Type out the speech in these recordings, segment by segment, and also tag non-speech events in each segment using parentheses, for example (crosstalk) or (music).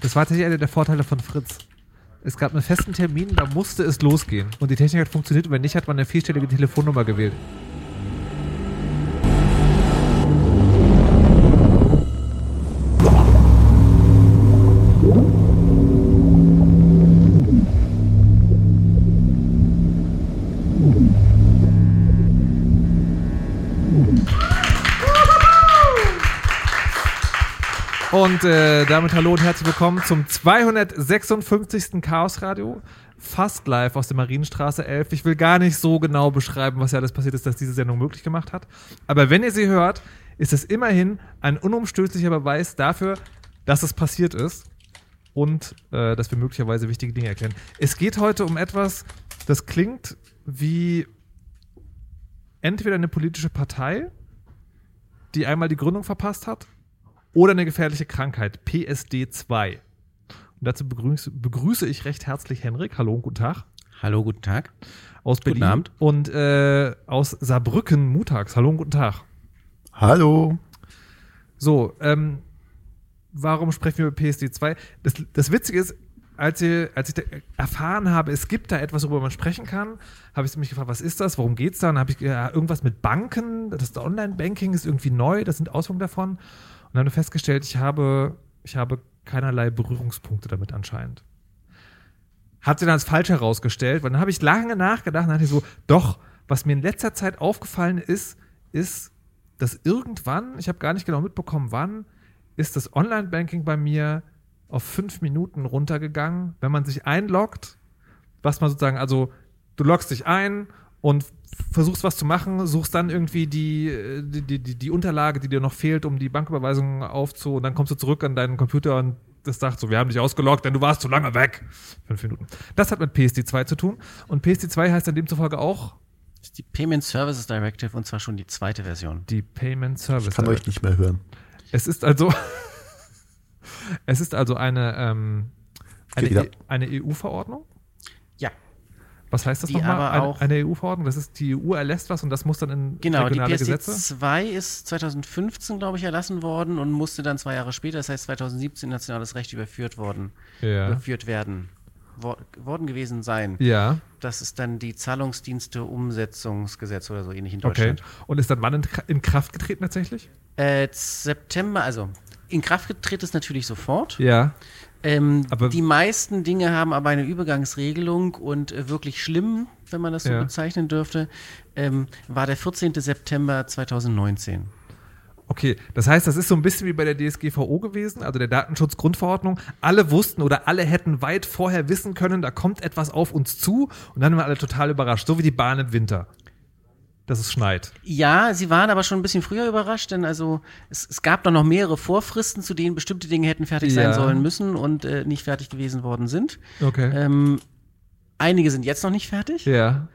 das war tatsächlich einer der Vorteile von Fritz. Es gab einen festen Termin, da musste es losgehen. Und die Technik hat funktioniert wenn nicht, hat man eine vierstellige Telefonnummer gewählt. Und äh, damit hallo und herzlich willkommen zum 256. Chaos Radio. Fast live aus der Marienstraße 11. Ich will gar nicht so genau beschreiben, was ja alles passiert ist, dass diese Sendung möglich gemacht hat. Aber wenn ihr sie hört, ist es immerhin ein unumstößlicher Beweis dafür, dass es passiert ist und äh, dass wir möglicherweise wichtige Dinge erkennen. Es geht heute um etwas, das klingt wie entweder eine politische Partei, die einmal die Gründung verpasst hat, oder eine gefährliche Krankheit, PSD2. Und dazu begrüße, begrüße ich recht herzlich Henrik. Hallo und guten Tag. Hallo, guten Tag. Aus Berlin. Guten Abend. Und äh, aus Saarbrücken, Mutags. Hallo und guten Tag. Hallo. So, ähm, warum sprechen wir über PSD2? Das, das Witzige ist, als, ich, als ich erfahren habe, es gibt da etwas, worüber man sprechen kann, habe ich mich gefragt, was ist das, worum geht es da? Und habe ich ja, irgendwas mit Banken, das Online-Banking ist irgendwie neu, das sind Auswirkungen davon. Und habe festgestellt, ich habe, ich habe keinerlei Berührungspunkte damit anscheinend. Hat sie dann als falsch herausgestellt, weil dann habe ich lange nachgedacht und dachte so, doch, was mir in letzter Zeit aufgefallen ist, ist, dass irgendwann, ich habe gar nicht genau mitbekommen, wann, ist das Online-Banking bei mir auf fünf Minuten runtergegangen, wenn man sich einloggt, was man sozusagen, also du loggst dich ein und versuchst was zu machen, suchst dann irgendwie die, die, die, die Unterlage, die dir noch fehlt, um die Banküberweisung aufzu, und dann kommst du zurück an deinen Computer und das sagt so, wir haben dich ausgeloggt, denn du warst zu lange weg. Fünf Minuten. Das hat mit PSD2 zu tun. Und PSD2 heißt dann demzufolge auch Das ist die Payment Services Directive und zwar schon die zweite Version. die Payment Service. Ich kann euch nicht mehr hören. Es ist also, (laughs) es ist also eine, ähm, eine. E- eine EU-Verordnung. Was heißt das Die nochmal? Eine, eine EU-Verordnung. Das ist die EU erlässt was und das muss dann in genau. Die regionale Gesetze. PSD2 ist 2015, glaube ich, erlassen worden und musste dann zwei Jahre später, das heißt 2017, in nationales Recht überführt worden, Ja. überführt werden, wor worden gewesen sein. Ja, Das ist dann die Zahlungsdienste-Umsetzungsgesetz oder so ähnlich in okay. Deutschland. Und ist dann wann in, in Kraft getreten tatsächlich? Äh, September, also in Kraft getreten ist natürlich sofort. Ja. Ähm, die meisten Dinge haben aber eine Übergangsregelung und äh, wirklich schlimm, wenn man das so Ja. bezeichnen dürfte, ähm, war der 14. September 2019. Okay, das heißt, das ist so ein bisschen wie bei der DSGVO gewesen, also der Datenschutzgrundverordnung. Alle wussten oder alle hätten weit vorher wissen können, da kommt etwas auf uns zu und dann waren alle total überrascht, so wie die Bahn im Winter. Dass es schneit. Ja, sie waren aber schon ein bisschen früher überrascht, denn also es, es gab doch noch mehrere Vorfristen, zu denen bestimmte Dinge hätten fertig Ja. sein sollen müssen und äh, nicht fertig gewesen worden sind. Okay. Ähm, einige sind jetzt noch nicht fertig. ja.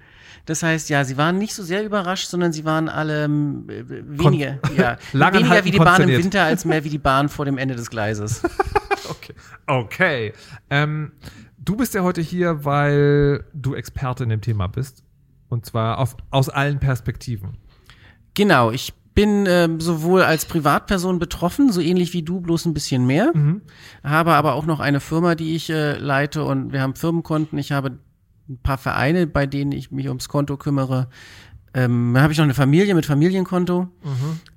Das heißt, ja, sie waren nicht so sehr überrascht, sondern sie waren alle äh, weniger, ja, (laughs) Lang weniger wie die Bahn im. Winter als mehr (laughs) wie die Bahn vor dem Ende des Gleises. (laughs) Okay. Okay. Ähm, du bist ja heute hier, weil du Experte in dem Thema bist. Und zwar auf, aus allen Perspektiven. Genau, ich bin ähm, sowohl als Privatperson betroffen, so ähnlich wie du, bloß ein bisschen mehr. Habe aber auch noch eine Firma, die ich äh, leite und wir haben Firmenkonten. Ich habe ein paar Vereine, bei denen ich mich ums Konto kümmere. Ähm, dann habe ich noch eine Familie mit Familienkonto.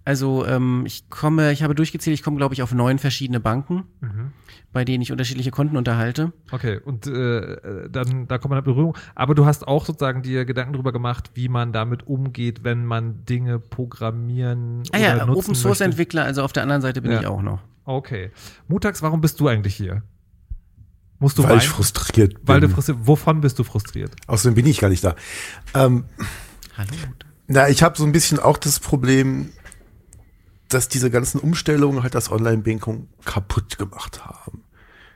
Also ähm, ich komme, ich habe durchgezählt, ich komme, glaube ich, auf neun verschiedene Banken, bei denen ich unterschiedliche Konten unterhalte. Okay, und äh, dann da kommt man in Berührung. Aber du hast auch sozusagen dir Gedanken darüber gemacht, wie man damit umgeht, wenn man Dinge programmieren Ah oder ja, nutzen Open Source möchte. Entwickler, also auf der anderen Seite bin Ja. ich auch noch. Okay. Mutax, warum bist du eigentlich hier? Musst du weil weinen? ich frustriert bin. Weil du frustriert. Wovon bist du frustriert? Außerdem bin ich gar nicht da. Ähm, Hallo. na, ich habe so ein bisschen auch das Problem, dass diese ganzen Umstellungen halt das Online-Banking kaputt gemacht haben.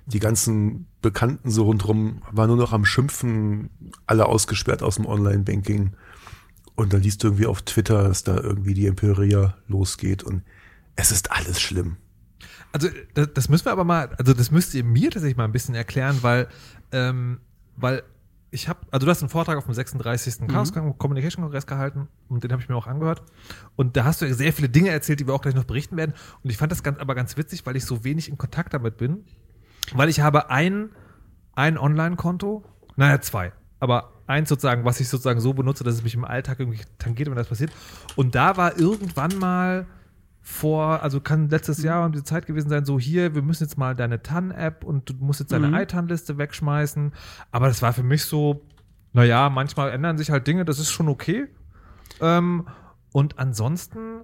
Die ganzen Bekannten so rundherum waren nur noch am Schimpfen, alle ausgesperrt aus dem Online-Banking. Und dann liest du irgendwie auf Twitter, dass da irgendwie die Empiria losgeht und es ist alles schlimm. Also das, das müssen wir aber mal, also das müsst ihr mir tatsächlich mal ein bisschen erklären, weil, ähm, weil ich habe, also du hast einen Vortrag auf dem 36. Chaos Communication Kongress gehalten und den habe ich mir auch angehört. Und da hast du ja sehr viele Dinge erzählt, die wir auch gleich noch berichten werden. Und ich fand das ganz, aber ganz witzig, weil ich so wenig in Kontakt damit bin. Weil ich habe ein, ein Online-Konto, naja, zwei, aber eins sozusagen, was ich sozusagen so benutze, dass es mich im Alltag irgendwie tangiert, wenn das passiert. Und da war irgendwann mal vor, also kann letztes Jahr um die Zeit gewesen sein, so hier, wir müssen jetzt mal deine TAN-App und du musst jetzt deine Mhm. iTAN-Liste wegschmeißen. Aber das war für mich so, naja, manchmal ändern sich halt Dinge, das ist schon okay. Ähm, und ansonsten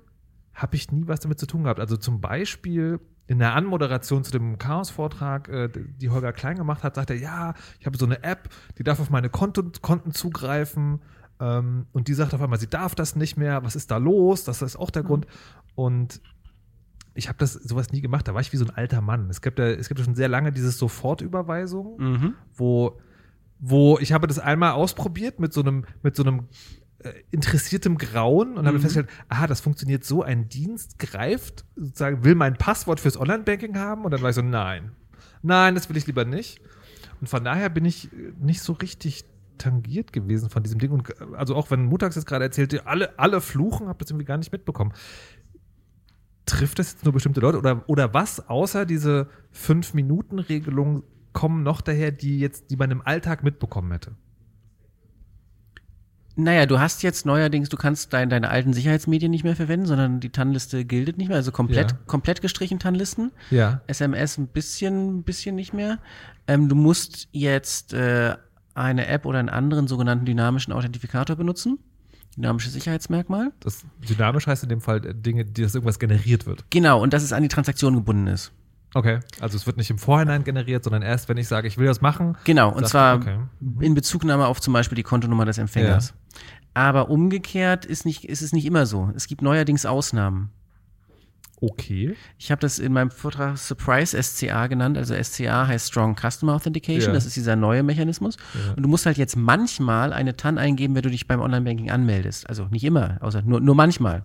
habe ich nie was damit zu tun gehabt. Also zum Beispiel in der Anmoderation zu dem Chaos-Vortrag, äh, die Holger Klein gemacht hat, sagt er, ja, ich habe so eine App, die darf auf meine Konto, Konten zugreifen. Ähm, und die sagt auf einmal, sie darf das nicht mehr. Was ist da los? Das ist auch der Grund. Und ich habe das sowas nie gemacht. Da war ich wie so ein alter Mann. Es gibt ja, es gibt ja schon sehr lange dieses Sofortüberweisung Mhm. wo, wo ich habe das einmal ausprobiert mit so einem, mit so einem äh, interessiertem Grauen und habe Mhm. festgestellt, aha, das funktioniert so, ein Dienst greift, sozusagen, will mein Passwort fürs Online-Banking haben und dann war ich so, nein, nein, das will ich lieber nicht. Und von daher bin ich äh, nicht so richtig tangiert gewesen von diesem Ding. Und äh, also auch wenn Mutax jetzt gerade erzählte, alle, alle fluchen, habe das irgendwie gar nicht mitbekommen. Trifft das jetzt nur bestimmte Leute oder, oder was außer diese Fünf-Minuten-Regelung kommen noch daher, die jetzt, die man im Alltag mitbekommen hätte? Naja, du hast jetzt neuerdings, du kannst dein, deine alten Sicherheitsmedien nicht mehr verwenden, sondern die TAN-Liste gilt nicht mehr, also komplett, Ja. komplett gestrichen TAN-Listen. Ja. SMS ein bisschen, ein bisschen nicht mehr. Ähm, du musst jetzt äh, eine App oder einen anderen sogenannten dynamischen Authentifikator benutzen. Dynamisches Sicherheitsmerkmal. Das dynamisch heißt in dem Fall äh, Dinge, die dass irgendwas generiert wird. Genau, und dass es an die Transaktion gebunden ist. Okay. Also es wird nicht im Vorhinein generiert, sondern erst, wenn ich sage, ich will das machen. Genau, und zwar okay. in Bezugnahme auf zum Beispiel die Kontonummer des Empfängers. Aber umgekehrt ist, nicht, ist es nicht immer so. Es gibt neuerdings Ausnahmen. Okay. Ich habe das in meinem Vortrag Surprise SCA genannt. Also SCA heißt Strong Customer Authentication. Ja. Das ist dieser neue Mechanismus. Und du musst halt jetzt manchmal eine TAN eingeben, wenn du dich beim Online-Banking anmeldest. Also nicht immer, außer nur, nur manchmal.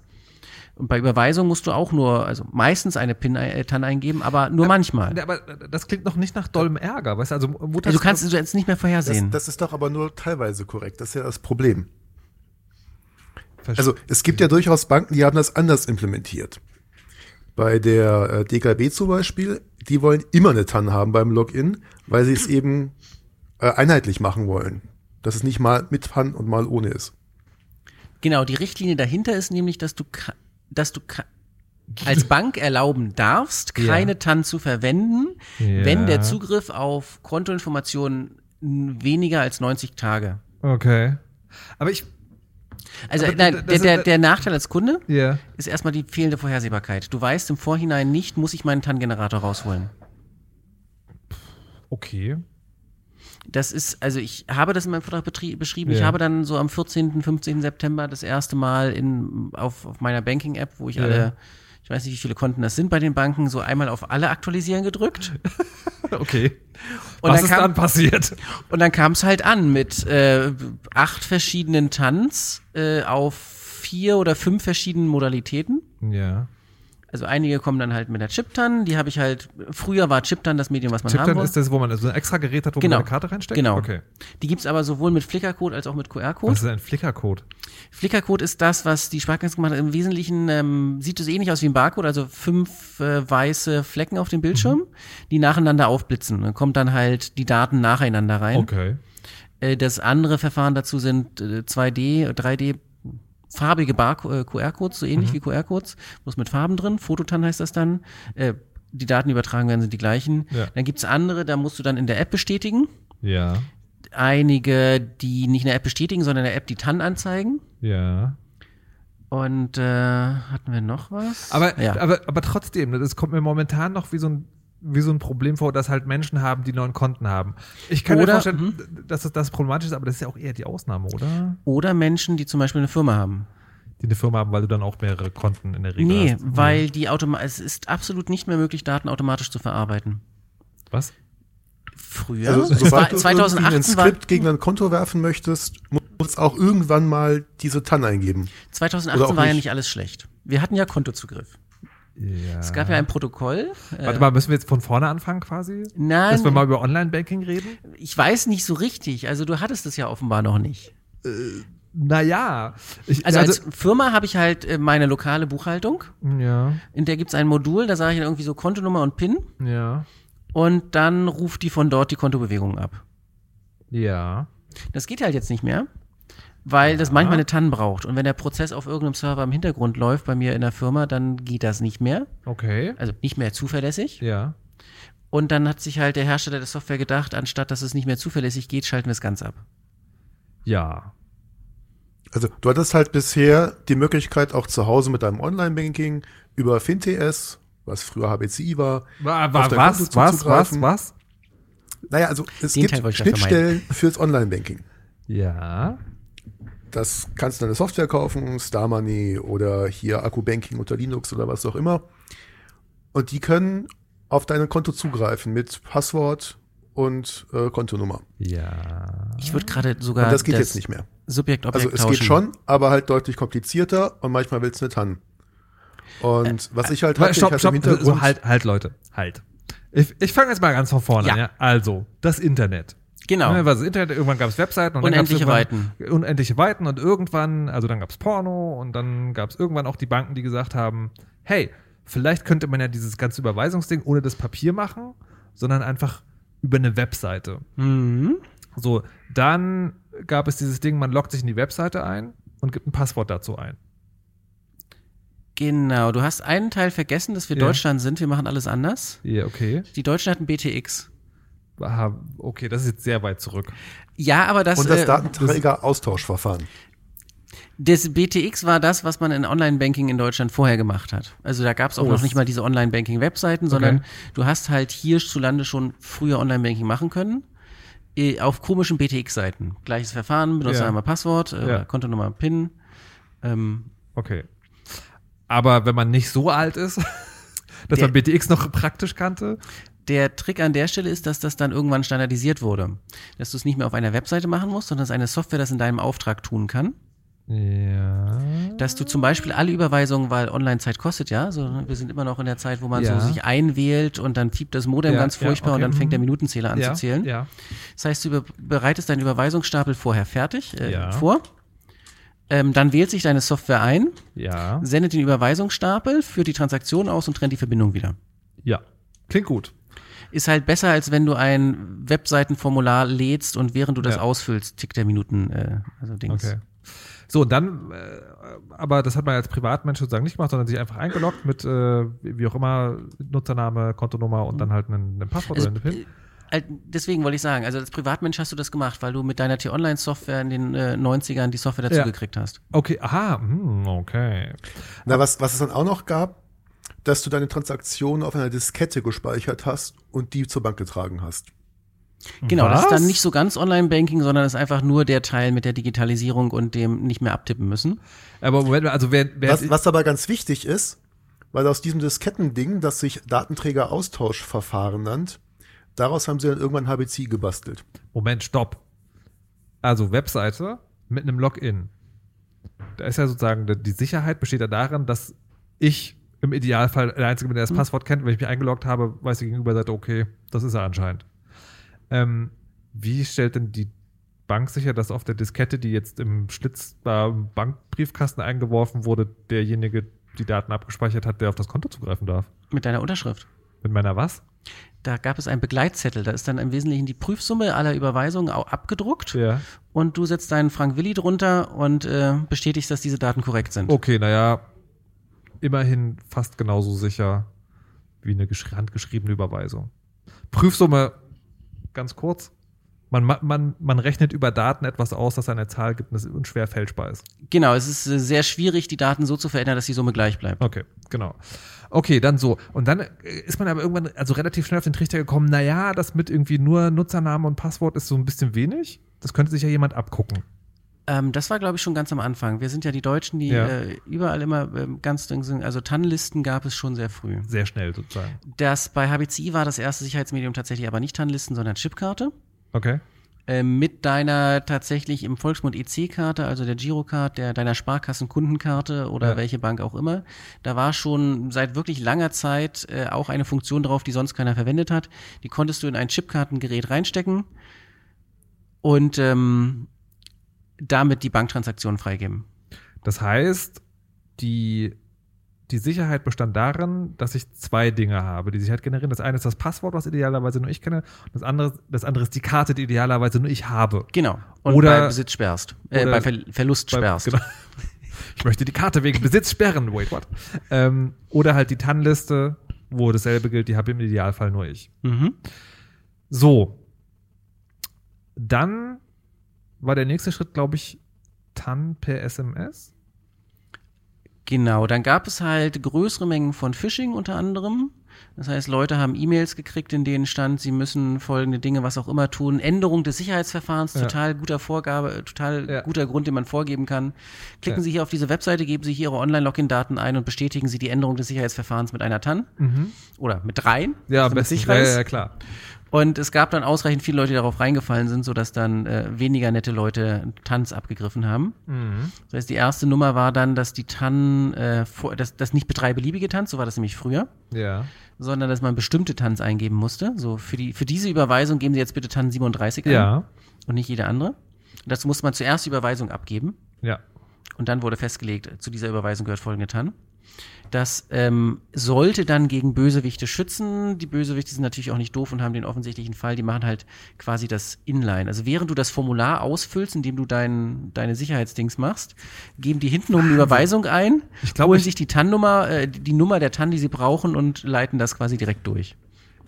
Und bei Überweisung musst du auch nur, also meistens eine PIN-TAN eingeben, aber nur manchmal. Ja, Aber das klingt noch nicht nach dollem Ärger, weißt du? Also Also du kannst es jetzt nicht mehr Das, vorhersehen. das ist doch aber nur teilweise korrekt. Das ist ja das Problem. Verste- Also es gibt ja durchaus Banken, die haben das anders implementiert. Bei der äh, DKB zum Beispiel, die wollen immer eine TAN haben beim Login, weil sie es (clears throat) eben äh, einheitlich machen wollen. Dass es nicht mal mit TAN und mal ohne ist. Genau, die Richtlinie dahinter ist nämlich, dass du, dass du als Bank (laughs) erlauben darfst, Ja. keine TAN zu verwenden, Ja. wenn der Zugriff auf Kontoinformationen weniger als 90 Tage. Okay. Aber ich. Also Aber nein, das der, ist- der, der Nachteil als Kunde Ja. ist erstmal die fehlende Vorhersehbarkeit. Du weißt im Vorhinein nicht, muss ich meinen TAN-Generator rausholen. Okay. Das ist, also ich habe das in meinem Vortrag beschrieben. Ich Ja. habe dann so am 14., 15. September das erste Mal in, auf, auf meiner Banking-App, wo ich Ja. alle, ich weiß nicht, wie viele Konten das sind bei den Banken, so einmal auf alle aktualisieren gedrückt. (laughs) Okay. Und Was dann ist kam- dann passiert? Und dann kam es halt an mit äh, acht verschiedenen TANs äh, auf vier oder fünf verschiedenen Modalitäten. Ja. Also einige kommen dann halt mit der Chip-TAN, die habe ich halt, früher war Chip-TAN das Medium, was man haben Chiptan wollte. ist das, wo man also ein extra Gerät hat, wo Genau. man eine Karte reinsteckt? Genau. Okay. Die gibt's aber sowohl mit Flickercode als auch mit QR-Code. Was ist ein Flickercode? Flickercode ist das, was die Sparkasse gemacht hat. Im Wesentlichen ähm, sieht es ähnlich aus wie ein Barcode, also fünf äh, weiße Flecken auf dem Bildschirm, die nacheinander aufblitzen. Dann kommt dann halt die Daten nacheinander rein. Okay. Äh, das andere Verfahren dazu sind äh, 2D, 3D farbige Bar äh, QR-Codes, so ähnlich wie QR-Codes, bloß mit Farben drin. Fototan heißt das dann. Äh, die Daten übertragen werden, sind die gleichen. Ja. Dann gibt's andere, da musst du dann in der App bestätigen. Ja. Einige, die nicht in der App bestätigen, sondern in der App die TAN anzeigen. Ja. Und äh, hatten wir noch was? Aber, ja. aber, aber trotzdem, das kommt mir momentan noch wie so ein wie so ein Problem vor, dass halt Menschen haben, die neuen Konten haben. Ich kann Oder- mir vorstellen, dass das, das problematisch ist, aber das ist ja auch eher die Ausnahme, oder? Oder Menschen, die zum Beispiel eine Firma haben. Die eine Firma haben, weil du dann auch mehrere Konten in der Regel Nee, hast. weil die Automa es ist absolut nicht mehr möglich, Daten automatisch zu verarbeiten. Was? Früher, Also, es sobald war, du irgendwie ein 2018, Skript gegen ein Konto werfen möchtest, musst du auch irgendwann mal diese TAN eingeben. 2018 Oder auch war ja nicht alles schlecht. Wir hatten ja Kontozugriff. Ja. Es gab ja ein Protokoll. Äh, Warte mal, müssen wir jetzt von vorne anfangen quasi? nein, Dass wir mal über Online-Banking reden? ich weiß nicht so richtig. Also du hattest es ja offenbar noch nicht. Naja. Ich, Also, als Firma habe ich halt äh, meine lokale Buchhaltung. ja, In der gibt's ein Modul, da sage ich dann irgendwie so Kontonummer und PIN. ja. und dann ruft die von dort die Kontobewegungen ab. Ja. Das geht halt jetzt nicht mehr, weil das manchmal eine TAN braucht. Und wenn der Prozess auf irgendeinem Server im Hintergrund läuft bei mir in der Firma, dann geht das nicht mehr. Okay. Also nicht mehr zuverlässig. Ja. Und dann hat sich halt der Hersteller der Software gedacht, anstatt dass es nicht mehr zuverlässig geht, schalten wir es ganz ab. Ja. Also du hattest halt bisher die Möglichkeit, auch zu Hause mit deinem Online-Banking über FinTS, was früher HBCI war, War, auf war, was, was, was, was? Naja, also es Den gibt Schnittstellen fürs Online-Banking. Ja. Das kannst du eine Software kaufen, Star Money oder hier Akku Banking unter Linux oder was auch immer. Und die können auf dein Konto zugreifen mit Passwort und äh, Kontonummer. Ja. Ich würde gerade sogar Und das geht jetzt nicht mehr. Subjekt Also Objekt es tauschen. geht schon, aber halt deutlich komplizierter und manchmal willst du nicht han. Und was ich halt hatte, ich Stopp, hatte stopp, im Hintergrund, so, halt, halt, Leute, halt. Ich, ich fange jetzt mal ganz von vorne Ja. an. Ja. Also, das Internet. Genau. Ne, was Internet, irgendwann gab es Webseiten und Unendliche dann irgendwann- Unendliche Weiten und irgendwann, also dann gab es Porno und dann gab es irgendwann auch die Banken, die gesagt haben, hey, vielleicht könnte man ja dieses ganze Überweisungsding ohne das Papier machen, sondern einfach über eine Webseite. Mhm. So, dann gab es dieses Ding, man loggt sich in die Webseite ein und gibt ein Passwort dazu ein. Genau, du hast einen Teil vergessen, dass wir Ja. Deutschland sind, wir machen alles anders. Ja, okay. Die Deutschen hatten BTX. Aha, okay, das ist jetzt sehr weit zurück. Ja, aber das, und das äh, Datenträger-Austauschverfahren. das BTX war das, was man in Online-Banking in Deutschland vorher gemacht hat. Also da gab es auch Oh, noch nicht mal diese Online-Banking-Webseiten, sondern du hast halt hierzulande schon früher Online-Banking machen können. eh, Auf komischen BTX-Seiten. Gleiches Verfahren, Benutzername, Ja. Passwort, äh, Ja. Kontonummer, PIN. Ähm, Okay. Aber wenn man nicht so alt ist, (laughs) dass Der- man BTX noch praktisch kannte, Der Trick an der Stelle ist, dass das dann irgendwann standardisiert wurde. Dass du es nicht mehr auf einer Webseite machen musst, sondern ist eine Software das in deinem Auftrag tun kann. ja. Dass du zum Beispiel alle Überweisungen, weil Online-Zeit kostet ja, so, ne, wir sind immer noch in der Zeit, wo man Ja. so sich einwählt und dann piept das Modem Ja, ganz ja, furchtbar und okay, dann fängt der mhm. Minutenzähler an ja, zu zählen. Ja. Das heißt, du bereitest deinen Überweisungsstapel vorher fertig äh, Ja. vor. Ähm, dann wählt sich deine Software ein, Ja. sendet den Überweisungsstapel, führt die Transaktion aus und trennt die Verbindung wieder. Ja. Klingt gut. Ist halt besser, als wenn du ein Webseitenformular lädst und während du das Ja. ausfüllst, tickt der Minuten, äh, also Dings. Okay. So, und dann, äh, aber das hat man als Privatmensch sozusagen nicht gemacht, sondern sich einfach eingeloggt mit, äh, wie auch immer, Nutzername, Kontonummer und dann halt einen, einen Passwort Also, oder einen PIN. äh, deswegen wollte ich sagen, also als Privatmensch hast du das gemacht, weil du mit deiner T-Online-Software in den äh, 90ern die Software dazu Ja. gekriegt hast. Okay, aha, hm, okay. Na, was, was es dann auch noch gab, dass du deine Transaktionen auf einer Diskette gespeichert hast und die zur Bank getragen hast. Genau, das ist Was? dann nicht so ganz Online-Banking, sondern das ist einfach nur der Teil mit der Digitalisierung und dem nicht mehr abtippen müssen. Aber Moment mal, also wer, wer Was, was aber ganz wichtig ist, weil aus diesem Diskettending, das sich Datenträger-Austauschverfahren nannt, daraus haben sie dann irgendwann HBC gebastelt. Moment, stopp. Also Webseite mit einem Login. Da ist ja sozusagen die- die Sicherheit besteht ja darin, dass ich im Idealfall der Einzige der das Passwort kennt. Wenn ich mich eingeloggt habe, weiß die Gegenüberseite, okay, das ist er anscheinend. Ähm, wie stellt denn die Bank sicher, dass auf der Diskette, die jetzt im Schlitz beim Bankbriefkasten eingeworfen wurde, derjenige die Daten abgespeichert hat, der auf das Konto zugreifen darf? Mit deiner Unterschrift. Mit meiner was? Da gab es einen Begleitzettel, da ist dann im Wesentlichen die Prüfsumme aller Überweisungen auch abgedruckt Ja. und du setzt deinen Frank Willi drunter und äh, bestätigst, dass diese Daten korrekt sind. Okay, naja, immerhin fast genauso sicher wie eine geschri- handgeschriebene Überweisung. Prüfsumme, ganz kurz. Man, ma- man, man rechnet über Daten etwas aus, das eine Zahl gibt und es unschwer fälschbar ist. Genau, es ist äh, sehr schwierig, die Daten so zu verändern, dass die Summe gleich bleibt. Okay, genau. Okay, dann so. Und dann äh, ist man aber irgendwann, also relativ schnell auf den Trichter gekommen, naja, das mit irgendwie nur Nutzername und Passwort ist so ein bisschen wenig. Das könnte sich ja jemand abgucken. Ähm, das war, glaube ich, schon ganz am Anfang. Wir sind ja die Deutschen, die Ja. äh, überall immer ähm, ganz ding sind. Also TAN-Listen gab es schon sehr früh. Sehr schnell sozusagen. Das bei HBCI war das erste Sicherheitsmedium tatsächlich aber nicht TAN-Listen, sondern Chipkarte. Okay. Äh, mit deiner tatsächlich im Volksmund EC-Karte, also der Girocard, der deiner Sparkassenkundenkarte oder Ja. welche Bank auch immer. Da war schon seit wirklich langer Zeit äh, auch eine Funktion drauf, die sonst keiner verwendet hat. Die konntest du in ein Chipkartengerät reinstecken und ähm, damit die Banktransaktion freigeben. Das heißt, die die Sicherheit bestand darin, dass ich zwei Dinge habe, die Sicherheit generieren. Das eine ist das Passwort, was idealerweise nur ich kenne. Und das andere, das andere ist die Karte, die idealerweise nur ich habe. Genau. Und Oder- bei Besitz sperrst. Äh, bei Ver Verlust Bei- sperrst. Genau. (laughs) Ich möchte die Karte wegen Besitz sperren. Wait, what? Ähm, oder halt die TAN-Liste, wo dasselbe gilt, die habe im Idealfall nur ich. Mhm. So. Dann war der nächste Schritt, glaube ich, TAN per SMS. Genau, dann gab es halt größere Mengen von Phishing unter anderem. Das heißt, Leute haben E-Mails gekriegt, in denen stand, sie müssen folgende Dinge, was auch immer tun. Änderung des Sicherheitsverfahrens, Ja. total guter Vorgabe, total Ja. guter Grund, den man vorgeben kann. Klicken Ja. Sie hier auf diese Webseite, geben Sie hier Ihre Online-Login-Daten ein und bestätigen Sie die Änderung des Sicherheitsverfahrens mit einer TAN oder mit dreien. Ja, damit besten. Ja, ja, klar. Und es gab dann ausreichend viele Leute, die darauf reingefallen sind, sodass dann äh, weniger nette Leute Tanz abgegriffen haben. Mhm. Das heißt, die erste Nummer war dann, dass die TAN, äh, vor, dass, dass nicht betreibe beliebige Tanz, so war das nämlich früher, Ja. sondern dass man bestimmte Tanz eingeben musste. So für, die, für diese Überweisung geben Sie jetzt bitte TAN 37 ein Ja. und nicht jede andere. Und dazu musste man zuerst die Überweisung abgeben Ja. und dann wurde festgelegt, zu dieser Überweisung gehört folgende TAN. Das ähm, sollte dann gegen Bösewichte schützen. Die Bösewichte sind natürlich auch nicht doof und haben den offensichtlichen Fall. Die machen halt quasi das Inline. Also während du das Formular ausfüllst, indem du dein, deine Sicherheitsdings machst, geben die hintenrum eine Überweisung ein, Ich glaub, holen ich- sich die TAN-Nummer, äh, die Nummer der TAN, die sie brauchen und leiten das quasi direkt durch.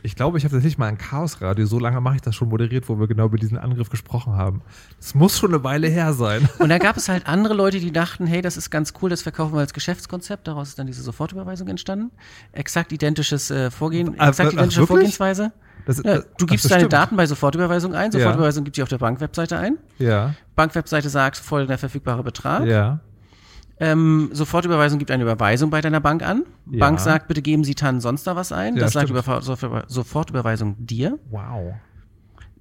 Ich glaube, ich habe tatsächlich mal ein Chaosradio, so lange mache ich das schon moderiert, wo wir genau über diesen Angriff gesprochen haben. Das muss schon eine Weile her sein. Und da gab es halt andere Leute, die dachten, hey, das ist ganz cool, das verkaufen wir als Geschäftskonzept. Daraus ist dann diese Sofortüberweisung entstanden. Exakt identisches äh, Vorgehen, Ah, exakt ach, identische wirklich? Vorgehensweise. Das, Ja, das- du gibst das deine stimmt. Daten bei Sofortüberweisung ein. Ja. Sofortüberweisung gibt sie auf der Bankwebseite ein. Ja, Bankwebseite sagt folgender verfügbarer Betrag. ja. Ähm, Sofortüberweisung gibt eine Überweisung bei deiner Bank an. Ja. Bank sagt, bitte geben Sie TAN sonst da was ein. Ja, das sagt stimmt. über Sofort- Sofortüberweisung dir. Wow.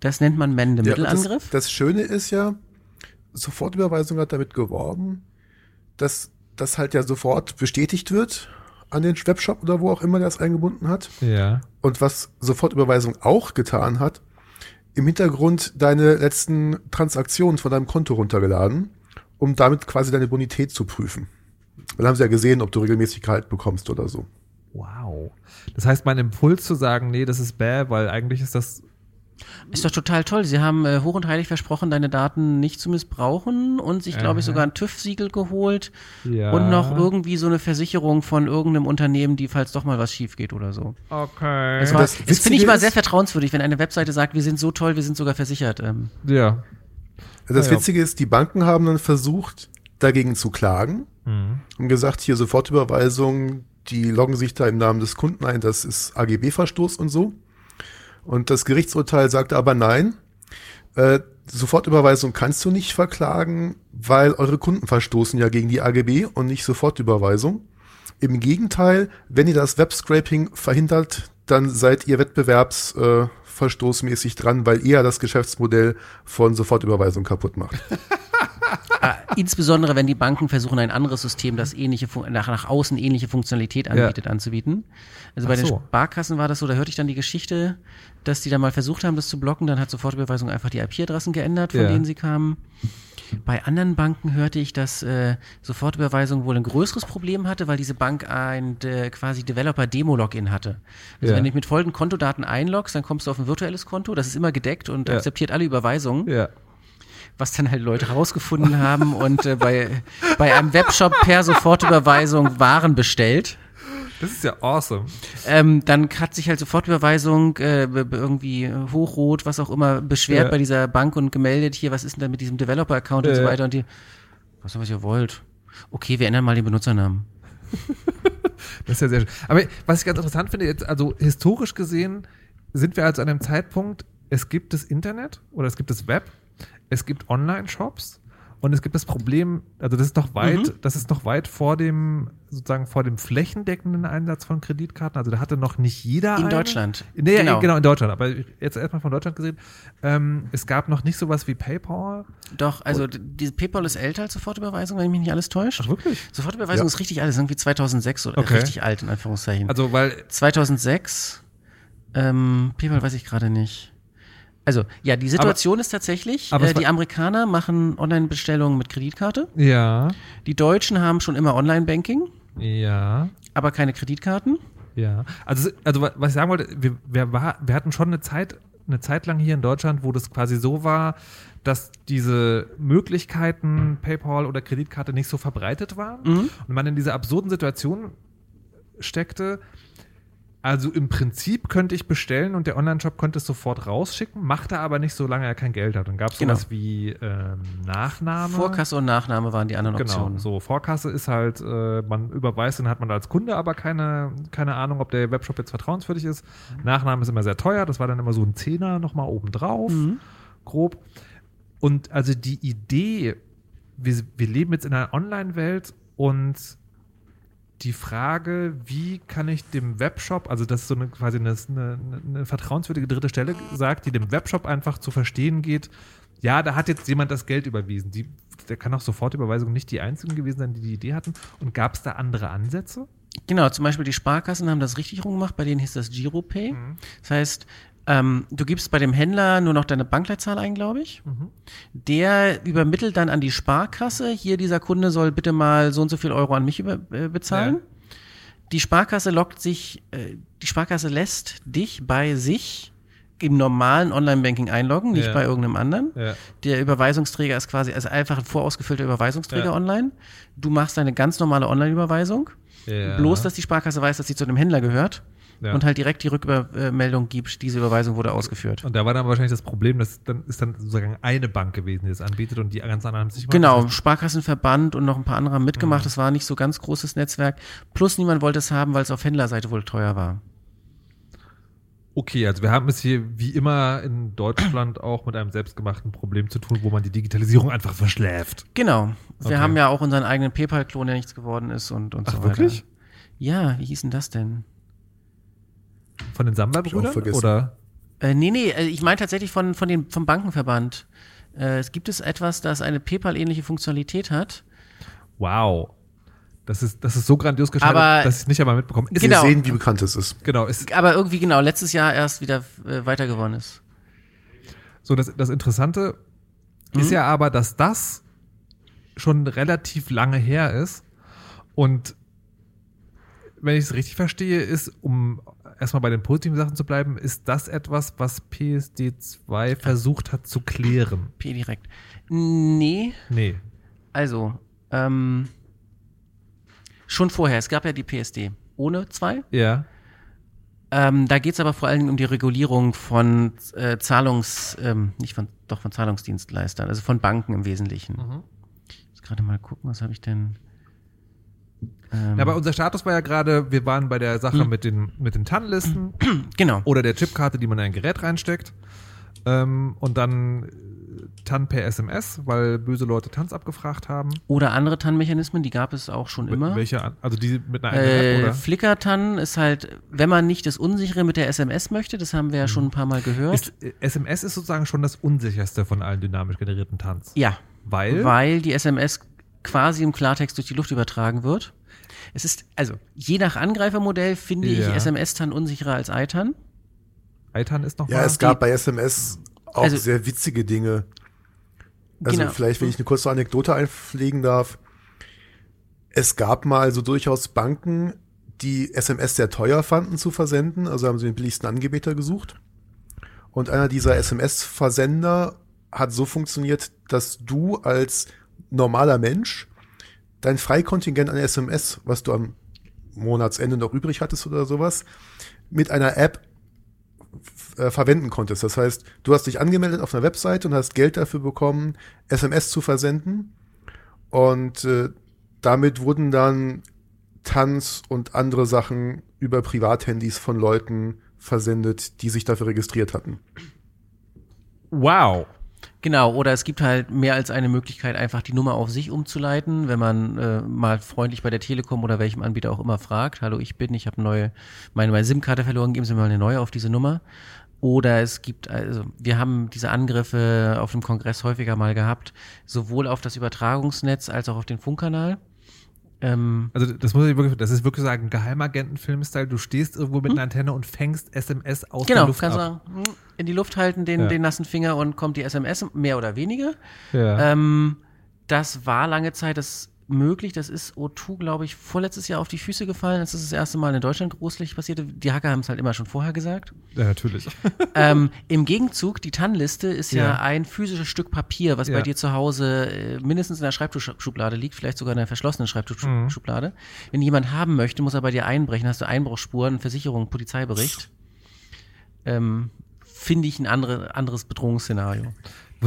Das nennt man mende Ja. Das, das Schöne ist ja, Sofortüberweisung hat damit geworben, dass das halt ja sofort bestätigt wird an den Webshop oder wo auch immer das eingebunden hat. Ja. Und was Sofortüberweisung auch getan hat, im Hintergrund deine letzten Transaktionen von deinem Konto runtergeladen, um damit quasi deine Bonität zu prüfen. Dann haben sie ja gesehen, ob du regelmäßig Gehalt bekommst oder so. Wow. Das heißt, mein Impuls zu sagen, nee, das ist bäh, weil eigentlich ist das. Ist doch total toll. Sie haben äh, hoch und heilig versprochen, deine Daten nicht zu missbrauchen und sich, glaube ich, sogar ein TÜV-Siegel geholt Ja. und noch irgendwie so eine Versicherung von irgendeinem Unternehmen, die, falls doch mal was schief geht oder so. Okay. Das, das finde ich mal sehr vertrauenswürdig, wenn eine Webseite sagt, wir sind so toll, wir sind sogar versichert. Ähm, ja. Das ja. Witzige ist, die Banken haben dann versucht, dagegen zu klagen Mhm. und gesagt, hier Sofortüberweisung, die loggen sich da im Namen des Kunden ein, das ist AGB-Verstoß und so. Und das Gerichtsurteil sagte aber nein, äh, Sofortüberweisung kannst du nicht verklagen, weil eure Kunden verstoßen ja gegen die AGB und nicht Sofortüberweisung. Im Gegenteil, wenn ihr das Webscraping verhindert, dann seid ihr wettbewerbsverstoßmäßig äh, verstoßmäßig dran, weil ihr das Geschäftsmodell von Sofortüberweisung kaputt macht. äh, (laughs) insbesondere, wenn die Banken versuchen, ein anderes System, das ähnliche nach, nach außen ähnliche Funktionalität anbietet, anzubieten. Also bei Ach den so. Sparkassen war das so, da hörte ich dann die Geschichte, dass die da mal versucht haben, das zu blocken, dann hat Sofortüberweisung einfach die IP-Adressen geändert, von Ja. denen sie kamen. Bei anderen Banken hörte ich, dass äh, Sofortüberweisung wohl ein größeres Problem hatte, weil diese Bank ein äh, quasi Developer-Demo-Login hatte. Also Ja. wenn du mit folgenden Kontodaten einloggst, dann kommst du auf ein virtuelles Konto, das ist immer gedeckt und Ja. akzeptiert alle Überweisungen Ja. was dann halt Leute rausgefunden haben und äh, bei, bei einem Webshop per Sofortüberweisung Waren bestellt. Das ist ja awesome. Ähm, dann hat sich halt Sofortüberweisung äh, irgendwie äh, hochrot, was auch immer, beschwert Ja. bei dieser Bank und gemeldet, hier, was ist denn da mit diesem Developer-Account und so Ja. weiter. Und die, was, was ihr wollt. Okay, wir ändern mal den Benutzernamen. (laughs) Das ist ja sehr schön. Aber was ich ganz interessant finde, jetzt, also historisch gesehen, sind wir also an einem Zeitpunkt, es gibt das Internet oder es gibt das Web, es gibt Online-Shops und es gibt das Problem, also das ist noch weit, Mhm. das ist noch weit vor dem, sozusagen vor dem flächendeckenden Einsatz von Kreditkarten. Also da hatte noch nicht jeder In eine. Deutschland. Nee, genau. Genau. in Deutschland. Aber jetzt erstmal von Deutschland gesehen. Ähm, es gab noch nicht sowas wie PayPal. Doch, also diese PayPal ist älter als Sofortüberweisung, wenn mich nicht alles täuscht. Ach, wirklich? Sofortüberweisung Ja. ist richtig alt, ist irgendwie 2006 oder Okay. richtig alt, in Anführungszeichen. Also, weil 2006, ähm, PayPal weiß ich gerade nicht. Also, ja, die Situation ist tatsächlich, aber äh, die Amerikaner machen Online-Bestellungen mit Kreditkarte. ja, Die Deutschen haben schon immer Online-Banking. ja, aber keine Kreditkarten. Ja, also, also wa- was ich sagen wollte, wir, wir, war, wir hatten schon eine Zeit, eine Zeit lang hier in Deutschland, wo das quasi so war, dass diese Möglichkeiten, PayPal oder Kreditkarte nicht so verbreitet waren und man in dieser absurden Situation steckte. Also im Prinzip könnte ich bestellen und der Online-Shop könnte es sofort rausschicken, machte aber nicht, solange er kein Geld hat. Dann gab es Genau. sowas wie ähm, Nachname. Vorkasse und Nachname waren die anderen Genau, Optionen. so Vorkasse ist halt, äh, man überweist, dann hat man als Kunde aber keine, keine Ahnung, ob der Webshop jetzt vertrauenswürdig ist. Nachname ist immer sehr teuer, das war dann immer so ein Zehner nochmal obendrauf, grob. Und also die Idee, wir, wir leben jetzt in einer Online-Welt und die Frage, wie kann ich dem Webshop, also das ist so eine quasi eine, eine, eine vertrauenswürdige dritte Stelle sagt, die dem Webshop einfach zu verstehen geht, ja, da hat jetzt jemand das Geld überwiesen. Die, der kann auch Sofortüberweisung nicht die einzigen gewesen sein, die die Idee hatten. Und gab es da andere Ansätze? Genau, zum Beispiel die Sparkassen haben das richtig rumgemacht, bei denen hieß das Giropay. Das heißt, ähm, du gibst bei dem Händler nur noch deine Bankleitzahl ein, glaube ich. Der übermittelt dann an die Sparkasse, hier dieser Kunde soll bitte mal so und so viel Euro an mich über, äh, bezahlen. Ja. Die Sparkasse lockt sich, äh, die Sparkasse lässt dich bei sich im normalen Online-Banking einloggen, nicht Ja. bei irgendeinem anderen. Ja. Der Überweisungsträger ist quasi also einfach ein vorausgefüllter Überweisungsträger Ja. online. Du machst eine ganz normale Online-Überweisung. Bloß, dass die Sparkasse weiß, dass sie zu dem Händler gehört Ja. und halt direkt die Rückmeldung gibt, diese Überweisung wurde ausgeführt. Und da war dann wahrscheinlich das Problem, dass dann ist dann sozusagen eine Bank gewesen, die das anbietet und die ganzen anderen haben gemacht. Genau, Sparkassenverband und noch ein paar andere haben mitgemacht. Das war nicht so ganz großes Netzwerk. Plus niemand wollte es haben, weil es auf Händlerseite wohl teuer war. Okay, also wir haben es hier wie immer in Deutschland (clears throat) auch mit einem selbstgemachten Problem zu tun, wo man die Digitalisierung einfach verschläft. Genau. Wir Okay. haben ja auch unseren eigenen PayPal-Klon, der nichts geworden ist und, und Ach, so weiter. wirklich? Ja, wie hieß denn das denn? Von den Samba-Brüdern? Oder? Äh, nee, nee, äh, ich meine tatsächlich von, von den, vom Bankenverband. Äh, es gibt es etwas, das eine PayPal-ähnliche Funktionalität hat. Wow. Das ist, das ist so grandios gescheitert, Aber- dass ich es nicht einmal mitbekomme. Ist, Genau. Wir sehen, wie bekannt es ist. Genau, ist, Aber irgendwie genau, letztes Jahr erst wieder äh, weiter geworden ist. So, das, das Interessante Mhm. ist ja aber, dass das schon relativ lange her ist. Und wenn ich es richtig verstehe, ist, um erstmal bei den positiven Sachen zu bleiben, ist das etwas, was PSD2 versucht hat zu klären. P direkt. Nee, Nee. also, ähm, schon vorher, es gab ja die PSD ohne zwei. Ja. Ähm, da geht's aber vor allen Dingen um die Regulierung von äh, Zahlungs, ähm, nicht von, doch von Zahlungsdienstleistern, also von Banken im Wesentlichen. Mhm. Ich muss gerade mal gucken, was habe ich denn? Ähm, Ja, aber unser Status war ja gerade, wir waren bei der Hm. Sache mit den, mit den TAN-Listen (clears throat) genau. oder der Chipkarte, die man in ein Gerät reinsteckt. Ähm, und dann äh, TAN per SMS, weil böse Leute TANs abgefragt haben. Oder andere TAN-Mechanismen, die gab es auch schon immer. Welche, also die mit einer eigenen App, Äh, oder? Flickr-TAN ist halt, wenn man nicht das Unsichere mit der SMS möchte, das haben wir ja schon ein paar Mal gehört. Ist, äh, SMS ist sozusagen schon das unsicherste von allen dynamisch generierten TANs. ja, Weil? weil die SMS quasi im Klartext durch die Luft übertragen wird. Es ist, also, je nach Angreifermodell finde Ja. ich SMS-TAN unsicherer als ITAN. ITAN ist noch Ja, mal, es gab bei SMS auch Also- sehr witzige Dinge. Also Genau. vielleicht, wenn ich eine kurze Anekdote einpflegen darf. Es gab mal so durchaus Banken, die SMS sehr teuer fanden zu versenden, also haben sie den billigsten Anbieter gesucht. Und einer dieser SMS-Versender hat so funktioniert, dass du als normaler Mensch dein Freikontingent an SMS, was du am Monatsende noch übrig hattest oder sowas, mit einer App äh, verwenden konntest. Das heißt, du hast dich angemeldet auf einer Webseite und hast Geld dafür bekommen, SMS zu versenden. Und äh, damit wurden dann Tanz und andere Sachen über Privathandys von Leuten versendet, die sich dafür registriert hatten. wow. Genau, oder es gibt halt mehr als eine Möglichkeit, einfach die Nummer auf sich umzuleiten, wenn man äh, mal freundlich bei der Telekom oder welchem Anbieter auch immer fragt, hallo, ich bin, ich habe neue, meine, meine SIM-Karte verloren, geben Sie mir mal eine neue auf diese Nummer. Oder es gibt, also wir haben diese Angriffe auf dem Kongress häufiger mal gehabt, sowohl auf das Übertragungsnetz als auch auf den Funkkanal. Ähm, Also das muss ich wirklich, das ist wirklich sagen, Geheimagenten-Film-Style. Du stehst irgendwo mit einer Antenne und fängst SMS aus der genau, Luft kannst ab. hm, in die Luft halten, den, Ja. den nassen Finger und kommt die SMS, mehr oder weniger. Ja. Ähm, das war lange Zeit das möglich. Das ist O2, glaube ich, vorletztes Jahr auf die Füße gefallen. Das ist das erste Mal in Deutschland großflächig passiert. Die Hacker haben es halt immer schon vorher gesagt. Ja, natürlich. (laughs) ähm, Im Gegenzug, die TAN-Liste ist ja. Ja. ein physisches Stück Papier, was bei Ja. dir zu Hause äh, mindestens in der Schreibtischschublade liegt, vielleicht sogar in der verschlossenen Schreibtischschublade. Wenn jemand haben möchte, muss er bei dir einbrechen, hast du Einbruchsspuren, Versicherung, Polizeibericht. Ähm, Finde ich ein andere, anderes Bedrohungsszenario.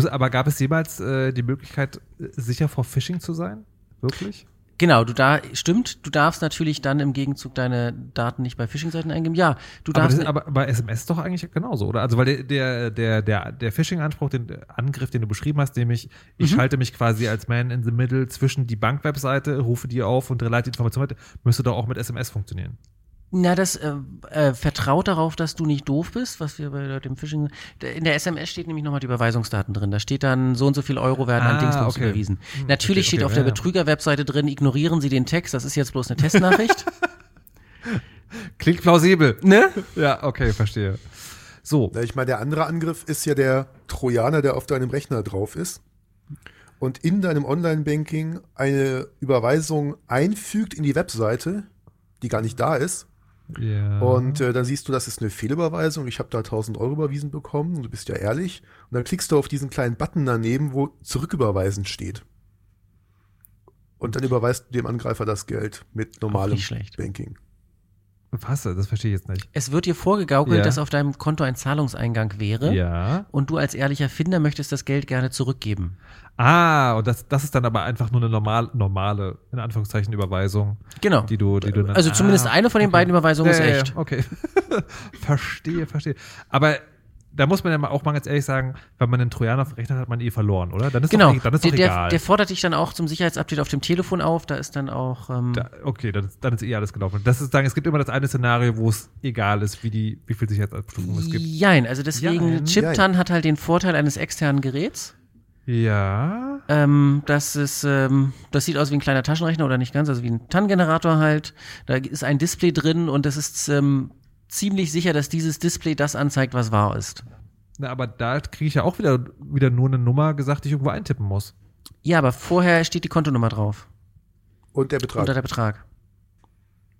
Aber gab es jemals äh, die Möglichkeit, äh, sicher vor Phishing zu sein? Wirklich? Genau, du da stimmt, du darfst natürlich dann im Gegenzug deine Daten nicht bei Phishing-Seiten eingeben. Ja, du Aber, darfst. das, aber bei SMS ist doch eigentlich genauso, oder? Also weil der der der der, Phishing-Anspruch, den Angriff, den du beschrieben hast, nämlich ich Mhm. schalte mich quasi als Man in the Middle zwischen die Bankwebseite, rufe die auf und leite Informationen weiter, müsste doch auch mit SMS funktionieren. Na, das äh, äh, vertraut darauf, dass du nicht doof bist, was wir bei dem Phishing. In der SMS steht nämlich nochmal die Überweisungsdaten drin. Da steht dann so und so viel Euro werden an Ah, Dingsbums okay. überwiesen. Hm, Natürlich okay, steht okay, auf ja, der ja. Betrüger-Webseite drin, ignorieren Sie den Text, das ist jetzt bloß eine Testnachricht. (laughs) Klingt plausibel. ne? Ja, okay, verstehe. So, ich meine, der andere Angriff ist ja der Trojaner, der auf deinem Rechner drauf ist und in deinem Online-Banking eine Überweisung einfügt in die Webseite, die gar nicht da ist. Ja. Und äh, dann siehst du, das ist eine Fehlüberweisung. Ich habe da 1000 Euro überwiesen bekommen. Du bist ja ehrlich. Und dann klickst du auf diesen kleinen Button daneben, wo zurücküberweisen steht. Und dann überweist du dem Angreifer das Geld mit normalem. Banking. was? Das verstehe ich jetzt nicht. Es wird dir vorgegaukelt, Ja. dass auf deinem Konto ein Zahlungseingang wäre. Ja. Und du als ehrlicher Finder möchtest das Geld gerne zurückgeben. Ah, und das, das ist dann aber einfach nur eine normal, normale, in Anführungszeichen, Überweisung, Genau. die du, die du dann. Also zumindest Ah, eine von den okay. beiden Überweisungen ist Ja, ja, echt. Ja, okay. (laughs) verstehe, verstehe. Aber da muss man ja auch mal ganz ehrlich sagen, wenn man einen Trojaner Rechner hat, hat man eh verloren, oder? Dann ist Genau. doch, dann ist doch der, der, egal. der fordert dich dann auch zum Sicherheitsupdate auf dem Telefon auf. Da ist dann auch. Ähm, da, okay, dann, ist- dann ist eh alles gelaufen. Das ist sagen, es gibt immer das eine Szenario, wo es egal ist, wie die, wie viel Sicherheitsabstufung es gibt. Jein, also deswegen. Chiptan hat halt den Vorteil eines externen Geräts. Ja. Ähm, das ist, ähm, das sieht aus wie ein kleiner Taschenrechner oder nicht ganz, also wie ein TAN-Generator halt. Da ist ein Display drin und das ist ähm, ziemlich sicher, dass dieses Display das anzeigt, was wahr ist. Na, aber da kriege ich ja auch wieder, wieder nur eine Nummer gesagt, die ich irgendwo eintippen muss. Ja, aber vorher steht die Kontonummer drauf. Und der Betrag. Unter der Betrag.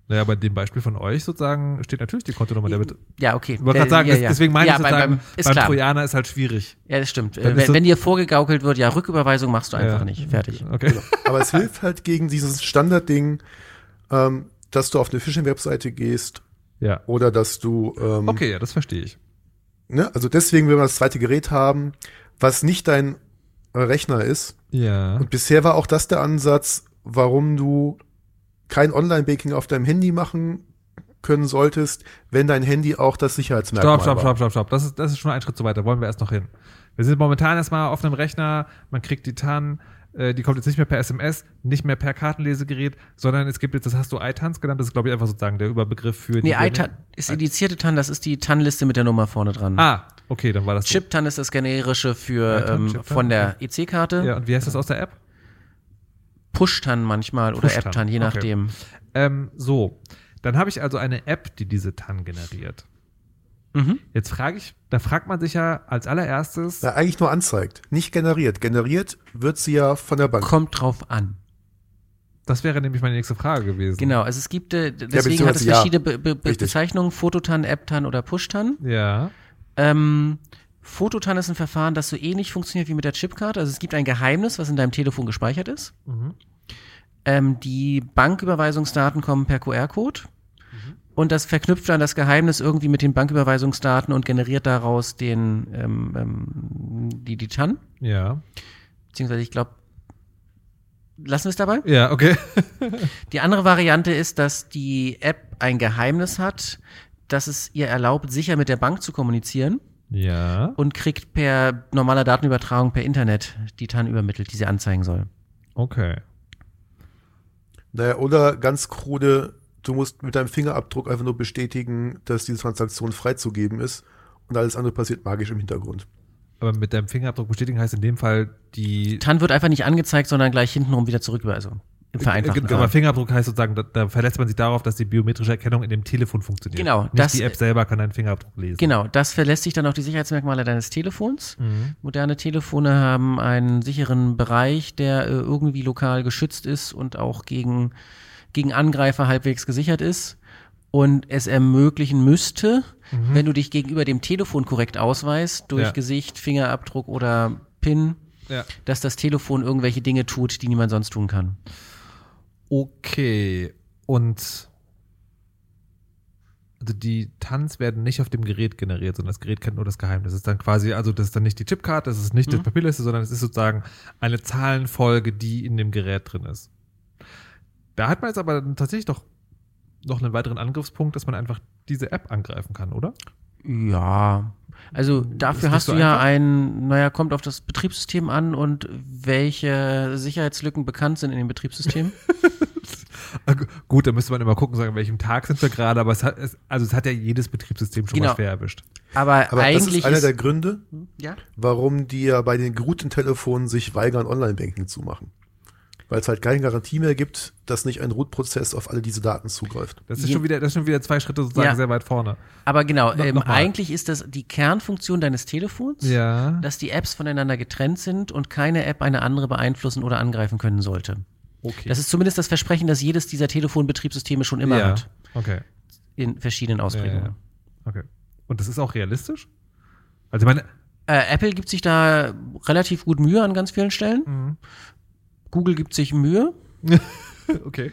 Naja, bei dem Beispiel von euch sozusagen steht natürlich die Kontonummer der Bet Ja, okay. Ich wollte Äh, gerade sagen, ja, das- ja. deswegen meine ja, ich beim, sozusagen, beim, ist beim klar. Trojaner ist halt schwierig. Ja, das stimmt. Äh, wenn, so- wenn dir vorgegaukelt wird, ja, Rücküberweisung machst du einfach Ja. nicht. Fertig. Okay. Aber es hilft halt gegen dieses Standardding, ähm, dass du auf eine Phishing-Webseite gehst Ja. oder dass du, ähm, Okay, ja, das verstehe ich. ne, also deswegen will man das zweite Gerät haben, was nicht dein äh, Rechner ist. Ja. Und bisher war auch das der Ansatz, warum du kein Online-Banking auf deinem Handy machen können solltest, wenn dein Handy auch das Sicherheitsmerkmal Stopp, stopp, war. stopp, stopp, stopp. Das ist, das ist schon ein Schritt zu weit. Da wollen wir erst noch hin. Wir sind momentan erstmal auf einem Rechner, man kriegt die TAN, äh, die kommt jetzt nicht mehr per SMS, nicht mehr per Kartenlesegerät, sondern es gibt jetzt, das hast du iTans genannt, das ist, glaube ich, einfach sozusagen der Überbegriff für Nee, die. iTan ist indizierte TAN, das ist die TAN-Liste mit der Nummer vorne dran. Ah, okay, dann war das. so. Chip-TAN ist das generische für ähm, von der EC-Karte. Ja, und wie heißt das aus der App? Push-TAN manchmal oder Push-TAN, App-TAN, je okay. nachdem. Ähm, so, dann habe ich also eine App, die diese TAN generiert. Mhm. Jetzt frage ich, da fragt man sich ja als allererstes, Ja, eigentlich nur anzeigt, nicht generiert. Generiert wird sie ja von der Bank. Kommt drauf an. das wäre nämlich meine nächste Frage gewesen. Genau, also es gibt, äh, deswegen hat es beziehungsweise ja. verschiedene Be Be. Bezeichnungen, Fototan, App-TAN oder Push-TAN. Ja. Ähm, Fototan ist ein Verfahren, das so ähnlich funktioniert wie mit der Chipkarte. Also es gibt ein Geheimnis, was in deinem Telefon gespeichert ist. Mhm. Ähm, die Banküberweisungsdaten kommen per QR-Code. Und das verknüpft dann das Geheimnis irgendwie mit den Banküberweisungsdaten und generiert daraus den, ähm, ähm, die, die TAN. Ja. Beziehungsweise ich glaube, lassen wir es dabei. Ja, okay. (laughs) (laughs) Die andere Variante ist, dass die App ein Geheimnis hat, das es ihr erlaubt, sicher mit der Bank zu kommunizieren ja. und kriegt per normaler Datenübertragung per Internet die TAN übermittelt, die sie anzeigen soll. Okay. Naja, oder ganz krude, du musst mit deinem Fingerabdruck einfach nur bestätigen, dass diese Transaktion freizugeben ist und alles andere passiert magisch im Hintergrund. Aber mit deinem Fingerabdruck bestätigen heißt in dem Fall die. TAN wird einfach nicht angezeigt, sondern gleich hintenrum wieder zurücküberweisung. Im vereinfachten Äh, Aber Fall. Fingerabdruck heißt sozusagen, da, da verlässt man sich darauf, dass die biometrische Erkennung in dem Telefon funktioniert. Genau, Nicht das- die App selber kann deinen Fingerabdruck lesen. Genau, das verlässt sich dann auf die Sicherheitsmerkmale deines Telefons. Mhm. Moderne Telefone haben einen sicheren Bereich, der äh, irgendwie lokal geschützt ist und auch gegen, gegen Angreifer halbwegs gesichert ist. Und es ermöglichen müsste, wenn du dich gegenüber dem Telefon korrekt ausweist, durch Ja. Gesicht, Fingerabdruck oder PIN, Ja. dass das Telefon irgendwelche Dinge tut, die niemand sonst tun kann. Okay. Und also die Tanz werden nicht auf dem Gerät generiert, sondern das Gerät kennt nur das Geheimnis. Das ist dann quasi, also das ist dann nicht die Chipkarte, das ist nicht Mhm. das Papierliste, sondern es ist sozusagen eine Zahlenfolge, die in dem Gerät drin ist. Da hat man jetzt aber dann tatsächlich doch noch einen weiteren Angriffspunkt, dass man einfach diese App angreifen kann, oder? Ja, also dafür nicht hast so du ja einfach? ein, naja, kommt auf das Betriebssystem an und welche Sicherheitslücken bekannt sind in dem Betriebssystem. Gu- (laughs) Gut, da müsste man immer gucken, sagen, an welchem Tag sind wir gerade, aber es hat, es, also es hat ja jedes Betriebssystem schon Genau. mal schwer erwischt. Aber, Aber das eigentlich ist einer der Gründe, ja? warum die ja bei den gerouteten Telefonen sich weigern, Online-Banking zu machen. Weil es halt keine Garantie mehr gibt, dass nicht ein Root-Prozess auf alle diese Daten zugreift. Das ist Je- schon wieder, das ist schon wieder zwei Schritte sozusagen Ja. sehr weit vorne. Aber genau, No- ähm, eigentlich ist das die Kernfunktion deines Telefons, Ja. dass die Apps voneinander getrennt sind und keine App eine andere beeinflussen oder angreifen können sollte. Okay. Das ist zumindest das Versprechen, das jedes dieser Telefonbetriebssysteme schon immer ja. hat. Okay. In verschiedenen Ja, Ausprägungen. ja. Okay. Und das ist auch realistisch? Also ich meine, Äh, Apple gibt sich da relativ gut Mühe an ganz vielen Stellen. Mhm. Google gibt sich Mühe. (laughs) okay.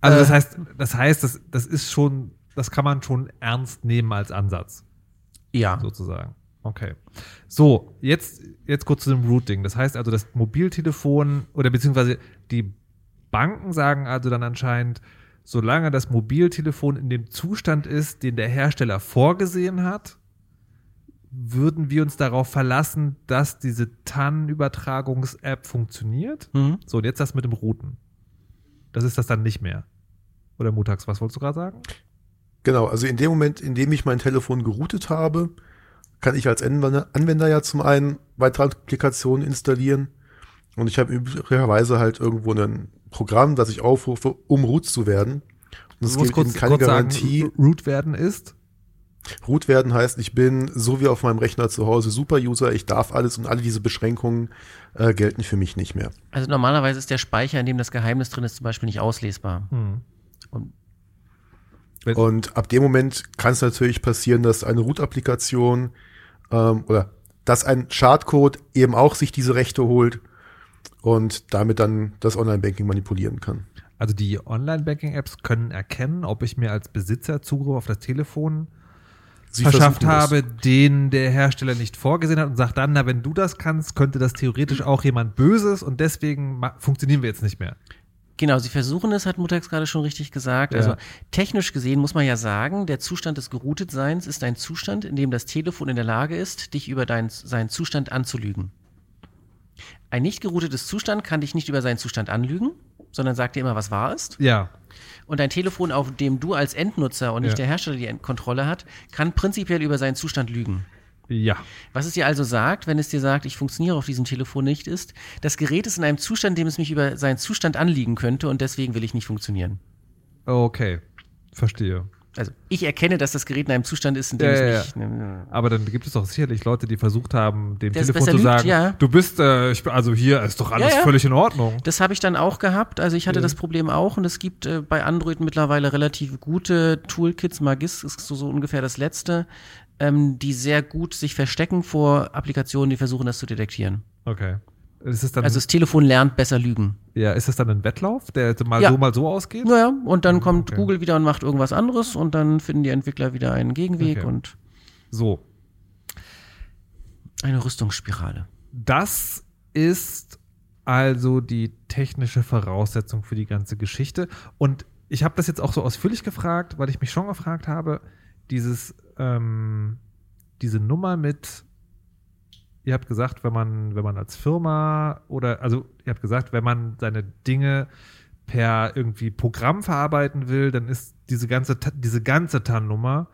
Also das heißt, das heißt, das, das ist schon, das kann man schon ernst nehmen als Ansatz, Ja. sozusagen. Okay. So, jetzt, jetzt kurz zu dem Routing. Das heißt also, das Mobiltelefon oder beziehungsweise die Banken sagen also dann anscheinend, solange das Mobiltelefon in dem Zustand ist, den der Hersteller vorgesehen hat, würden wir uns darauf verlassen, dass diese TAN-Übertragungs-App funktioniert. Mhm. So, und jetzt das mit dem Routen. Das ist das dann nicht mehr. Oder Mutax, was wolltest du gerade sagen? Genau, also in dem Moment, in dem ich mein Telefon geroutet habe, kann ich als Anwender, ja zum einen weitere Applikationen installieren und ich habe üblicherweise halt irgendwo ein Programm, das ich aufrufe, um root zu werden. Und es Du musst gibt eben keine kurz Garantie. Sagen, Root werden ist. Root werden heißt, ich bin so wie auf meinem Rechner zu Hause Super-User, ich darf alles und alle diese Beschränkungen äh, gelten für mich nicht mehr. Also normalerweise ist der Speicher, in dem das Geheimnis drin ist, zum Beispiel nicht auslesbar. Hm. Und Und ab dem Moment kann es natürlich passieren, dass eine Root-Applikation ähm, oder dass ein Schadcode eben auch sich diese Rechte holt und damit dann das Online-Banking manipulieren kann. Also die Online-Banking-Apps können erkennen, ob ich mir als Besitzer Zugriff auf das Telefon Sie verschafft habe, den der Hersteller nicht vorgesehen hat und sagt dann, na, wenn du das kannst, könnte das theoretisch auch jemand Böses und deswegen funktionieren wir jetzt nicht mehr. Genau, sie versuchen es, hat Mutax gerade schon richtig gesagt. Ja. Also technisch gesehen muss man ja sagen, der Zustand des Geroutetseins ist ein Zustand, in dem das Telefon in der Lage ist, dich über dein, seinen Zustand anzulügen. Ein nicht geroutetes Zustand kann dich nicht über seinen Zustand anlügen, sondern sagt dir immer, was wahr ist. Ja. Und ein Telefon, auf dem du als Endnutzer und nicht Ja. der Hersteller die Kontrolle hat, kann prinzipiell über seinen Zustand lügen. Ja. Was es dir also sagt, wenn es dir sagt, ich funktioniere auf diesem Telefon nicht, ist, das Gerät ist in einem Zustand, in dem es mich über seinen Zustand anliegen könnte und deswegen will ich nicht funktionieren. Okay. Verstehe. Also ich erkenne, dass das Gerät in einem Zustand ist, in dem Ja, es ja, mich. Aber dann gibt es doch sicherlich Leute, die versucht haben, dem es Telefon zu sagen, ja. du bist, äh, ich, also hier ist doch alles völlig in Ordnung. Das habe ich dann auch gehabt. Also ich hatte Ja. das Problem auch und es gibt äh, bei Android mittlerweile relativ gute Toolkits. Magis ist so, so ungefähr das letzte, ähm, die sehr gut sich verstecken vor Applikationen, die versuchen, das zu detektieren. Okay. Ist dann, Also das Telefon lernt besser lügen. ja, ist das dann ein Wettlauf, der mal Ja. so, mal so ausgeht? Naja, und dann kommt Okay. Google wieder und macht irgendwas anderes und dann finden die Entwickler wieder einen Gegenweg Okay. und So. eine Rüstungsspirale. Das ist also die technische Voraussetzung für die ganze Geschichte. Und ich habe das jetzt auch so ausführlich gefragt, weil ich mich schon gefragt habe, dieses, ähm, diese Nummer mit, ihr habt gesagt, wenn man, wenn man als Firma oder, also ihr habt gesagt, wenn man seine Dinge per irgendwie Programm verarbeiten will, dann ist diese ganze, diese ganze TAN-Nummer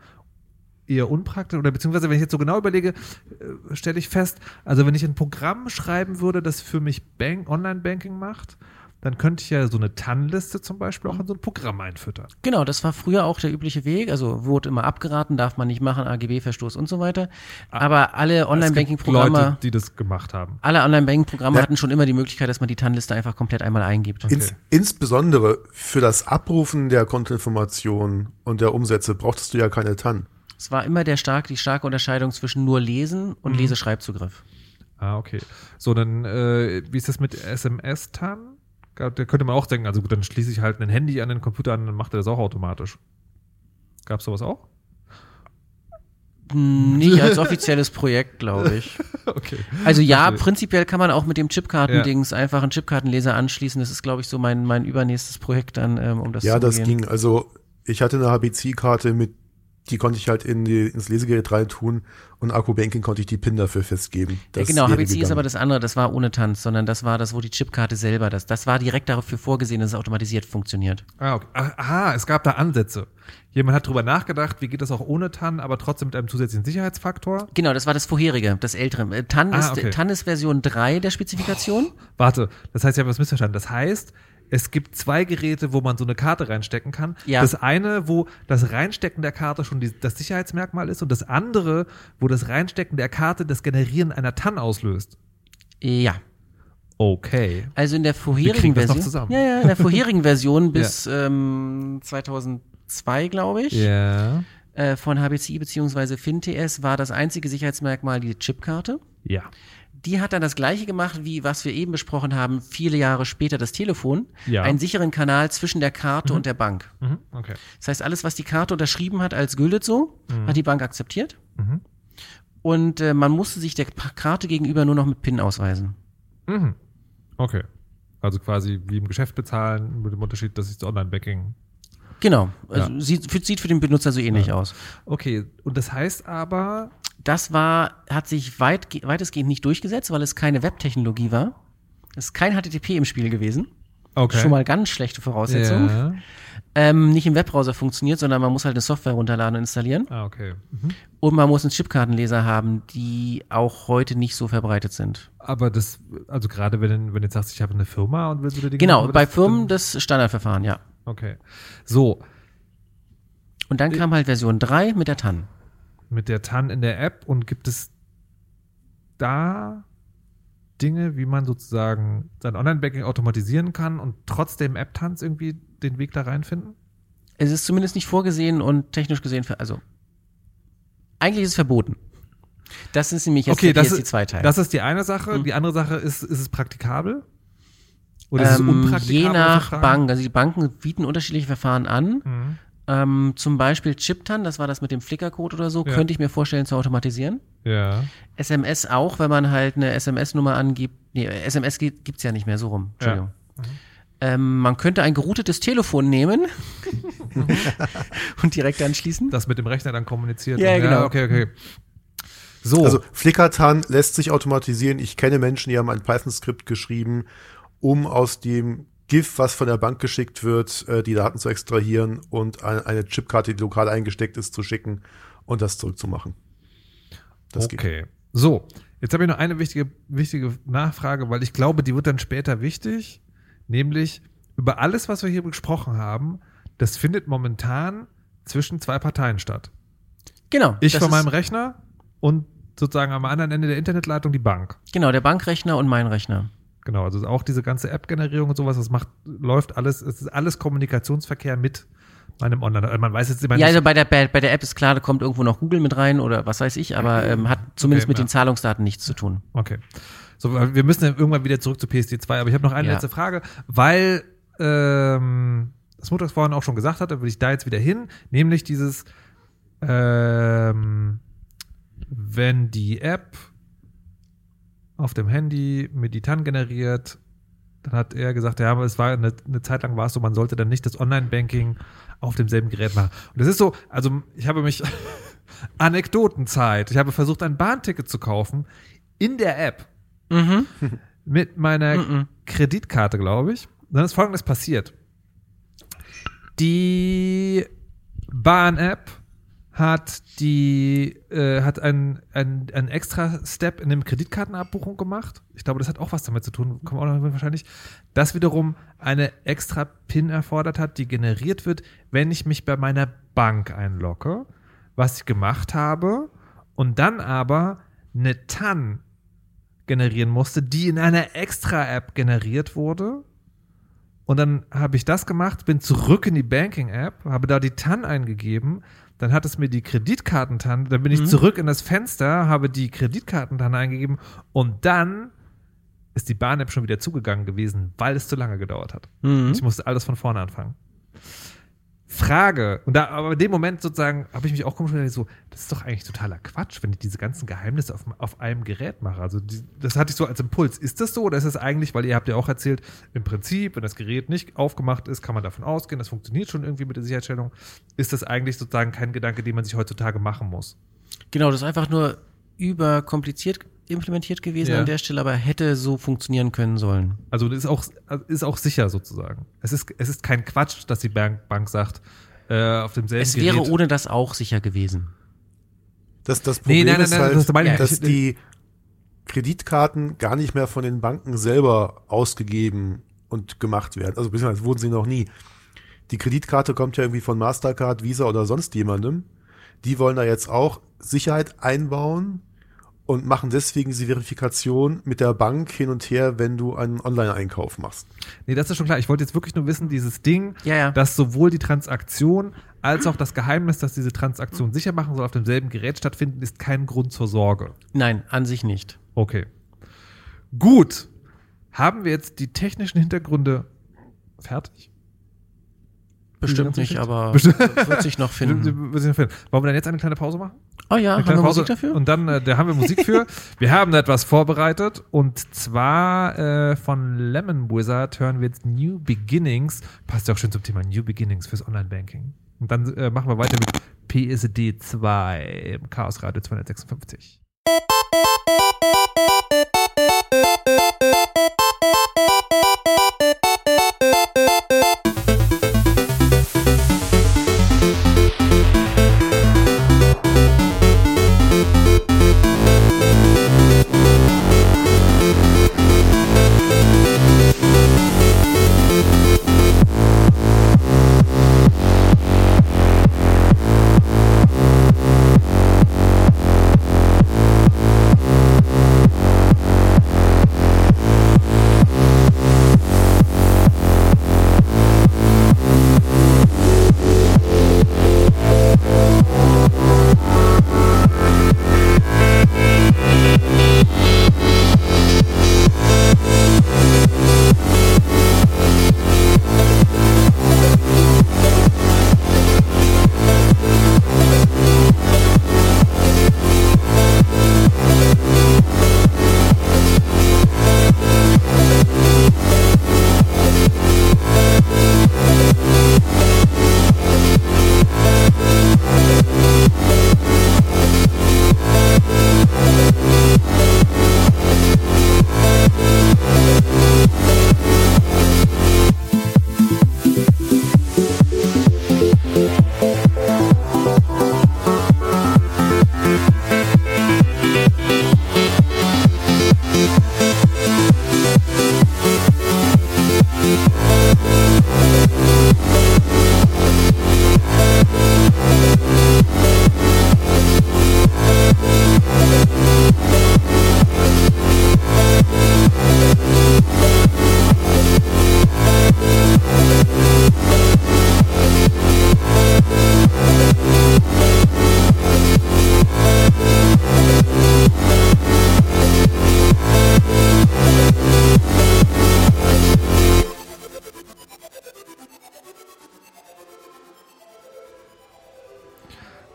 eher unpraktisch. Oder beziehungsweise wenn ich jetzt so genau überlege, äh, stelle ich fest, also wenn ich ein Programm schreiben würde, das für mich Bank, Online-Banking macht, dann könnte ich ja so eine TAN-Liste zum Beispiel auch in so ein Programm einfüttern. Genau, das war früher auch der übliche Weg. Also wurde immer abgeraten, darf man nicht machen, AGB-Verstoß und so weiter. Aber alle Online-Banking-Programme, Leute, die das gemacht haben. alle Online-Banking-Programme Ja. hatten schon immer die Möglichkeit, dass man die TAN-Liste einfach komplett einmal eingibt. Ins, insbesondere für das Abrufen der Kontoinformationen und der Umsätze brauchtest du ja keine TAN. Es war immer der stark, die starke Unterscheidung zwischen nur Lesen und Leseschreibzugriff. Ah, okay. So, dann, äh, wie ist das mit SMS-TAN? Da könnte man auch denken, also gut, dann schließe ich halt ein Handy an den Computer an, dann macht er das auch automatisch. Gab's sowas auch? Nicht als offizielles Projekt, glaube ich. (laughs) Okay. Also ja, Verstehe. prinzipiell kann man auch mit dem Chipkartendings einfach einen Chipkartenleser anschließen. Das ist, glaube ich, so mein, mein übernächstes Projekt dann, ähm, um das ja, zu das umgehen. ging. Also ich hatte eine HBC-Karte mit, die konnte ich halt in die, ins Lesegerät reintun und Akku-Banking konnte ich die PIN dafür festgeben. Ja, Das genau, HBC ist aber das andere, das war ohne Tanz, sondern das war das, wo die Chipkarte selber, das, das war direkt dafür vorgesehen, dass es automatisiert funktioniert. Ah, okay. Ah, Aha, es gab da Ansätze. Jemand hat drüber nachgedacht, wie geht das auch ohne TAN, aber trotzdem mit einem zusätzlichen Sicherheitsfaktor. Genau, das war das vorherige, das ältere. Äh, TAN, Ah, ist, okay. TAN ist Version 3 der Spezifikation. Warte, das heißt, ich habe was missverstanden. Das heißt, es gibt zwei Geräte, wo man so eine Karte reinstecken kann. Ja. Das eine, wo das Reinstecken der Karte schon die, das Sicherheitsmerkmal ist und das andere, wo das Reinstecken der Karte das Generieren einer TAN auslöst. Ja. Okay. Also in der vorherigen Version. Ja, ja, in der (laughs) vorherigen Version bis ähm, 2002, glaube ich, Ja. äh, von HBCI bzw. FinTS war das einzige Sicherheitsmerkmal die Chipkarte. Ja. Die hat dann das gleiche gemacht, wie was wir eben besprochen haben, viele Jahre später das Telefon. Ja. Einen sicheren Kanal zwischen der Karte und der Bank. Mhm. Okay. Das heißt, alles, was die Karte unterschrieben hat als gültet so, hat die Bank akzeptiert. Mhm. Und äh, man musste sich der Karte gegenüber nur noch mit PIN ausweisen. Mhm. Okay. Also quasi wie im Geschäft bezahlen, mit dem Unterschied, dass ich das Online-Banking. Genau. Also Ja. sieht, sieht für den Benutzer so ähnlich aus. Okay. Und das heißt aber, Das war, hat sich weit, weitestgehend nicht durchgesetzt, weil es keine Webtechnologie war. Es ist kein HTTP im Spiel gewesen. okay. Schon mal ganz schlechte Voraussetzung. Ja. Ähm, nicht im Webbrowser funktioniert, sondern man muss halt eine Software runterladen und installieren. Ah, okay. Mhm. Und man muss einen Chipkartenleser haben, die auch heute nicht so verbreitet sind. Aber das, also gerade wenn, wenn du jetzt sagst, ich habe eine Firma und will so die Dinge Genau, bei das- Firmen das Standardverfahren, ja. Okay. So, Und dann kam halt Version 3 mit der TAN. Mit der TAN in der App und gibt es da Dinge, wie man sozusagen sein Online-Banking automatisieren kann und trotzdem App-Tanz irgendwie den Weg da reinfinden? Es ist zumindest nicht vorgesehen und technisch gesehen, also eigentlich ist es verboten. Das ist nämlich jetzt okay, das PSD2 Teil. ist, das ist die eine Sache. Die andere Sache ist, ist es praktikabel? Oder ist es ähm, unpraktikabel? je nach? Bank, also die Banken bieten unterschiedliche Verfahren an. Mhm. Ähm, zum Beispiel Chiptan, das war das mit dem Flickercode oder so, Ja. könnte ich mir vorstellen zu automatisieren. Ja. SMS auch, wenn man halt eine SMS-Nummer angibt. Nee, SMS gibt, gibt's ja nicht mehr so rum. Entschuldigung. Ähm, man könnte ein geroutetes Telefon nehmen (laughs) und direkt anschließen. Das mit dem Rechner dann kommuniziert. Ja, genau. okay, okay. So. Also Flickertan lässt sich automatisieren. Ich kenne Menschen, die haben ein Python-Skript geschrieben, um aus dem GIF, was von der Bank geschickt wird, äh, die Daten zu extrahieren und ein- eine Chipkarte, die lokal eingesteckt ist, zu schicken und das zurückzumachen. Das geht. okay. So, jetzt habe ich noch eine wichtige, wichtige Nachfrage, weil ich glaube, die wird dann später wichtig, nämlich über alles, was wir hier besprochen haben, das findet momentan zwischen zwei Parteien statt. Genau. Ich von meinem Rechner und sozusagen am anderen Ende der Internetleitung die Bank. Genau, der Bankrechner und mein Rechner. Genau, also auch diese ganze App-Generierung und sowas, das macht, läuft alles, es ist alles Kommunikationsverkehr mit meinem Online. Also Man weiß jetzt immer Ja, also bei der, bei, bei der App ist klar, da kommt irgendwo noch Google mit rein oder was weiß ich, aber ähm, hat zumindest Okay, mit ja. den Zahlungsdaten nichts zu tun. Okay. So, wir müssen ja irgendwann wieder zurück zu PSD2, aber ich habe noch eine Ja. letzte Frage, weil ähm, das Montags vorhin auch schon gesagt hatte, will ich da jetzt wieder hin, nämlich dieses, ähm, wenn die App auf dem Handy mir die TAN generiert, dann hat er gesagt, ja, aber es war eine, eine Zeit lang war es so, man sollte dann nicht das Online-Banking auf demselben Gerät machen. Und das ist so, also ich habe mich (laughs) Anekdotenzeit. Ich habe versucht, ein Bahnticket zu kaufen in der App Mhm. (laughs) mit meiner Mhm. Kreditkarte, glaube ich. Dann ist folgendes passiert. Die Bahn-App hat die äh, hat ein, ein, extra Step in dem Kreditkartenabbuchung gemacht. Ich glaube, das hat auch was damit zu tun, kommt auch noch wahrscheinlich. Das wiederum eine extra PIN erfordert hat, die generiert wird, wenn ich mich bei meiner Bank einlogge, was ich gemacht habe und dann aber eine TAN generieren musste, die in einer extra App generiert wurde. Und dann habe ich das gemacht, bin zurück in die Banking-App, habe da die TAN eingegeben, dann hat es mir die Kreditkartentanne, dann bin ich Mhm. zurück in das Fenster, habe die Kreditkartentanne eingegeben und dann ist die Bahn-App schon wieder zugegangen gewesen, weil es zu lange gedauert hat. Mhm. Ich musste alles von vorne anfangen. Frage, und da, aber in dem Moment sozusagen habe ich mich auch komisch gedacht, so, das ist doch eigentlich totaler Quatsch, wenn ich diese ganzen Geheimnisse auf, auf einem Gerät mache. Also die, das hatte ich so als Impuls. Ist das so oder ist es eigentlich, weil ihr habt ja auch erzählt, im Prinzip, wenn das Gerät nicht aufgemacht ist, kann man davon ausgehen, das funktioniert schon irgendwie mit der Sicherheitsstellung. Ist das eigentlich sozusagen kein Gedanke, den man sich heutzutage machen muss? Genau, das ist einfach nur überkompliziert implementiert gewesen Ja. an der Stelle, aber hätte so funktionieren können sollen. Also das ist auch, ist auch sicher sozusagen. Es ist, es ist kein Quatsch, dass die Bank, Bank sagt, äh, auf demselben Es Gerät. wäre ohne das auch sicher gewesen. Das, das Nee, Problem nein, nein, ist halt, das meine dass die Kreditkarten gar nicht mehr von den Banken selber ausgegeben und gemacht werden. Also beziehungsweise wurden sie noch nie. Die Kreditkarte kommt ja irgendwie von Mastercard, Visa oder sonst jemandem. Die wollen da jetzt auch Sicherheit einbauen und machen deswegen die Verifikation mit der Bank hin und her, wenn du einen Online-Einkauf machst. Nee, das ist schon klar. Ich wollte jetzt wirklich nur wissen, dieses Ding, Ja, ja. dass sowohl die Transaktion als auch das Geheimnis, dass diese Transaktion sicher machen soll, auf demselben Gerät stattfinden, ist kein Grund zur Sorge. Nein, an sich nicht. Okay. Gut. Haben wir jetzt die technischen Hintergründe fertig? Bestimmt nicht, aber Bestimmt. (laughs) wird sich noch finden. Wollen wir dann jetzt eine kleine Pause machen? Oh ja, haben wir. Musik dafür? Und dann, äh, da haben wir Musik für. (laughs) wir haben etwas vorbereitet und zwar äh, von Lemon Wizard hören wir jetzt New Beginnings. Passt ja auch schön zum Thema New Beginnings fürs Online-Banking. Und dann äh, machen wir weiter mit PSD 2 im Chaos Radio 256. (laughs)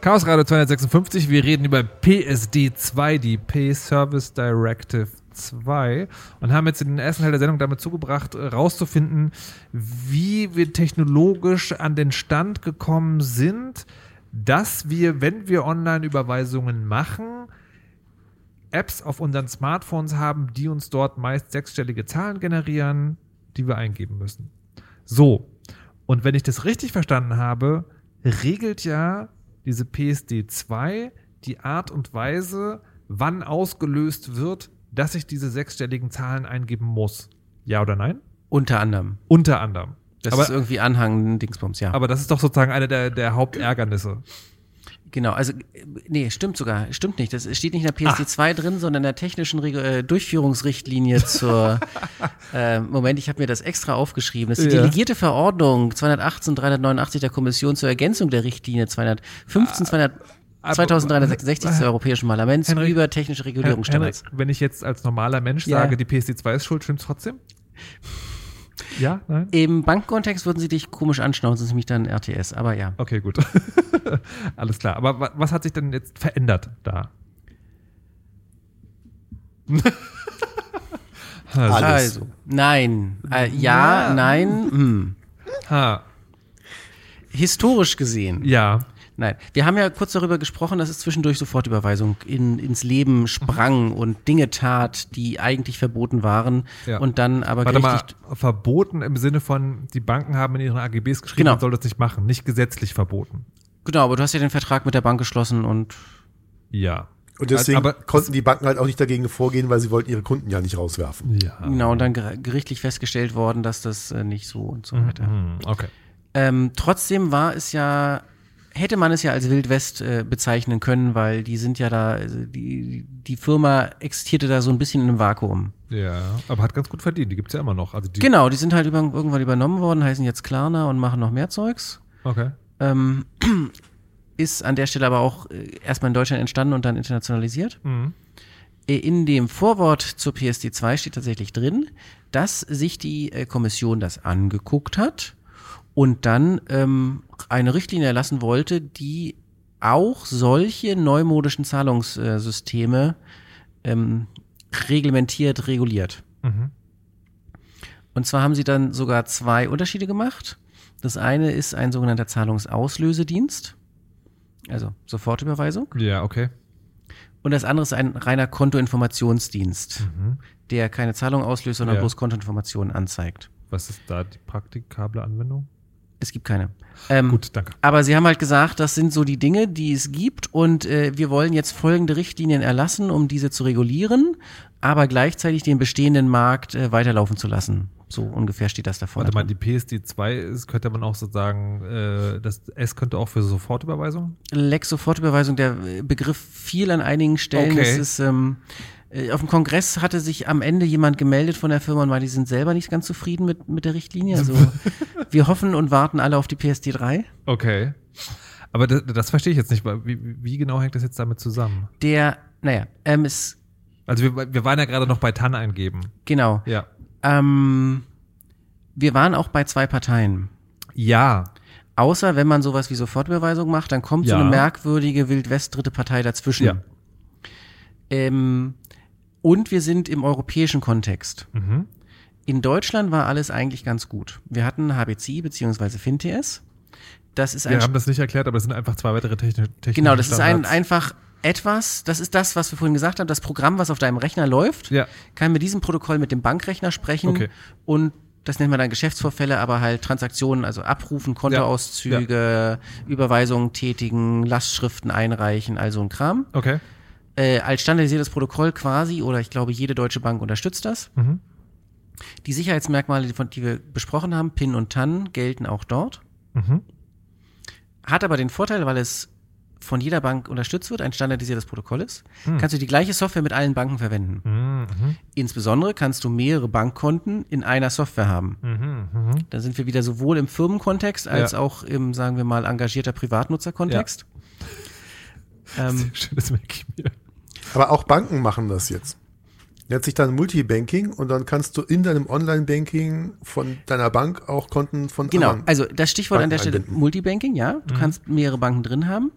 Chaos Radio 256, wir reden über PSD 2, die Pay Service Directive 2 und haben jetzt in den ersten Teil der Sendung damit zugebracht, äh, rauszufinden, wie wir technologisch an den Stand gekommen sind, dass wir, wenn wir Online-Überweisungen machen, Apps auf unseren Smartphones haben, die uns dort meist sechsstellige Zahlen generieren, die wir eingeben müssen. So. Und wenn ich das richtig verstanden habe, regelt ja diese PSD2 die Art und Weise, wann ausgelöst wird, dass ich diese sechsstelligen Zahlen eingeben muss? Ja oder nein? Unter anderem. Unter anderem. Das aber, ist irgendwie Anhang Dingsbums, ja. aber das ist doch sozusagen eine der, der Hauptärgernisse. Genau, also äh, nee, stimmt sogar, stimmt nicht. Das steht nicht in der PSD2 drin, sondern in der technischen Regu äh, Durchführungsrichtlinie zur (laughs) äh, Moment, ich habe mir das extra aufgeschrieben. Das ist die Ja. delegierte Verordnung 218 389 der Kommission zur Ergänzung der Richtlinie 215 200 aber- 2366 des Europäischen Parlaments Henrik, über technische Henrik, Regulierungsstandards. wenn ich jetzt als normaler Mensch Ja. sage, die PSD2 ist schuld, stimmt's trotzdem? Ja? Nein? Im Bankkontext würden sie dich komisch anschnauzen, das ist nämlich dann RTS, aber ja. Okay, gut. (laughs) Alles klar. Aber wa- was hat sich denn jetzt verändert da? (laughs) Alles. Also, nein, äh, ja, Ja. nein, hm. Ha, Historisch gesehen. ja. Nein, wir haben ja kurz darüber gesprochen, dass es zwischendurch Sofortüberweisung in, ins Leben sprang und Dinge tat, die eigentlich verboten waren Ja. und dann aber Warte mal, gerichtlich. verboten im Sinne von, die Banken haben in ihren AGBs geschrieben, Genau. man soll das nicht machen. Nicht gesetzlich verboten. Genau, aber du hast ja den Vertrag mit der Bank geschlossen und Ja. Und deswegen Aber- konnten die Banken halt auch nicht dagegen vorgehen, weil sie wollten ihre Kunden ja nicht rauswerfen. Ja. genau, und dann ger- gerichtlich festgestellt worden, dass das äh, nicht so und so weiter. Hm, okay. Ähm, trotzdem war es ja, hätte man es ja als Wildwest äh, bezeichnen können, weil die sind ja da, also die, die Firma existierte da so ein bisschen in einem Vakuum. Ja, aber hat ganz gut verdient. Die gibt's ja immer noch. Also die, Genau, die sind halt über, irgendwann übernommen worden, heißen jetzt Klarna und machen noch mehr Zeugs. Okay. Ähm, (clears throat) ist an der Stelle aber auch äh, erstmal in Deutschland entstanden und dann internationalisiert. Mhm. Äh, In dem Vorwort zur PSD2 steht tatsächlich drin, dass sich die äh, Kommission das angeguckt hat und dann ähm, eine Richtlinie erlassen wollte, die auch solche neumodischen Zahlungssysteme ähm, reglementiert, reguliert. Mhm. Und zwar haben sie dann sogar zwei Unterschiede gemacht. Das eine ist ein sogenannter Zahlungsauslösedienst, also Sofortüberweisung. Ja, okay. Und das andere ist ein reiner Kontoinformationsdienst, Mhm. der keine Zahlung auslöst, sondern Ja. bloß Kontoinformationen anzeigt. Was ist da die praktikable Anwendung? Es gibt keine. Ähm, Gut, danke. Aber sie haben halt gesagt, das sind so die Dinge, die es gibt und äh, wir wollen jetzt folgende Richtlinien erlassen, um diese zu regulieren, aber gleichzeitig den bestehenden Markt äh, weiterlaufen zu lassen. So ungefähr steht das da vorne. Warte mal, die PSD2 ist, könnte man auch so sagen, äh, das S könnte auch für Sofortüberweisung? Lex Sofortüberweisung, der Begriff fiel an einigen Stellen. Okay. Es ist, ähm, äh, auf dem Kongress hatte sich am Ende jemand gemeldet von der Firma und war, die sind selber nicht ganz zufrieden mit, mit der Richtlinie. Also (laughs) wir hoffen und warten alle auf die PSD 3. Okay. Aber das, das verstehe ich jetzt nicht. Wie, wie genau hängt das jetzt damit zusammen? Der, naja, ähm, ist, Also wir, wir waren ja gerade noch bei TAN eingeben. genau. Ja. Ähm, wir waren auch bei zwei Parteien. Ja. Außer wenn man sowas wie Sofortüberweisung macht, dann kommt so Ja. eine merkwürdige Wildwest-dritte Partei dazwischen. Ja. Ähm, und wir sind im europäischen Kontext. Mhm. In Deutschland war alles eigentlich ganz gut. Wir hatten HBCI beziehungsweise FinTS. Das ist ein Wir haben das nicht erklärt, aber es sind einfach zwei weitere techni technische genau, das ist ein, Standards. einfach etwas, das ist das, was wir vorhin gesagt haben, das Programm, was auf deinem Rechner läuft, Ja. kann mit diesem Protokoll mit dem Bankrechner sprechen Okay. und das nennt man dann Geschäftsvorfälle, aber halt Transaktionen, also abrufen, Kontoauszüge, Überweisungen tätigen, Lastschriften einreichen, also ein Kram. Okay. Äh, als standardisiertes Protokoll quasi, oder ich glaube, jede deutsche Bank unterstützt das. Mhm. Die Sicherheitsmerkmale, die, von, die wir besprochen haben, PIN und TAN, gelten auch dort. Mhm. Hat aber den Vorteil, weil es von jeder Bank unterstützt wird, ein standardisiertes Protokoll ist, Hm. kannst du die gleiche Software mit allen Banken verwenden. Mhm. Insbesondere kannst du mehrere Bankkonten in einer Software haben. Mhm. Mhm. Da sind wir wieder sowohl im Firmenkontext als Ja. auch im, sagen wir mal, engagierter Privatnutzerkontext. Ähm, Schönes merke ich mir. Aber auch Banken machen das jetzt. Nennt sich dann Multibanking und dann kannst du in deinem Online-Banking von deiner Bank auch Konten von Genau, anderen. also das Stichwort an der Banken Stelle einbinden. Multibanking, ja. Du kannst mehrere Banken drin haben.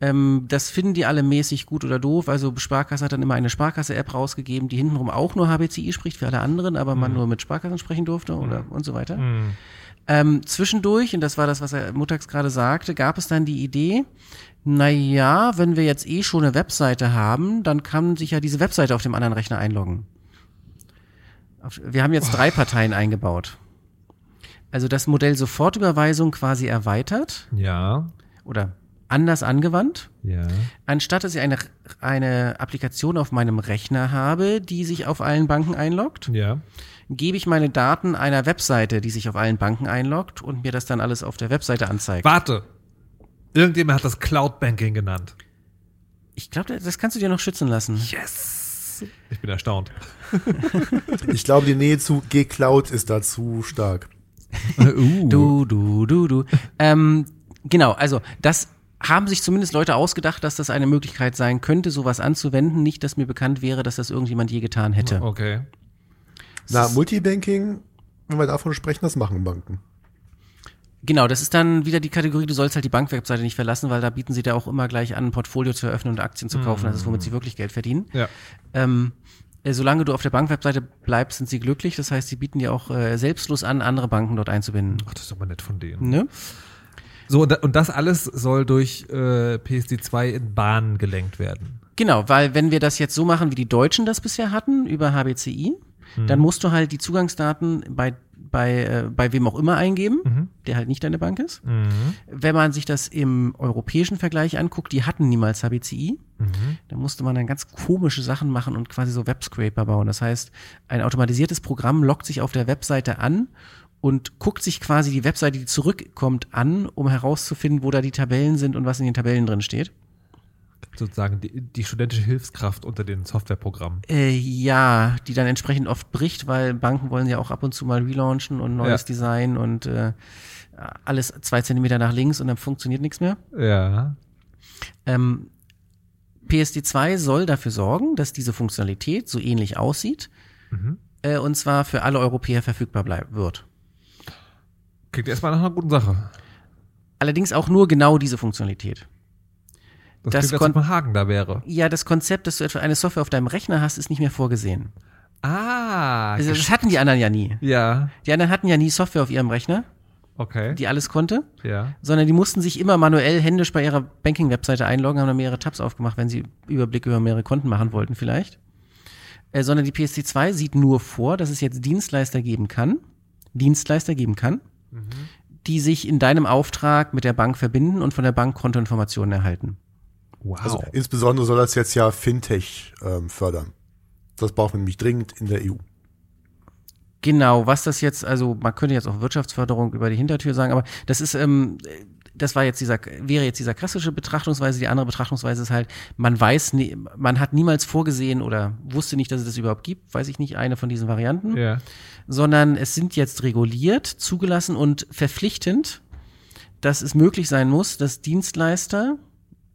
Ähm, das finden die alle mäßig gut oder doof. Also Sparkasse hat dann immer eine Sparkasse-App rausgegeben, die hintenrum auch nur HBCI spricht für alle anderen, aber man nur mit Sparkassen sprechen durfte oder und so weiter. Mhm. Ähm, zwischendurch, und das war das, was er Mutags gerade sagte, gab es dann die Idee, na ja, wenn wir jetzt eh schon eine Webseite haben, dann kann sich ja diese Webseite auf dem anderen Rechner einloggen. Wir haben jetzt drei Parteien eingebaut. Also das Modell Sofortüberweisung quasi erweitert Ja. oder anders angewandt. Ja. Anstatt dass ich eine, eine Applikation auf meinem Rechner habe, die sich auf allen Banken einloggt, Ja. gebe ich meine Daten einer Webseite, die sich auf allen Banken einloggt und mir das dann alles auf der Webseite anzeigt. Warte. Irgendjemand hat das Cloud Banking genannt. Ich glaube, das kannst du dir noch schützen lassen. Yes. Ich bin erstaunt. (laughs) Ich glaube, die Nähe zu G-Cloud ist da zu stark. (laughs) uh. Du, du, du, du. ähm, genau, also das haben sich zumindest Leute ausgedacht, dass das eine Möglichkeit sein könnte, sowas anzuwenden. Nicht, dass mir bekannt wäre, dass das irgendjemand je getan hätte. Okay. Na, Multibanking, wenn wir davon sprechen, das machen Banken. Genau, das ist dann wieder die Kategorie, du sollst halt die Bankwebseite nicht verlassen, weil da bieten sie dir auch immer gleich an, ein Portfolio zu eröffnen und Aktien zu kaufen. Das ist, womit sie wirklich Geld verdienen. Ja. Ähm, äh, solange du auf der Bankwebseite bleibst, sind sie glücklich. Das heißt, sie bieten dir auch äh, selbstlos an, andere Banken dort einzubinden. Ach, das ist aber nett von denen. Ne? So, und da- und das alles soll durch äh, PSD2 in Bahnen gelenkt werden. Genau, weil wenn wir das jetzt so machen, wie die Deutschen das bisher hatten, über HBCI, dann musst du halt die Zugangsdaten bei, bei, äh, bei wem auch immer eingeben, der halt nicht deine Bank ist. Wenn man sich das im europäischen Vergleich anguckt, die hatten niemals HBCI. Da musste man dann ganz komische Sachen machen und quasi so Webscraper bauen. Das heißt, ein automatisiertes Programm loggt sich auf der Webseite an und guckt sich quasi die Webseite, die zurückkommt, an, um herauszufinden, wo da die Tabellen sind und was in den Tabellen drin steht. Sozusagen die, die studentische Hilfskraft unter den Softwareprogrammen. Äh, ja, die dann entsprechend oft bricht, weil Banken wollen ja auch ab und zu mal relaunchen und neues Ja. Design und äh, alles zwei Zentimeter nach links und dann funktioniert nichts mehr. Ja. Ähm, PSD2 soll dafür sorgen, dass diese Funktionalität so ähnlich aussieht äh, und zwar für alle Europäer verfügbar bleibt wird. Klingt erstmal nach einer guten Sache. Allerdings auch nur genau diese Funktionalität. Das, Das klingt, als Haken da wäre. Ja, das Konzept, dass du etwa eine Software auf deinem Rechner hast, ist nicht mehr vorgesehen. Ah. Also, das hatten die anderen ja nie. ja. Die anderen hatten ja nie Software auf ihrem Rechner, Okay. die alles konnte. ja. sondern die mussten sich immer manuell händisch bei ihrer Banking-Webseite einloggen, haben dann mehrere Tabs aufgemacht, wenn sie Überblick über mehrere Konten machen wollten vielleicht. Äh, sondern die PSD2 sieht nur vor, dass es jetzt Dienstleister geben kann, Dienstleister geben kann, die sich in deinem Auftrag mit der Bank verbinden und von der Bank Kontoinformationen erhalten. Wow. Also insbesondere soll das jetzt ja Fintech ähm, fördern. Das brauchen wir nämlich dringend in der EU. Genau, was das jetzt, also man könnte jetzt auch Wirtschaftsförderung über die Hintertür sagen, aber das ist, ähm, das war jetzt dieser, wäre jetzt dieser klassische Betrachtungsweise. Die andere Betrachtungsweise ist halt, man weiß, nie, man hat niemals vorgesehen oder wusste nicht, dass es das überhaupt gibt, weiß ich nicht, eine von diesen Varianten, ja. sondern es sind jetzt reguliert, zugelassen und verpflichtend, dass es möglich sein muss, dass Dienstleister,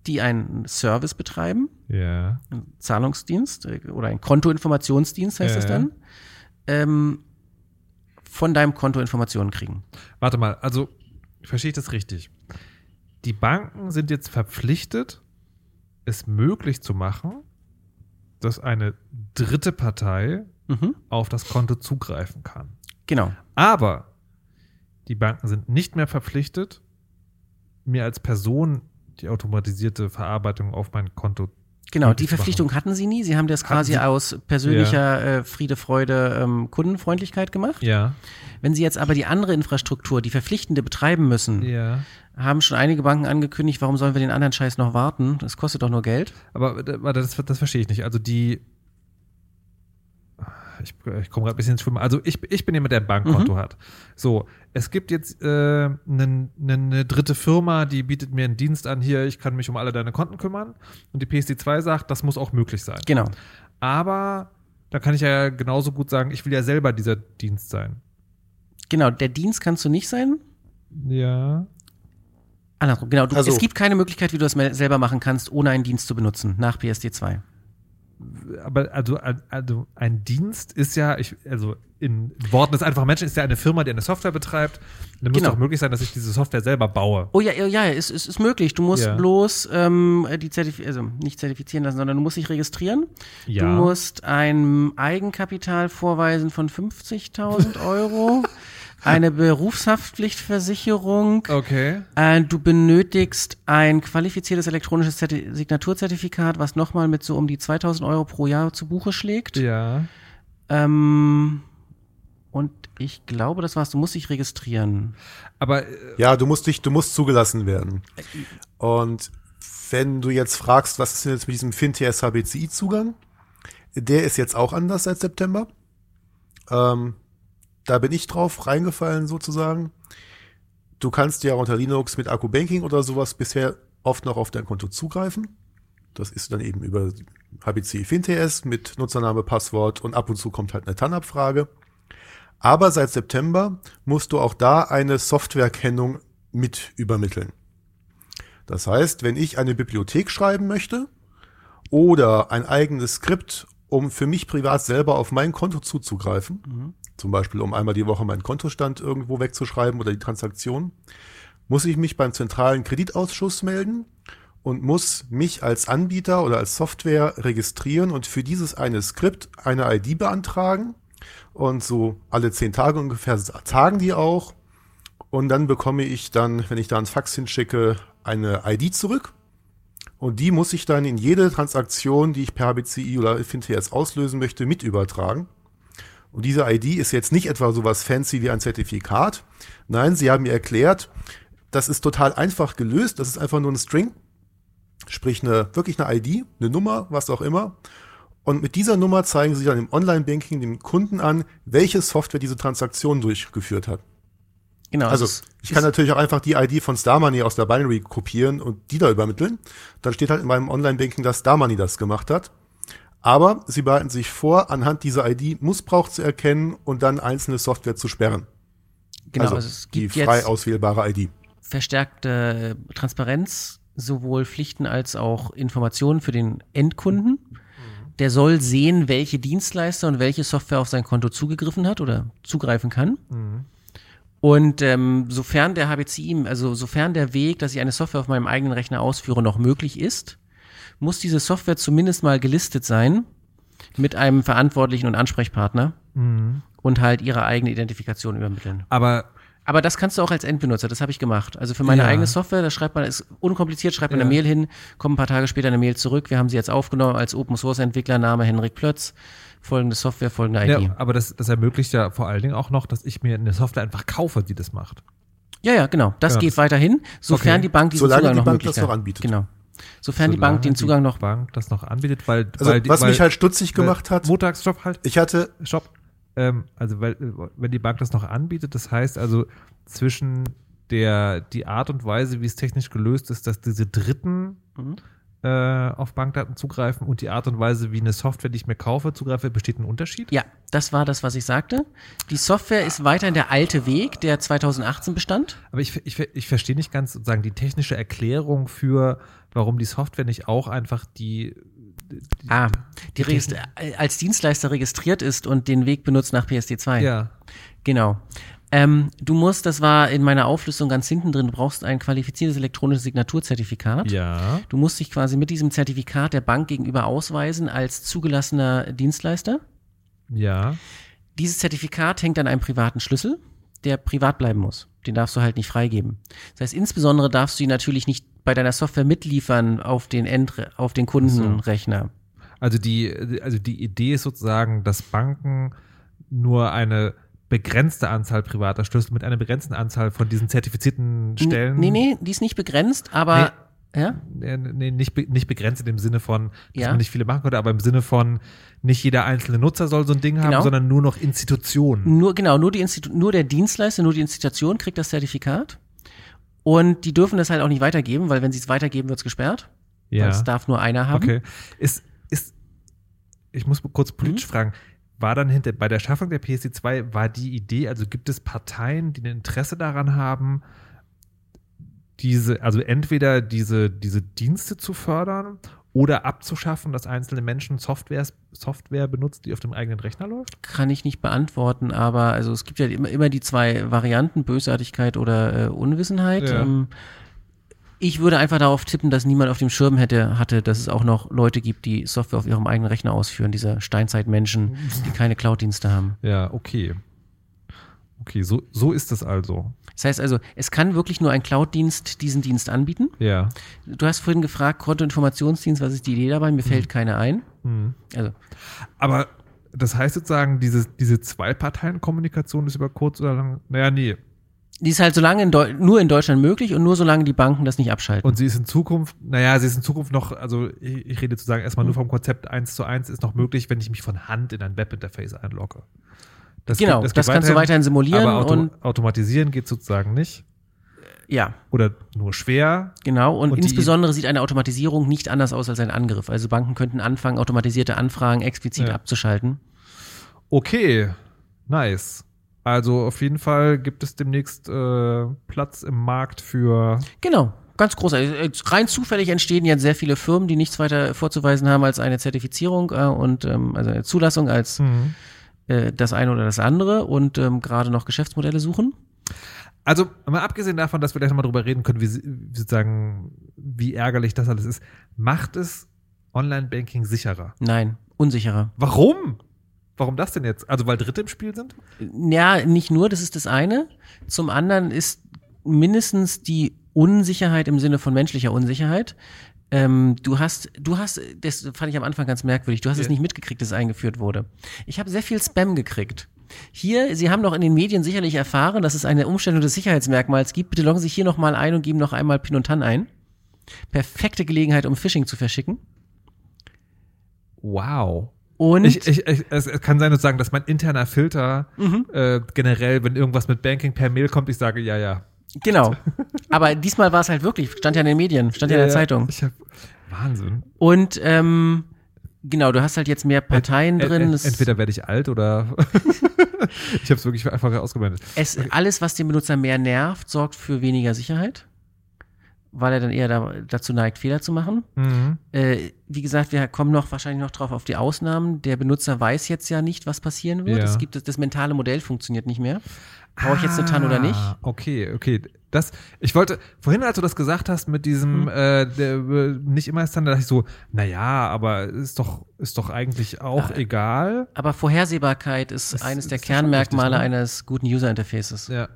die einen Service betreiben, Ja. einen Zahlungsdienst äh, oder ein Kontoinformationsdienst heißt das ja. dann, ähm, von deinem Konto Informationen kriegen. Warte mal, also verstehe ich das richtig? Die Banken sind jetzt verpflichtet, es möglich zu machen, dass eine dritte Partei Mhm. auf das Konto zugreifen kann. Genau. Aber die Banken sind nicht mehr verpflichtet, mir als Person die automatisierte Verarbeitung auf mein Konto. Genau, die zu machen. Verpflichtung hatten sie nie. Sie haben das Hatten quasi sie- aus persönlicher äh, Friede, Freude, ähm, Kundenfreundlichkeit gemacht. Ja. Wenn sie jetzt aber die andere Infrastruktur, die verpflichtende betreiben müssen, Ja. haben schon einige Banken angekündigt, warum sollen wir den anderen Scheiß noch warten? Das kostet doch nur Geld. Aber äh, das, das verstehe ich nicht. Also die. Ich, ich komme gerade ein bisschen ins Schwimmen. Also ich, ich bin jemand, der ein Bankkonto Mhm. hat. So, es gibt jetzt äh, eine ne dritte Firma, die bietet mir einen Dienst an, hier, ich kann mich um alle deine Konten kümmern. Und die PSD2 sagt, das muss auch möglich sein. Genau. Aber da kann ich ja genauso gut sagen, ich will ja selber dieser Dienst sein. Genau, der Dienst kannst du nicht sein. Ja. Andersrum, genau. Du, Also- es gibt keine Möglichkeit, wie du das selber machen kannst, ohne einen Dienst zu benutzen, nach PSD 2. Aber also, also ein Dienst ist ja, ich, also in Worten des einfachen Menschen ist ja eine Firma, die eine Software betreibt. Dann muss Genau. auch möglich sein, dass ich diese Software selber baue. Oh ja, ja, ja, es ist, ist möglich. Du musst Ja. bloß ähm, die Zertif also nicht zertifizieren lassen, sondern du musst dich registrieren. Ja. Du musst ein Eigenkapital vorweisen von 50.000 Euro, (laughs) eine Berufshaftpflichtversicherung. Okay. Äh, du benötigst ein qualifiziertes elektronisches Zerti Signaturzertifikat, was nochmal mit so um die 2000 Euro pro Jahr zu Buche schlägt. Ja. Ähm, Und ich glaube, das war's. Du musst dich registrieren. Aber äh, Ja, du musst dich, du musst zugelassen werden. Und wenn du jetzt fragst, was ist denn jetzt mit diesem FinTS HBCI-Zugang? Der ist jetzt auch anders seit September. Ähm, da bin ich drauf reingefallen sozusagen. Du kannst ja unter Linux mit Akku Banking oder sowas bisher oft noch auf dein Konto zugreifen. Das ist dann eben über HBCI FinTS mit Nutzername, Passwort und ab und zu kommt halt eine TAN-Abfrage. Aber seit September musst du auch da eine Softwarekennung mit übermitteln. Das heißt, wenn ich eine Bibliothek schreiben möchte oder ein eigenes Skript, um für mich privat selber auf mein Konto zuzugreifen, zum Beispiel um einmal die Woche meinen Kontostand irgendwo wegzuschreiben oder die Transaktion, muss ich mich beim zentralen Kreditausschuss melden und muss mich als Anbieter oder als Software registrieren und für dieses eine Skript eine ID beantragen. Und so alle zehn Tage ungefähr tagen die auch. Und dann bekomme ich dann, wenn ich da ein Fax hinschicke, eine ID zurück. Und die muss ich dann in jede Transaktion, die ich per HBCI oder FinTS auslösen möchte, mit übertragen. Und diese ID ist jetzt nicht etwa so was fancy wie ein Zertifikat. Nein, sie haben mir erklärt, das ist total einfach gelöst. Das ist einfach nur ein String. Sprich eine, wirklich eine ID, eine Nummer, was auch immer. Und mit dieser Nummer zeigen sie dann im Online-Banking dem Kunden an, welche Software diese Transaktion durchgeführt hat. Genau. Also ich kann natürlich auch einfach die ID von StarMoney aus der Binary kopieren und die da übermitteln. Dann steht halt in meinem Online-Banking, dass StarMoney das gemacht hat. Aber sie behalten sich vor, anhand dieser ID Missbrauch zu erkennen und dann einzelne Software zu sperren. genau, also, also es die gibt frei jetzt auswählbare ID. verstärkte Transparenz, sowohl Pflichten als auch Informationen für den Endkunden. Der soll sehen, welche Dienstleister und welche Software auf sein Konto zugegriffen hat oder zugreifen kann. Und ähm, sofern der HBCI, also sofern der Weg, dass ich eine Software auf meinem eigenen Rechner ausführe, noch möglich ist, muss diese Software zumindest mal gelistet sein mit einem Verantwortlichen und Ansprechpartner und halt ihre eigene Identifikation übermitteln. aber Aber das kannst du auch als Endbenutzer, das habe ich gemacht. Also für meine Ja. eigene Software, da schreibt man, ist unkompliziert, schreibt man Ja. eine Mail hin, kommt ein paar Tage später eine Mail zurück, wir haben sie jetzt aufgenommen als Open Source Entwickler, Name Henrik Plötz, folgende Software, folgende ID. ja, aber das, das ermöglicht ja vor allen Dingen auch noch, dass ich mir eine Software einfach kaufe, die das macht. Ja, ja, genau. Das Ja, geht das- weiterhin, sofern Okay. die Bank diesen Solange Zugang die noch Bank möglich das noch hat. anbietet. Genau. Sofern die Bank Solange den Zugang noch. Bank das noch anbietet, weil, Also weil die, was weil, mich halt stutzig gemacht hat, Montagsstopp halt. ich hatte, Stopp. Ähm, also weil, wenn die Bank das noch anbietet, das heißt also zwischen der die Art und Weise, wie es technisch gelöst ist, dass diese Dritten Mhm. äh, auf Bankdaten zugreifen und die Art und Weise, wie eine Software, die ich mir kaufe, zugreife, besteht ein Unterschied? Ja, das war das, was ich sagte. Die Software ist weiterhin der alte Weg, der 2018 bestand. Aber ich, ich, ich verstehe nicht ganz sozusagen die technische Erklärung für, warum die Software nicht auch einfach die, die Ah, die registri- als Dienstleister registriert ist und den Weg benutzt nach PSD2. ja. Genau. Ähm, du musst, das war in meiner Auflistung ganz hinten drin, du brauchst ein qualifiziertes elektronisches Signaturzertifikat. Ja. Du musst dich quasi mit diesem Zertifikat der Bank gegenüber ausweisen als zugelassener Dienstleister. Ja. Dieses Zertifikat hängt an einem privaten Schlüssel, der privat bleiben muss. Den darfst du halt nicht freigeben. Das heißt, insbesondere darfst du ihn natürlich nicht bei deiner Software mitliefern auf den End, auf den Kundenrechner. Also die, also die Idee ist sozusagen, dass Banken nur eine begrenzte Anzahl privater Schlüssel mit einer begrenzten Anzahl von diesen zertifizierten Stellen. Nee, nee, die ist nicht begrenzt, aber ja? Nee, nee, nicht, nicht begrenzt in dem Sinne von, dass Ja. man nicht viele machen könnte, aber im Sinne von, nicht jeder einzelne Nutzer soll so ein Ding haben, Genau. sondern nur noch Institutionen. Nur, genau, nur, die Institu nur der Dienstleister, nur die Institution kriegt das Zertifikat. Und die dürfen das halt auch nicht weitergeben, weil wenn sie es weitergeben, wird es gesperrt. Ja. es darf nur einer haben. Okay. Ist, ist, ich muss kurz politisch Mhm. fragen, war dann hinter, bei der Schaffung der PSD2, war die Idee, also gibt es Parteien, die ein Interesse daran haben, diese, also entweder diese, diese Dienste zu fördern oder abzuschaffen, dass einzelne Menschen Softwares, Software benutzt, die auf dem eigenen Rechner läuft? Kann ich nicht beantworten, aber also es gibt ja immer, immer die zwei Varianten, Bösartigkeit oder äh, Unwissenheit. Ja. Ähm, ich würde einfach darauf tippen, dass niemand auf dem Schirm hätte, hatte, dass es auch noch Leute gibt, die Software auf ihrem eigenen Rechner ausführen, diese Steinzeitmenschen, die keine Cloud-Dienste haben. Ja, okay. Okay, so, so ist es also. Das heißt also, es kann wirklich nur ein Cloud-Dienst diesen Dienst anbieten. Ja. Du hast vorhin gefragt, Kontoinformationsdienst, was ist die Idee dabei? Mir fällt keine ein. Hm. Also, Aber das heißt sozusagen, diese, diese Zwei-Parteien-Kommunikation ist über kurz oder lang, naja, nee. Die ist halt so lange in Deu nur in Deutschland möglich und nur solange die Banken das nicht abschalten. Und sie ist in Zukunft, naja, sie ist in Zukunft noch, also ich, ich rede sozusagen erstmal nur vom Konzept 1 zu 1, ist noch möglich, wenn ich mich von Hand in ein Webinterface einlogge. Das genau, geht- das, geht kannst du weiterhin simulieren aber Auto, und automatisieren geht sozusagen nicht. ja, Oder nur schwer. genau. Und, Und insbesondere sieht eine Automatisierung nicht anders aus als ein Angriff. Also Banken könnten anfangen, automatisierte Anfragen explizit Ja. abzuschalten. Okay, nice. Also auf jeden Fall gibt es demnächst äh, Platz im Markt für. Genau. Ganz großartig. Äh, Rein zufällig entstehen jetzt sehr viele Firmen, die nichts weiter vorzuweisen haben als eine Zertifizierung äh, und ähm, also eine Zulassung als Mhm. Äh, das eine oder das andere und ähm, gerade noch Geschäftsmodelle suchen. Also mal abgesehen davon, dass wir gleich nochmal drüber reden können, wie, wie sozusagen, wie ärgerlich das alles ist, macht es Online-Banking sicherer. Nein, unsicherer. Warum? Warum das denn jetzt? Also weil Dritte im Spiel sind? Ja, nicht nur, das ist das eine. Zum anderen ist mindestens die Unsicherheit im Sinne von menschlicher Unsicherheit. Ähm, du hast, du hast, das fand ich am Anfang ganz merkwürdig, du hast es Ja. nicht mitgekriegt, dass es eingeführt wurde. Ich habe sehr viel Spam gekriegt. Hier, Sie haben doch in den Medien sicherlich erfahren, dass es eine Umstellung des Sicherheitsmerkmals gibt. Bitte loggen Sie sich hier nochmal ein und geben noch einmal PIN und TAN ein. Perfekte Gelegenheit, um Phishing zu verschicken. Wow. Und Ich, ich, ich, es, es kann sein sozusagen, dass mein interner Filter Mhm. äh, generell, wenn irgendwas mit Banking per Mail kommt, ich sage ja, ja. Genau. (laughs) Aber diesmal war es halt wirklich, stand ja in den Medien, stand ja in der Zeitung. Ich hab, Wahnsinn. Und ähm, genau, du hast halt jetzt mehr Parteien Ent- drin. ent- Es, entweder werde ich alt oder (laughs) ich habe es wirklich einfach ausgeblendet. es, alles, was den Benutzer mehr nervt, sorgt für weniger Sicherheit, weil er dann eher da, dazu neigt, Fehler zu machen. Mhm. Äh, wie gesagt, wir kommen noch wahrscheinlich noch drauf auf die Ausnahmen. Der Benutzer weiß jetzt ja nicht, was passieren wird. Ja. Es gibt das, das mentale Modell funktioniert nicht mehr. Brauche ich jetzt eine TAN oder nicht? Ah, Okay, okay. Das, ich wollte, vorhin, als du das gesagt hast mit Mhm. diesem, äh, der, äh, nicht immer ist dann, da dachte ich so, naja, aber ist doch, ist doch eigentlich auch egal. Aber Vorhersehbarkeit ist Das eines der ist ja Kernmerkmale wichtig, ne? eines guten User Interfaces. Ja.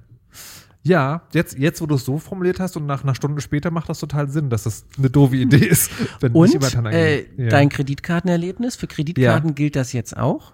Ja, jetzt, jetzt, wo du es so formuliert hast und nach einer Stunde später macht das total Sinn, dass das eine doofe Idee ist. Wenn nicht immer Und dann äh, ja. dein Kreditkartenerlebnis, für Kreditkarten gilt das jetzt auch.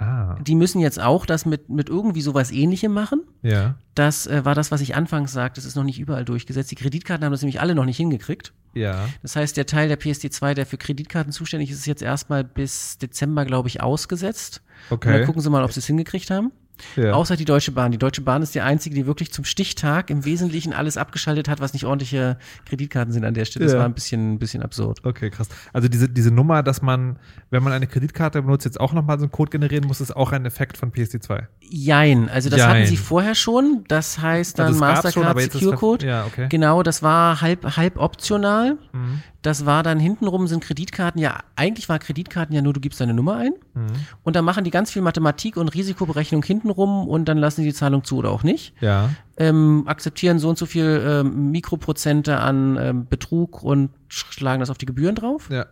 Ah, Die müssen jetzt auch das mit, mit irgendwie sowas ähnlichem machen. ja, Das äh, war das, was ich anfangs sagte, das ist noch nicht überall durchgesetzt. Die Kreditkarten haben das nämlich alle noch nicht hingekriegt. ja. Das heißt, der Teil der PSD2, der für Kreditkarten zuständig ist, ist jetzt erstmal bis Dezember, glaube ich, ausgesetzt. Und Okay. dann gucken sie mal, ob sie es hingekriegt haben. Ja. Außer die Deutsche Bahn. Die Deutsche Bahn ist die einzige, die wirklich zum Stichtag im Wesentlichen alles abgeschaltet hat, was nicht ordentliche Kreditkarten sind an der Stelle. Das Ja. war ein bisschen, ein bisschen absurd. Okay, krass. Also diese, diese Nummer, dass man, wenn man eine Kreditkarte benutzt, jetzt auch nochmal so einen Code generieren muss, ist auch ein Effekt von PSD2. Jein. Also das Jein. hatten sie vorher schon. Das heißt dann Also schon, Mastercard Secure das- Code. ja, okay. Genau, das war halb, halb optional. Mhm. Das war dann hintenrum sind Kreditkarten ja, eigentlich war Kreditkarten ja nur, du gibst deine Nummer ein. Mhm. Und dann machen die ganz viel Mathematik und Risikoberechnung hintenrum und dann lassen die die Zahlung zu oder auch nicht. Ja. Ähm, akzeptieren so und so viel ähm, Mikroprozente an ähm, Betrug und schlagen das auf die Gebühren drauf. Ja.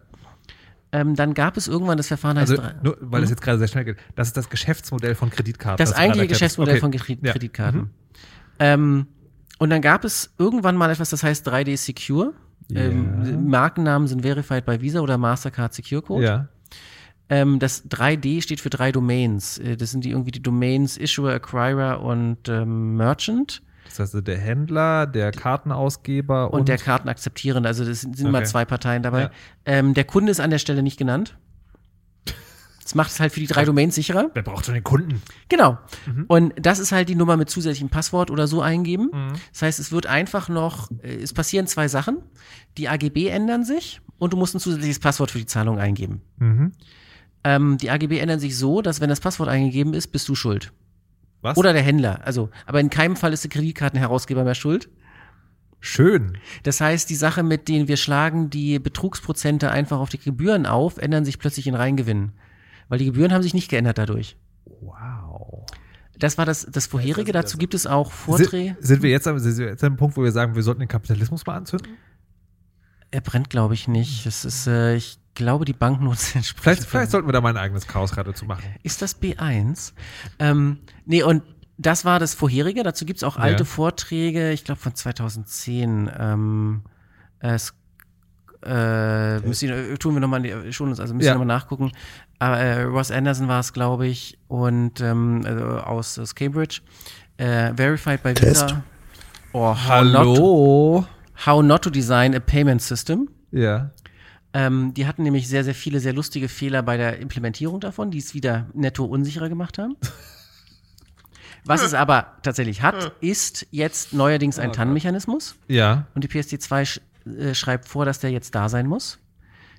Ähm, dann gab es irgendwann das Verfahren heißt Also, nur, weil das jetzt gerade sehr schnell geht, das ist das Geschäftsmodell von Kreditkarten. Das eigentliche. Geschäftsmodell Okay. von Kredit Ja. Kreditkarten. Mhm. Ähm, und dann gab es irgendwann mal etwas, das heißt 3D Secure. Ähm. Markennamen sind Verified by Visa oder Mastercard Secure Code. Ja. Ähm, das 3D steht für drei Domains. Äh, Das sind die irgendwie die Domains Issuer, Acquirer und ähm, Merchant Das heißt, der Händler, der Kartenausgeber und, und, der Kartenakzeptierende. Also das sind, sind immer Okay. zwei Parteien dabei. Ja. Ähm, der Kunde ist an der Stelle nicht genannt. Das macht es halt für die drei Domains sicherer. Wer braucht schon den Kunden? Genau. Mhm. Und das ist halt die Nummer mit zusätzlichem Passwort oder so eingeben. Das heißt, es wird einfach noch, äh, es passieren zwei Sachen. Die AGB ändern sich und du musst ein zusätzliches Passwort für die Zahlung eingeben. Mhm. Ähm, die AGB ändern sich so, dass wenn das Passwort eingegeben ist, bist du schuld. Was? Oder der Händler. Also, aber in keinem Fall ist der Kreditkartenherausgeber mehr schuld. Schön. Das heißt, die Sache mit denen wir schlagen die Betrugsprozente einfach auf die Gebühren auf, ändern sich plötzlich in Reingewinn. Weil die Gebühren haben sich nicht geändert dadurch. Wow. Das war das, das vorherige. das- Dazu gibt es auch Vorträge. Sind, sind wir jetzt am, sind wir jetzt am Punkt, wo wir sagen, wir sollten den Kapitalismus mal anzünden? Er brennt, glaube ich, nicht. Es ist, äh, ich glaube, die Banknoten (laughs) entsprechen. Vielleicht, vielleicht sollten wir da mal ein eigenes Chaosrad dazu machen. Ist das B1? Ähm, nee, und das war das vorherige. Dazu gibt's auch alte Ja. Vorträge, ich glaube von 2010. Ähm, es, Äh, müssen, äh, tun wir nochmal, schon also müssen Ja. wir nochmal nachgucken. Aber äh, Ross Anderson war es, glaube ich, und ähm, also aus, aus Cambridge. Äh, verified by Test. Visa. Oh, how not, Hallo? how not to design a payment system. Ja. Ähm, die hatten nämlich sehr, sehr viele sehr lustige Fehler bei der Implementierung davon, die es wieder netto unsicherer gemacht haben. Was es aber tatsächlich hat, ist jetzt neuerdings ein TAN-Mechanismus. Ja. Und die PSD2 sch äh, schreibt vor, dass der jetzt da sein muss.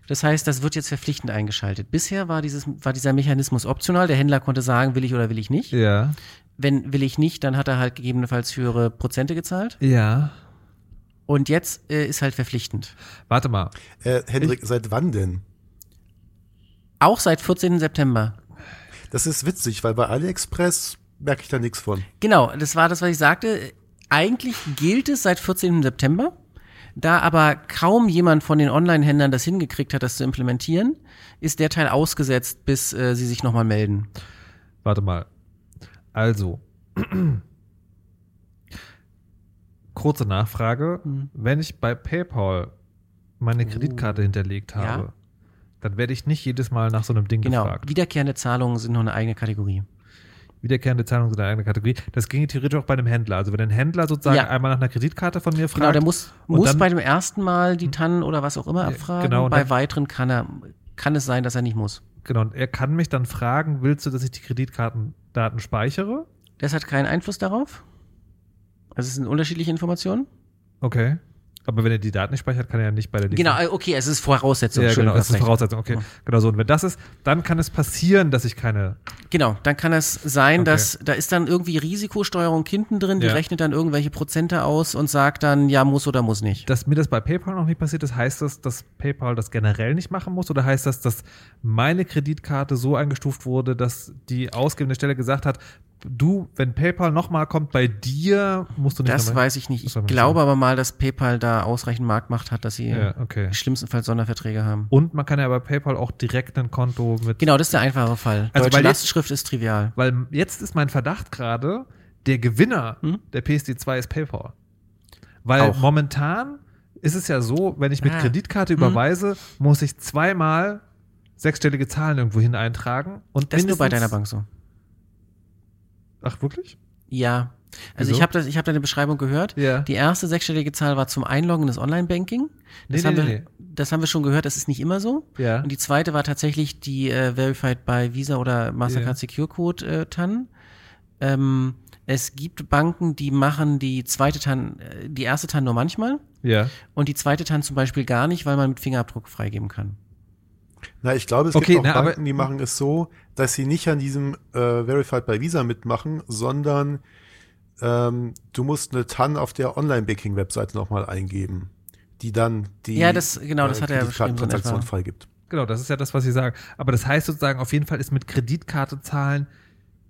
Das heißt, das wird jetzt verpflichtend eingeschaltet. Bisher war, dieses, war dieser Mechanismus optional. Der Händler konnte sagen, will ich oder will ich nicht. Ja. Wenn will ich nicht, dann hat er halt gegebenenfalls höhere Prozente gezahlt. Ja. Und jetzt äh, ist halt verpflichtend. Warte mal. Äh, Hendrik, seit wann denn? Auch seit 14. September. Das ist witzig, weil bei AliExpress merke ich da nichts von. Genau, das war das, was ich sagte. Eigentlich gilt es seit 14. September. Da aber kaum jemand von den Online-Händlern das hingekriegt hat, das zu implementieren, ist der Teil ausgesetzt, bis äh, sie sich nochmal melden. Warte mal. Also. Kurze Nachfrage. Mhm. Wenn ich bei PayPal meine Oh. Kreditkarte hinterlegt Ja. habe, dann werde ich nicht jedes Mal nach so einem Ding Genau, gefragt. wiederkehrende Zahlungen sind noch eine eigene Kategorie. Wiederkehrende Zahlungen sind eine eigene Kategorie. Das ginge theoretisch auch bei einem Händler. Also wenn ein Händler sozusagen Ja. einmal nach einer Kreditkarte von mir fragt. Genau, der muss, muss dann- bei dem ersten Mal die TAN oder was auch immer abfragen. genau, und bei dann- weiteren kann er, kann es sein, dass er nicht muss. Genau, und er kann mich dann fragen, willst du, dass ich die Kreditkartendaten speichere? Das hat keinen Einfluss darauf. Also es sind unterschiedliche Informationen. Okay. Aber wenn er die Daten nicht speichert, kann er ja nicht bei der Genau, äh, okay, es ist Voraussetzung. Ja, genau, hast ist. Voraussetzung. Okay, Ja. genau so. Und wenn das ist, dann kann es passieren, dass ich keine. Genau, dann kann es sein, Okay. dass da ist dann irgendwie Risikosteuerung hinten drin, die Ja. rechnet dann irgendwelche Prozente aus und sagt dann, ja, muss oder muss nicht. Dass mir das bei PayPal noch nicht passiert ist, heißt das, dass PayPal das generell nicht machen muss? Oder heißt das, dass meine Kreditkarte so eingestuft wurde, dass die ausgebende Stelle gesagt hat, du, wenn PayPal nochmal kommt bei dir, musst du nicht Das nochmal- weiß ich nicht. Ich glaube aber mal, dass PayPal da ausreichend Marktmacht hat, dass sie Ja, okay. schlimmstenfalls Sonderverträge haben. Und man kann ja bei PayPal auch direkt ein Konto mit. Genau, das ist der einfache Fall. Also, Deutsche weil jetzt- Lastschrift ist trivial. Weil jetzt ist mein Verdacht gerade, der Gewinner Hm? der PSD2 ist PayPal. Weil Auch. momentan ist es ja so, wenn ich mit Ah. Kreditkarte Hm. überweise, muss ich zweimal sechsstellige Zahlen irgendwo hin eintragen. Und Das ist nur bei deiner Bank so. Ach, wirklich? Ja. Also Wieso? ich habe das, ich habe deine Beschreibung gehört. Ja. Die erste sechsstellige Zahl war zum Einloggen des Online-Banking. Das, Nee, haben nee, wir, nee, das haben wir schon gehört, das ist nicht immer so. Ja. Und die zweite war tatsächlich die äh, Verified by Visa oder Mastercard Ja. Secure Code äh, TAN. Ähm, es gibt Banken, die machen die zweite TAN, äh, die erste TAN nur manchmal Ja. und die zweite TAN zum Beispiel gar nicht, weil man mit Fingerabdruck freigeben kann. Na, ich glaube, es Okay, gibt auch na, aber- Banken, die machen es so, dass sie nicht an diesem äh, Verified by Visa mitmachen, sondern ähm, du musst eine TAN auf der Online-Banking-Webseite nochmal eingeben, die dann die Ja, das- genau, das hat er so Transaktion freigibt. Genau, das ist ja das, was Sie sagen. Aber das heißt sozusagen, auf jeden Fall ist mit Kreditkarte zahlen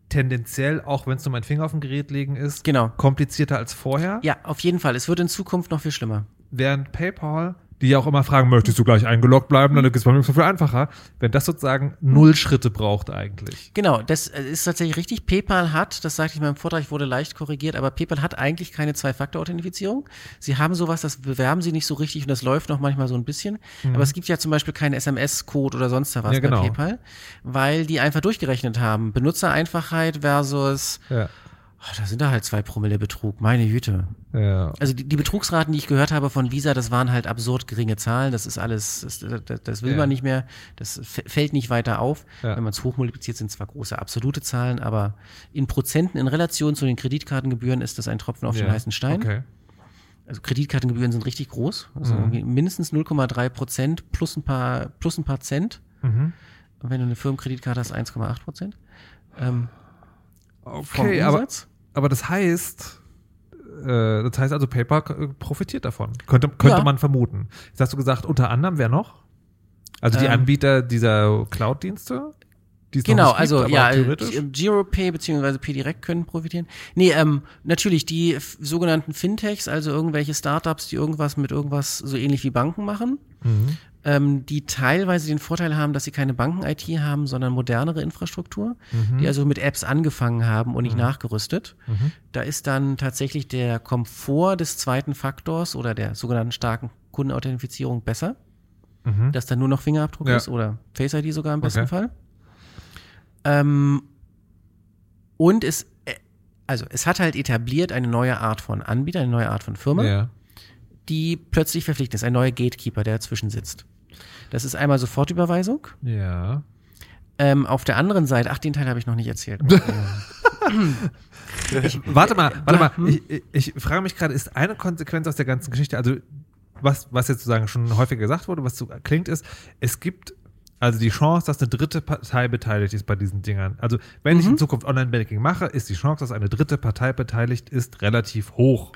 tendenziell, auch wenn es nur mein Finger auf dem Gerät legen ist, Genau. komplizierter als vorher. Ja, auf jeden Fall. Es wird in Zukunft noch viel schlimmer. Während PayPal, die ja auch immer fragen, möchtest du gleich eingeloggt bleiben, dann ist es bei mir so viel einfacher, wenn das sozusagen null Schritte braucht eigentlich. Genau, das äh, ist tatsächlich richtig. PayPal hat, das sagte ich in meinem Vortrag, ich wurde leicht korrigiert, aber PayPal hat eigentlich keine Zwei-Faktor-Authentifizierung. Sie haben sowas, das bewerben sie nicht so richtig und das läuft noch manchmal so ein bisschen. Aber es gibt ja zum Beispiel keinen SMS-Code oder sonst da was Mhm. Ja, genau. bei PayPal, weil die einfach durchgerechnet haben. Benutzereinfachheit versus, Ja. Oh, da sind da halt zwei Promille Betrug, meine Güte. Ja. Also die, die Betrugsraten, die ich gehört habe von Visa, das waren halt absurd geringe Zahlen. Das ist alles, das, das, das will Ja. man nicht mehr. Das fällt nicht weiter auf. Ja. Wenn man es hochmultipliziert, sind zwar große absolute Zahlen, aber in Prozenten in Relation zu den Kreditkartengebühren ist das ein Tropfen auf den heißen Stein. Okay. Also Kreditkartengebühren sind richtig groß. Also Mhm. mindestens 0,3 Prozent plus ein paar, plus ein paar Cent. Mhm. Und wenn du eine Firmenkreditkarte hast, 1,8 Prozent. Ähm, Okay, aber, aber das heißt, äh, das heißt also, PayPal profitiert davon. Könnte, könnte Ja. man vermuten. Jetzt hast du gesagt, unter anderem, wer noch? Also die Ähm, Anbieter dieser Cloud-Dienste? Genau, gibt, also ja, äh, GiroPay bzw. PayDirect können profitieren. Nee, ähm, natürlich die sogenannten Fintechs, also irgendwelche Startups, die irgendwas mit irgendwas so ähnlich wie Banken machen, Mhm. Ähm, die teilweise den Vorteil haben, dass sie keine Banken-IT haben, sondern modernere Infrastruktur, Mhm. die also mit Apps angefangen haben und nicht nachgerüstet. Mhm. Da ist dann tatsächlich der Komfort des zweiten Faktors oder der sogenannten starken Kundenauthentifizierung besser. dass da nur noch Fingerabdruck Ja. ist oder Face ID sogar im besten Okay. Fall. Ähm, und es, äh, also es hat halt etabliert eine neue Art von Anbieter, eine neue Art von Firma, Ja. Die plötzlich verpflichtet ist, ein neuer Gatekeeper, der dazwischen sitzt. Das ist einmal Sofortüberweisung. Ja. Ähm, auf der anderen Seite, ach, den Teil habe ich noch nicht erzählt. (laughs) Warte mal, warte mal. Ich, ich, ich frage mich gerade, ist eine Konsequenz aus der ganzen Geschichte, also was, was jetzt sozusagen schon häufiger gesagt wurde, was so klingt, ist, es gibt also die Chance, dass eine dritte Partei beteiligt ist bei diesen Dingern. Also wenn Mhm. ich in Zukunft Online-Banking mache, ist die Chance, dass eine dritte Partei beteiligt ist, relativ hoch.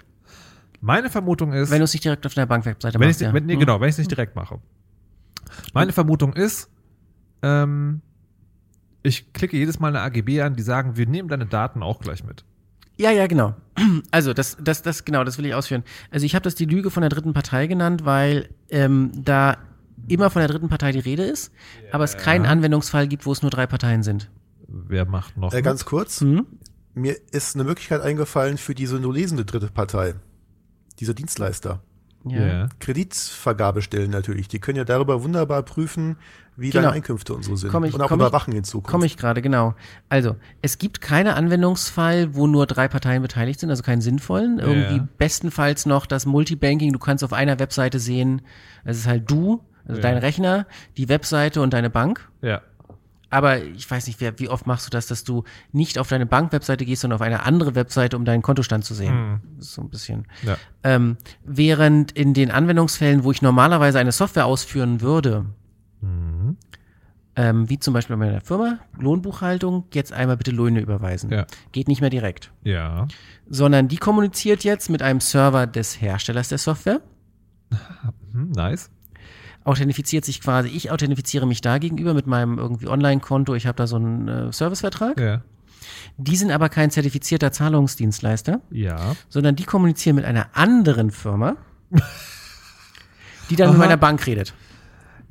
Meine Vermutung ist, Wenn du es nicht direkt auf deiner Bankwebseite wenn machst. ich, ja. wenn, nee, Mhm. genau, wenn ich es nicht direkt mache. Meine Vermutung ist, ähm, ich klicke jedes Mal eine AGB an, die sagen, wir nehmen deine Daten auch gleich mit. Ja, ja, genau. (clears throat) Also das, das, das, genau, das will ich ausführen. Also ich habe das die Lüge von der dritten Partei genannt, weil ähm, da immer von der dritten Partei die Rede ist, aber es keinen Anwendungsfall gibt, wo es nur drei Parteien sind. Wer macht noch? Äh, ganz kurz, Mhm. mir ist eine Möglichkeit eingefallen für diese nur lesende dritte Partei. Dieser Dienstleister. Ja. Kreditvergabestellen natürlich. Die können ja darüber wunderbar prüfen, wie Genau. deine Einkünfte und so sind. Komm ich- und auch ich- überwachen in Zukunft. Komme ich gerade, genau. Also, es gibt keinen Anwendungsfall, wo nur drei Parteien beteiligt sind, also keinen sinnvollen. Irgendwie Ja. bestenfalls noch das Multibanking, du kannst auf einer Webseite sehen, es ist halt du, also Ja. dein Rechner, die Webseite und deine Bank. Ja. Aber ich weiß nicht, wie oft machst du das, dass du nicht auf deine Bankwebseite gehst, sondern auf eine andere Webseite, um deinen Kontostand zu sehen. Ist so ein bisschen. Ja. Ähm, während in den Anwendungsfällen, wo ich normalerweise eine Software ausführen würde, Mhm. ähm, wie zum Beispiel bei meiner Firma, Lohnbuchhaltung, jetzt einmal bitte Löhne überweisen. Ja. Geht nicht mehr direkt. Ja. Sondern die kommuniziert jetzt mit einem Server des Herstellers der Software, Hm, nice. Authentifiziert sich quasi, ich authentifiziere mich da gegenüber mit meinem irgendwie Online-Konto, ich habe da so einen äh, Servicevertrag. Ja. Die sind aber kein zertifizierter Zahlungsdienstleister, Ja. sondern die kommunizieren mit einer anderen Firma, die dann Aha. mit meiner Bank redet.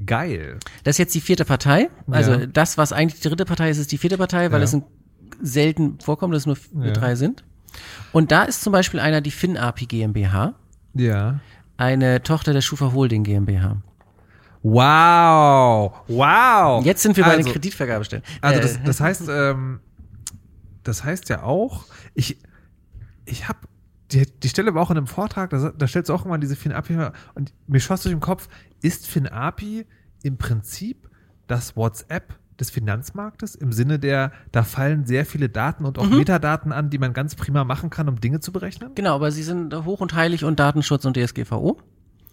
Geil. Das ist jetzt die vierte Partei. Also Ja. das, was eigentlich die dritte Partei ist, ist die vierte Partei, weil Ja. es selten vorkommt, dass es nur Ja. drei sind. Und da ist zum Beispiel einer die FinAPI GmbH, Ja. eine Tochter der Schufa Holding GmbH. Wow. Wow. Jetzt sind wir bei also, den Kreditvergabestellen. Also Äh, das, das heißt, ähm, das heißt ja auch, ich, ich habe die, die Stelle war auch in einem Vortrag, da, da stellst du auch immer diese FinAPI und mir schoss durch den Kopf, ist FinAPI im Prinzip das WhatsApp des Finanzmarktes im Sinne der, da fallen sehr viele Daten und auch Mhm. Metadaten an, die man ganz prima machen kann, um Dinge zu berechnen? Genau, aber sie sind hoch und heilig und Datenschutz und DSGVO.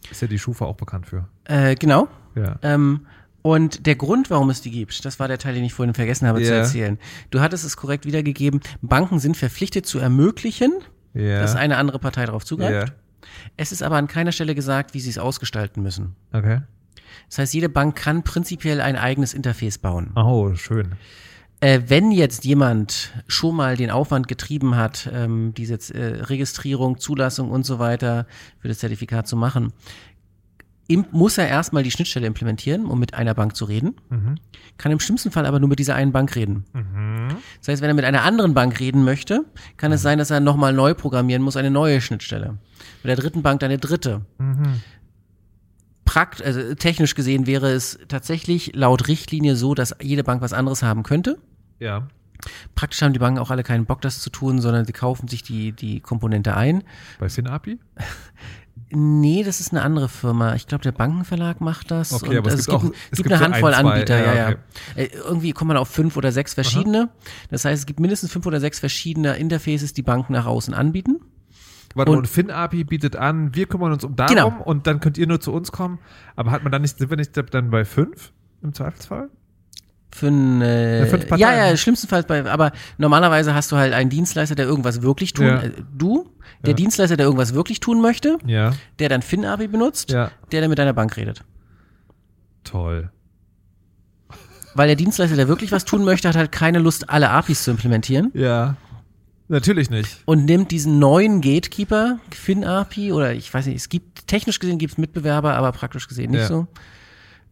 Ist ja die Schufa auch bekannt für. Äh, genau. Ja. Ähm, und der Grund, warum es die gibt, das war der Teil, den ich vorhin vergessen habe zu Ja. erzählen. Du hattest es korrekt wiedergegeben. Banken sind verpflichtet zu ermöglichen, Ja. dass eine andere Partei darauf zugreift. ja. Es ist aber an keiner Stelle gesagt, wie sie es ausgestalten müssen. Okay. Das heißt, jede Bank kann prinzipiell ein eigenes Interface bauen. Oh, schön. Äh, wenn jetzt jemand schon mal den Aufwand getrieben hat, ähm, diese äh, Registrierung, Zulassung und so weiter für das Zertifikat zu machen, im, muss er erstmal die Schnittstelle implementieren, um mit einer Bank zu reden, Mhm. kann im schlimmsten Fall aber nur mit dieser einen Bank reden. Mhm. Das heißt, wenn er mit einer anderen Bank reden möchte, kann es sein, dass er nochmal neu programmieren muss, eine neue Schnittstelle. Mit der dritten Bank dann eine dritte. Prakt, also technisch gesehen wäre es tatsächlich laut Richtlinie so, dass jede Bank was anderes haben könnte. Ja. Praktisch haben die Banken auch alle keinen Bock, das zu tun, sondern sie kaufen sich die, die Komponente ein. Bei FinAPI? (laughs) Nee, das ist eine andere Firma. Ich glaube, der Bankenverlag macht das. Okay, aber es also gibt auch- gibt, es gibt eine so Handvoll ein, Anbieter, ja, ja, okay. Äh, irgendwie kommt man auf fünf oder sechs verschiedene. Das heißt, es gibt mindestens fünf oder sechs verschiedene Interfaces, die Banken nach außen anbieten. Warte, Und- und, FinAPI bietet an, wir kümmern uns um darum Genau. und dann könnt ihr nur zu uns kommen. Aber hat man dann nicht, sind wir nicht dann bei fünf im Zweifelsfall? Für ein, äh, Ja, fünf ja, ja, schlimmstenfalls bei, aber normalerweise hast du halt einen Dienstleister, der irgendwas wirklich tun, Ja. äh, du, der Ja. Dienstleister, der irgendwas wirklich tun möchte, Ja. der dann FinAPI benutzt, Ja. der dann mit deiner Bank redet. Toll. Weil der Dienstleister, der wirklich was tun möchte, hat halt keine Lust, alle APIs zu implementieren Ja. Natürlich nicht. und nimmt diesen neuen Gatekeeper, FinAPI, oder ich weiß nicht, es gibt, technisch gesehen gibt es Mitbewerber, aber praktisch gesehen nicht Ja. so,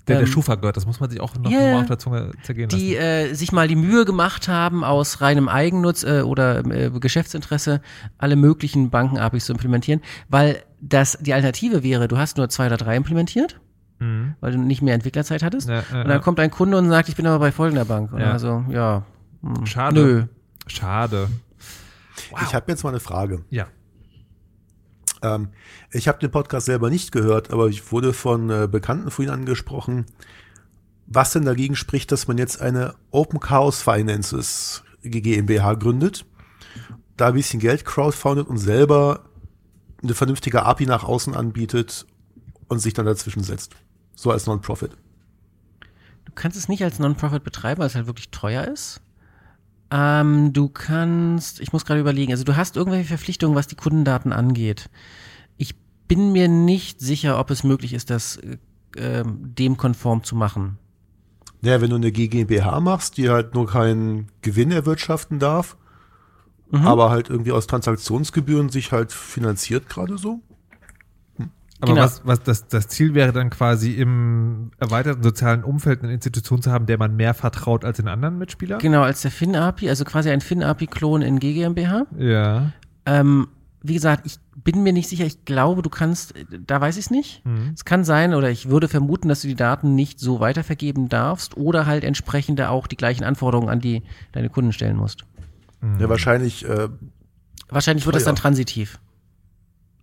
Der, der Ähm, Schufa gehört, das muss man sich auch noch ja, mal auf der Zunge zergehen die lassen. äh, sich mal die Mühe gemacht haben, aus reinem Eigennutz äh, oder äh, Geschäftsinteresse alle möglichen Banken-APIs zu implementieren, weil das die Alternative wäre, du hast nur zwei oder drei implementiert weil du nicht mehr Entwicklerzeit hattest. Ja, ja, und dann kommt ein Kunde und sagt, ich bin aber bei folgender Bank. Und Ja. also, ja, hm, Schade. nö. Schade. Ich habe jetzt mal eine Frage. Ja. Ähm, ich habe den Podcast selber nicht gehört, aber ich wurde von äh, Bekannten von Ihnen angesprochen, was denn dagegen spricht, dass man jetzt eine Open Chaos Finances GmbH gründet, da ein bisschen Geld crowdfundet und selber eine vernünftige API nach außen anbietet und sich dann dazwischen setzt. So als Non-Profit. Du kannst es nicht als Non-Profit betreiben, weil es halt wirklich teuer ist. Ähm, du kannst, ich muss gerade überlegen, also du hast irgendwelche Verpflichtungen, was die Kundendaten angeht. Ich bin mir nicht sicher, ob es möglich ist, das äh, ähm, dem konform zu machen. Naja, wenn du eine GmbH machst, die halt nur keinen Gewinn erwirtschaften darf, aber halt irgendwie aus Transaktionsgebühren sich halt finanziert gerade so. Aber Genau. was, was das, das Ziel wäre dann quasi im erweiterten sozialen Umfeld eine Institution zu haben, der man mehr vertraut als den anderen Mitspielern? Genau, als der FinAPI, also quasi ein FinAPI-Klon in GmbH. Ja. Ähm, wie gesagt, ich bin mir nicht sicher. Ich glaube, du kannst, da weiß ich es nicht. Es kann sein, oder ich würde vermuten, dass du die Daten nicht so weitervergeben darfst oder halt entsprechende auch die gleichen Anforderungen an die deine Kunden stellen musst. Ja, wahrscheinlich, äh, Wahrscheinlich wird das Teuer. dann transitiv.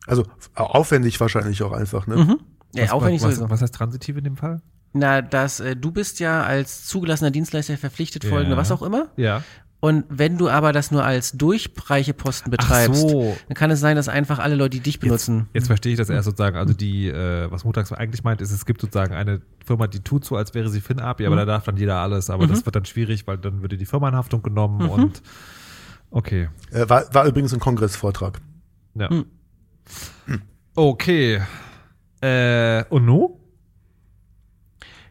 Also aufwendig wahrscheinlich auch einfach, ne? Mhm. Ja, wenn ich was, sowieso. was heißt transitiv in dem Fall? Na, dass äh, du bist ja als zugelassener Dienstleister verpflichtet, folgende, Ja. was auch immer. Ja. Und wenn du aber das nur als Durchreicheposten betreibst, so. dann kann es sein, dass einfach alle Leute, die dich benutzen. Jetzt verstehe ich das erst sozusagen. Also die, äh, was Mutax eigentlich meint, ist, es gibt sozusagen eine Firma, die tut so, als wäre sie FinAPI, aber da darf dann jeder alles. Aber das wird dann schwierig, weil dann würde die Firma in Haftung genommen und okay. Äh, war, war übrigens ein Kongressvortrag. Ja. Okay. Äh, und nu?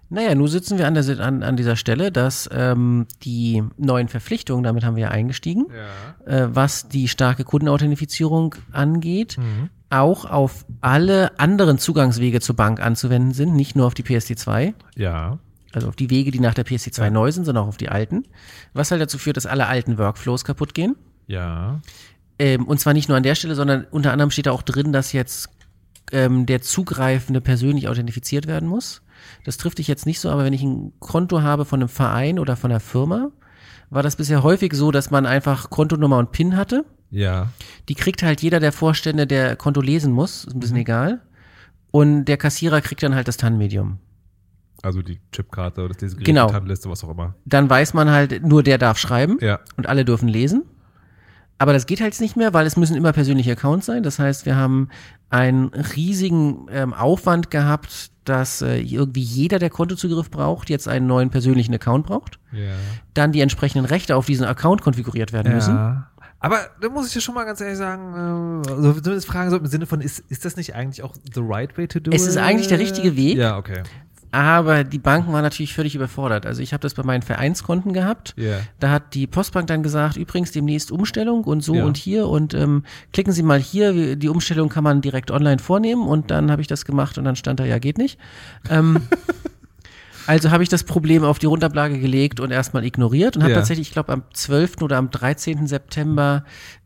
Naja, nun sitzen wir an, der, an, an dieser Stelle, dass ähm, die neuen Verpflichtungen, damit haben wir ja eingestiegen, Ja. äh, was die starke Kundenauthentifizierung angeht, Mhm. auch auf alle anderen Zugangswege zur Bank anzuwenden sind, nicht nur auf die PSD2, Ja. also auf die Wege, die nach der PSD2 Ja. neu sind, sondern auch auf die alten, was halt dazu führt, dass alle alten Workflows kaputt gehen. Ja. Ähm, und zwar nicht nur an der Stelle, sondern unter anderem steht da auch drin, dass jetzt ähm, der Zugreifende persönlich authentifiziert werden muss. Das trifft dich jetzt nicht so, aber wenn ich ein Konto habe von einem Verein oder von einer Firma, war das bisher häufig so, dass man einfach Kontonummer und PIN hatte. Ja. Die kriegt halt jeder der Vorstände, der Konto lesen muss, ist ein bisschen egal. Und der Kassierer kriegt dann halt das TAN-Medium. Also die Chipkarte oder das Lesegerät, Genau. die TAN-Liste, was auch immer. Dann weiß man halt, nur der darf schreiben. Ja. und alle dürfen lesen. Aber das geht halt jetzt nicht mehr, weil es müssen immer persönliche Accounts sein. Das heißt, wir haben einen riesigen ähm, Aufwand gehabt, dass äh, irgendwie jeder, der Kontozugriff braucht, jetzt einen neuen persönlichen Account braucht. Ja. Dann die entsprechenden Rechte auf diesen Account konfiguriert werden müssen. Ja. Aber da muss ich dir schon mal ganz ehrlich sagen, äh, also zumindest fragen so im Sinne von, ist, ist das nicht eigentlich auch the right way to do Es ist it? eigentlich der richtige Weg. Ja, okay. Aber die Banken waren natürlich völlig überfordert. Also ich habe das bei meinen Vereinskonten gehabt. Ja. Da hat die Postbank dann gesagt, übrigens demnächst Umstellung und so Ja. und hier und ähm, klicken Sie mal hier, die Umstellung kann man direkt online vornehmen und dann habe ich das gemacht und dann stand da, ja geht nicht. Ähm, (laughs) also habe ich das Problem auf die Runterblage gelegt und erstmal ignoriert und habe Ja. tatsächlich, ich glaube am 12. oder am 13. September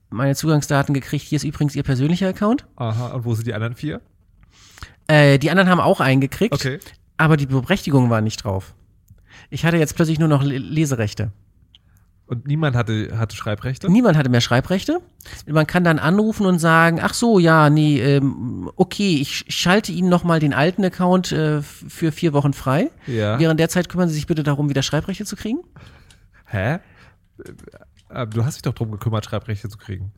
meine Zugangsdaten gekriegt. Hier ist übrigens Ihr persönlicher Account. Aha, und wo sind die anderen vier? Äh, die anderen haben auch eingekriegt, Okay. Aber die Berechtigung war nicht drauf. Ich hatte jetzt plötzlich nur noch Le- Leserechte. Und niemand hatte, hatte Schreibrechte? Niemand hatte mehr Schreibrechte. Man kann dann anrufen und sagen, ach so, ja, nee, ähm, okay, ich schalte Ihnen nochmal den alten Account äh, für vier Wochen frei. Ja. Während der Zeit kümmern Sie sich bitte darum, wieder Schreibrechte zu kriegen. Hä? Äh, Du hast dich doch drum gekümmert, Schreibrechte zu kriegen.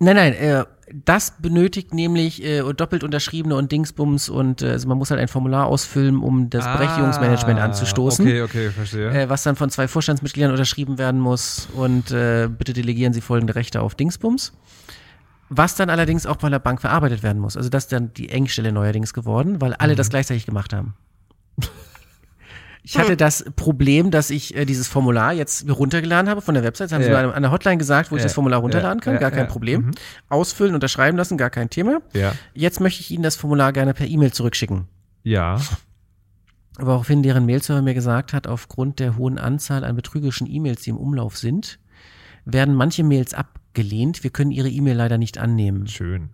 Nein, nein, äh, das benötigt nämlich äh, doppelt unterschriebene und Dingsbums und äh, also man muss halt ein Formular ausfüllen, um das Berechtigungsmanagement Ah, anzustoßen. Okay, okay, verstehe. Äh, was dann von zwei Vorstandsmitgliedern unterschrieben werden muss und äh, bitte delegieren Sie folgende Rechte auf Dingsbums. Was dann allerdings auch bei der Bank verarbeitet werden muss. Also das ist dann die Engstelle neuerdings geworden, weil alle das gleichzeitig gemacht haben. Ich hatte das Problem, dass ich äh, dieses Formular jetzt runtergeladen habe von der Website. Das haben sie Ja. mir an der Hotline gesagt, wo ich Ja, das Formular runterladen kann. Gar kein. Problem. Mhm. Ausfüllen, unterschreiben lassen, gar kein Thema. ja. Jetzt möchte ich Ihnen das Formular gerne per E-Mail zurückschicken. Ja. Woraufhin deren Mailserver mir gesagt hat, aufgrund der hohen Anzahl an betrügerischen E-Mails, die im Umlauf sind, werden manche Mails abgelehnt. Wir können Ihre E-Mail leider nicht annehmen. Schön.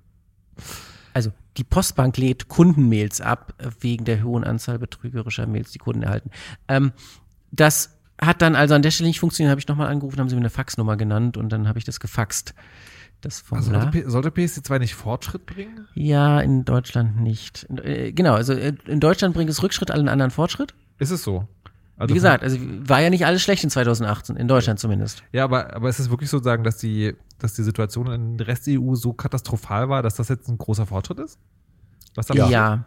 Also die Postbank lädt Kundenmails ab, äh, wegen der hohen Anzahl betrügerischer Mails, die Kunden erhalten. Ähm, das hat dann also an der Stelle nicht funktioniert, habe ich nochmal angerufen, haben sie mir eine Faxnummer genannt und dann habe ich das gefaxt. Das Also sollte, P- sollte PSD2 nicht Fortschritt bringen? ja, in Deutschland nicht. Äh, genau, also äh, in Deutschland bringt es Rückschritt, allen anderen Fortschritt. Ist es so? Also Wie gesagt, also war ja nicht alles schlecht in 2018, in Deutschland zumindest. Ja, aber, aber ist es wirklich so sagen, dass die, dass die Situation in der Rest der EU so katastrophal war, dass das jetzt ein großer Fortschritt ist? Was da Ja. Ja.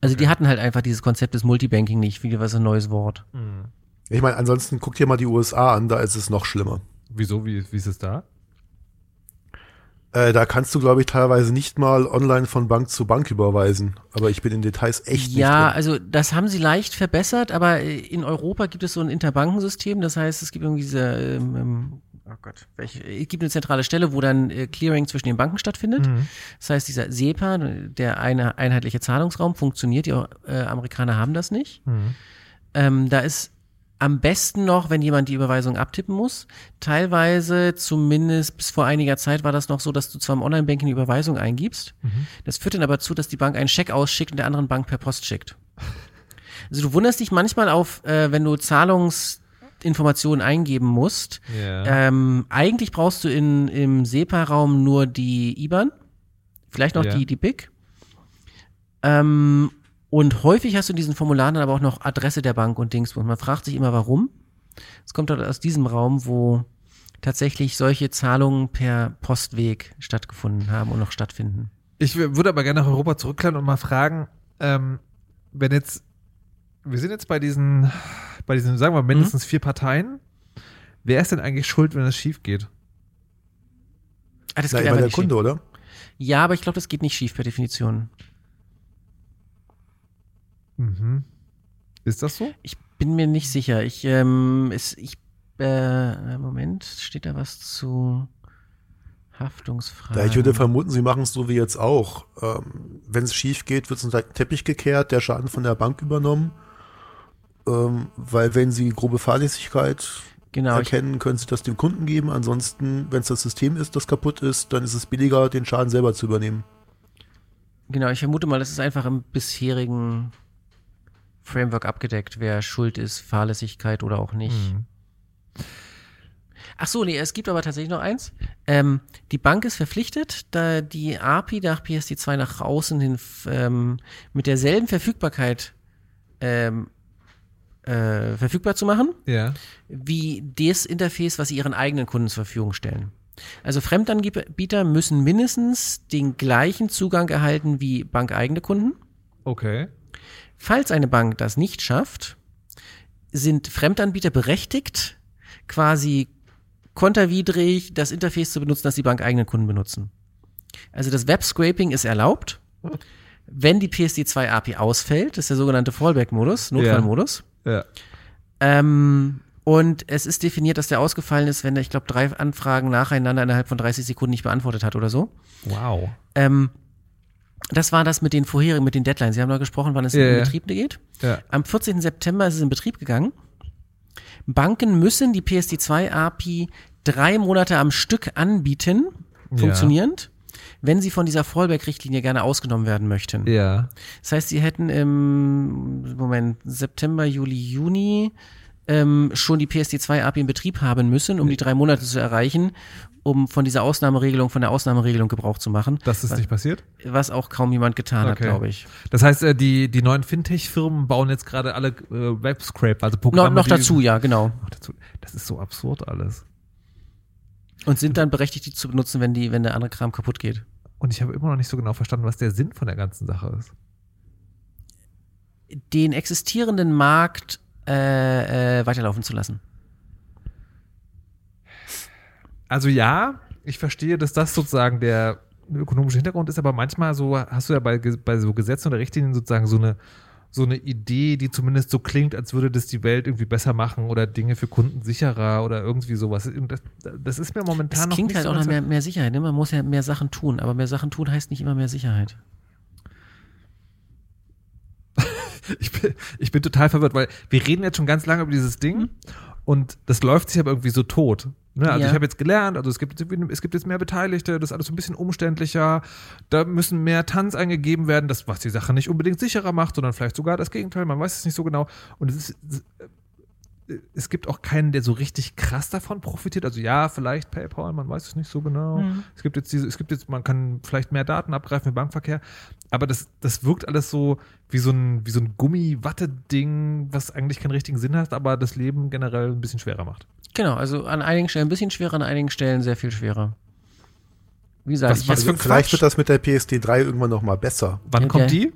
Also die hatten halt einfach dieses Konzept des Multibanking nicht, wie was ein neues Wort. Hm. Ich meine, ansonsten guck dir mal die USA an, da ist es noch schlimmer. Wieso? Wie, wie ist es da? Äh, da kannst du, glaube ich, teilweise nicht mal online von Bank zu Bank überweisen. Aber ich bin in Details echt ja, nicht also das haben sie leicht verbessert, aber äh, in Europa gibt es so ein Interbankensystem, das heißt, es gibt irgendwie diese, ähm, ähm, oh Gott, welche, es gibt eine zentrale Stelle, wo dann äh, Clearing zwischen den Banken stattfindet. Mhm. Das heißt, dieser SEPA, der eine einheitliche Zahlungsraum, funktioniert. Die äh, Amerikaner haben das nicht. Mhm. Ähm, da ist am besten noch, wenn jemand die Überweisung abtippen muss. Teilweise, zumindest bis vor einiger Zeit, war das noch so, dass du zwar im Online-Banking die Überweisung eingibst. Das führt dann aber zu, dass die Bank einen Scheck ausschickt und der anderen Bank per Post schickt. Also du wunderst dich manchmal auf, äh, wenn du Zahlungsinformationen eingeben musst. Ja. Ähm, eigentlich brauchst du in, im SEPA-Raum nur die IBAN, vielleicht noch Ja. die, die BIC. Ähm, und häufig hast du in diesen Formularen dann aber auch noch Adresse der Bank und Dings. Und man fragt sich immer, warum. Es kommt halt aus diesem Raum, wo tatsächlich solche Zahlungen per Postweg stattgefunden haben und noch stattfinden. Ich würde aber gerne nach Europa zurückkehren und mal fragen, ähm, wenn jetzt, wir sind jetzt bei diesen, bei diesen, sagen wir mal, mindestens vier Parteien. Wer ist denn eigentlich schuld, wenn es schief geht? Ah, das Na, geht der nicht Kunde, schief. oder? Ja, aber ich glaube, das geht nicht schief per Definition. Mhm. Ist das so? Ich bin mir nicht sicher. Ich, ähm, es, ich, äh, Moment, steht da was zu Haftungsfragen? Ja, ich würde vermuten, sie machen es so wie jetzt auch. Ähm, Wenn es schief geht, wird es unter den Teppich gekehrt, der Schaden von der Bank übernommen. Ähm, weil wenn sie grobe Fahrlässigkeit genau, ich, erkennen, können sie das dem Kunden geben. Ansonsten, wenn es das System ist, das kaputt ist, dann ist es billiger, den Schaden selber zu übernehmen. genau, ich vermute mal, das ist einfach im bisherigen Framework abgedeckt, wer schuld ist, Fahrlässigkeit oder auch nicht. Mhm. Ach so, nee, es gibt aber tatsächlich noch eins. Ähm, die Bank ist verpflichtet, da die API nach PSD2 nach außen hin ähm, mit derselben Verfügbarkeit ähm, äh, verfügbar zu machen, Ja. wie das Interface, was sie ihren eigenen Kunden zur Verfügung stellen. Also Fremdanbieter müssen mindestens den gleichen Zugang erhalten wie bankeigene Kunden. Okay. Falls eine Bank das nicht schafft, sind Fremdanbieter berechtigt, quasi konterwidrig das Interface zu benutzen, das die bankeigenen Kunden benutzen. Also das Web-Scraping ist erlaubt, wenn die PSD2 API ausfällt, das ist der sogenannte Fallback-Modus, Notfallmodus. Ja. Ähm, und es ist definiert, dass der ausgefallen ist, wenn er, ich glaube, drei Anfragen nacheinander innerhalb von 30 Sekunden nicht beantwortet hat oder so. Wow. Ähm, das war das mit den vorherigen, mit den Deadlines. Sie haben da gesprochen, wann es Ja, in ja. Betrieb geht. Ja. Am 14. September ist es in Betrieb gegangen. Banken müssen die PSD2-API drei Monate am Stück anbieten, Ja. funktionierend, wenn sie von dieser Fallback-Richtlinie gerne ausgenommen werden möchten. Ja. Das heißt, sie hätten im Moment September, Juli, Juni ähm, schon die PSD2-API in Betrieb haben müssen, um die drei Monate zu erreichen, um von dieser Ausnahmeregelung, von der Ausnahmeregelung Gebrauch zu machen, Das ist nicht passiert? was auch kaum jemand getan hat, Okay. glaube ich. Das heißt, äh, die, die neuen Fintech-Firmen bauen jetzt gerade alle äh, Webscrape, also Programme. No, noch dazu, ja, genau. Das ist so absurd alles. Und sind dann berechtigt, die zu benutzen, wenn die, wenn der andere Kram kaputt geht. Und ich habe immer noch nicht so genau verstanden, was der Sinn von der ganzen Sache ist. Den existierenden Markt äh, äh, weiterlaufen zu lassen. Also ja, ich verstehe, dass das sozusagen der ökonomische Hintergrund ist, aber manchmal so hast du ja bei, bei so Gesetzen oder Richtlinien sozusagen so eine so eine Idee, die zumindest so klingt, als würde das die Welt irgendwie besser machen oder Dinge für Kunden sicherer oder irgendwie sowas. Das, das ist mir momentan Es noch klingt nicht halt so auch nach mehr, mehr Sicherheit. Ne? Man muss ja mehr Sachen tun, aber mehr Sachen tun heißt nicht immer mehr Sicherheit. (laughs) ich, bin, ich bin total verwirrt, weil wir reden jetzt schon ganz lange über dieses Ding und das läuft sich aber irgendwie so tot. Ne? Also Ja. ich habe jetzt gelernt, also es gibt, es gibt jetzt mehr Beteiligte, das ist alles so ein bisschen umständlicher, da müssen mehr Tanz eingegeben werden, das, was die Sache nicht unbedingt sicherer macht, sondern vielleicht sogar das Gegenteil, man weiß es nicht so genau. Und es ist, es gibt auch keinen, der so richtig krass davon profitiert. Also ja, vielleicht PayPal, man weiß es nicht so genau. Es gibt jetzt diese, es gibt jetzt, man kann vielleicht mehr Daten abgreifen im Bankverkehr, aber das, das wirkt alles so wie so ein, wie so ein Gummi-Watte-Ding, was eigentlich keinen richtigen Sinn hat, aber das Leben generell ein bisschen schwerer macht. Genau, also an einigen Stellen ein bisschen schwerer, an einigen Stellen sehr viel schwerer. Wie gesagt, Was- ich was Also vielleicht wird das mit der PSD 3 irgendwann noch mal besser. Wann Ja, kommt die?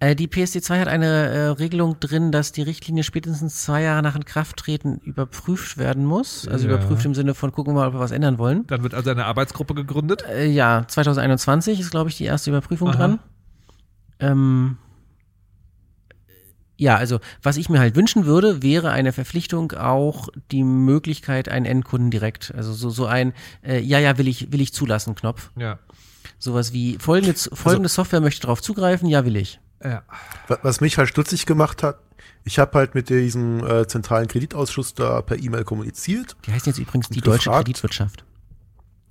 Äh, die PSD2 hat eine äh, Regelung drin, dass die Richtlinie spätestens zwei Jahre nach Inkrafttreten überprüft werden muss. Also Ja. überprüft im Sinne von gucken wir mal, ob wir was ändern wollen. Dann wird also eine Arbeitsgruppe gegründet. Äh, ja, 2021 ist, glaube ich, die erste Überprüfung Aha. dran. Ähm, ja, also was ich mir halt wünschen würde, wäre eine Verpflichtung auch die Möglichkeit, einen Endkunden direkt, also so, so ein äh, Ja, ja, will ich, will ich zulassen Knopf. Ja. Sowas wie folgende, folgende Software möchte darauf zugreifen, ja, will ich. Ja. Wa- Was mich halt stutzig gemacht hat, ich habe halt mit diesem äh, zentralen Kreditausschuss da per E-Mail kommuniziert, Die heißt jetzt übrigens die Und deutsche gefragt. Kreditwirtschaft.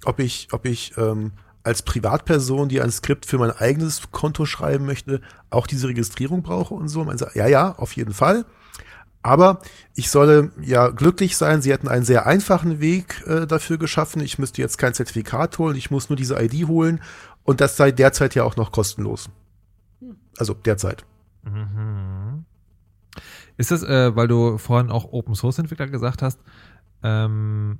ob ich, ob ich ähm, als Privatperson, die ein Skript für mein eigenes Konto schreiben möchte, auch diese Registrierung brauche und so. Man sagt, ja, ja, auf jeden Fall. Aber ich solle ja glücklich sein. Sie hätten einen sehr einfachen Weg äh, dafür geschaffen. Ich müsste jetzt kein Zertifikat holen. Ich muss nur diese ID holen. Und das sei derzeit ja auch noch kostenlos. Also derzeit. Ist das, äh, weil du vorhin auch Open Source Entwickler gesagt hast, ähm,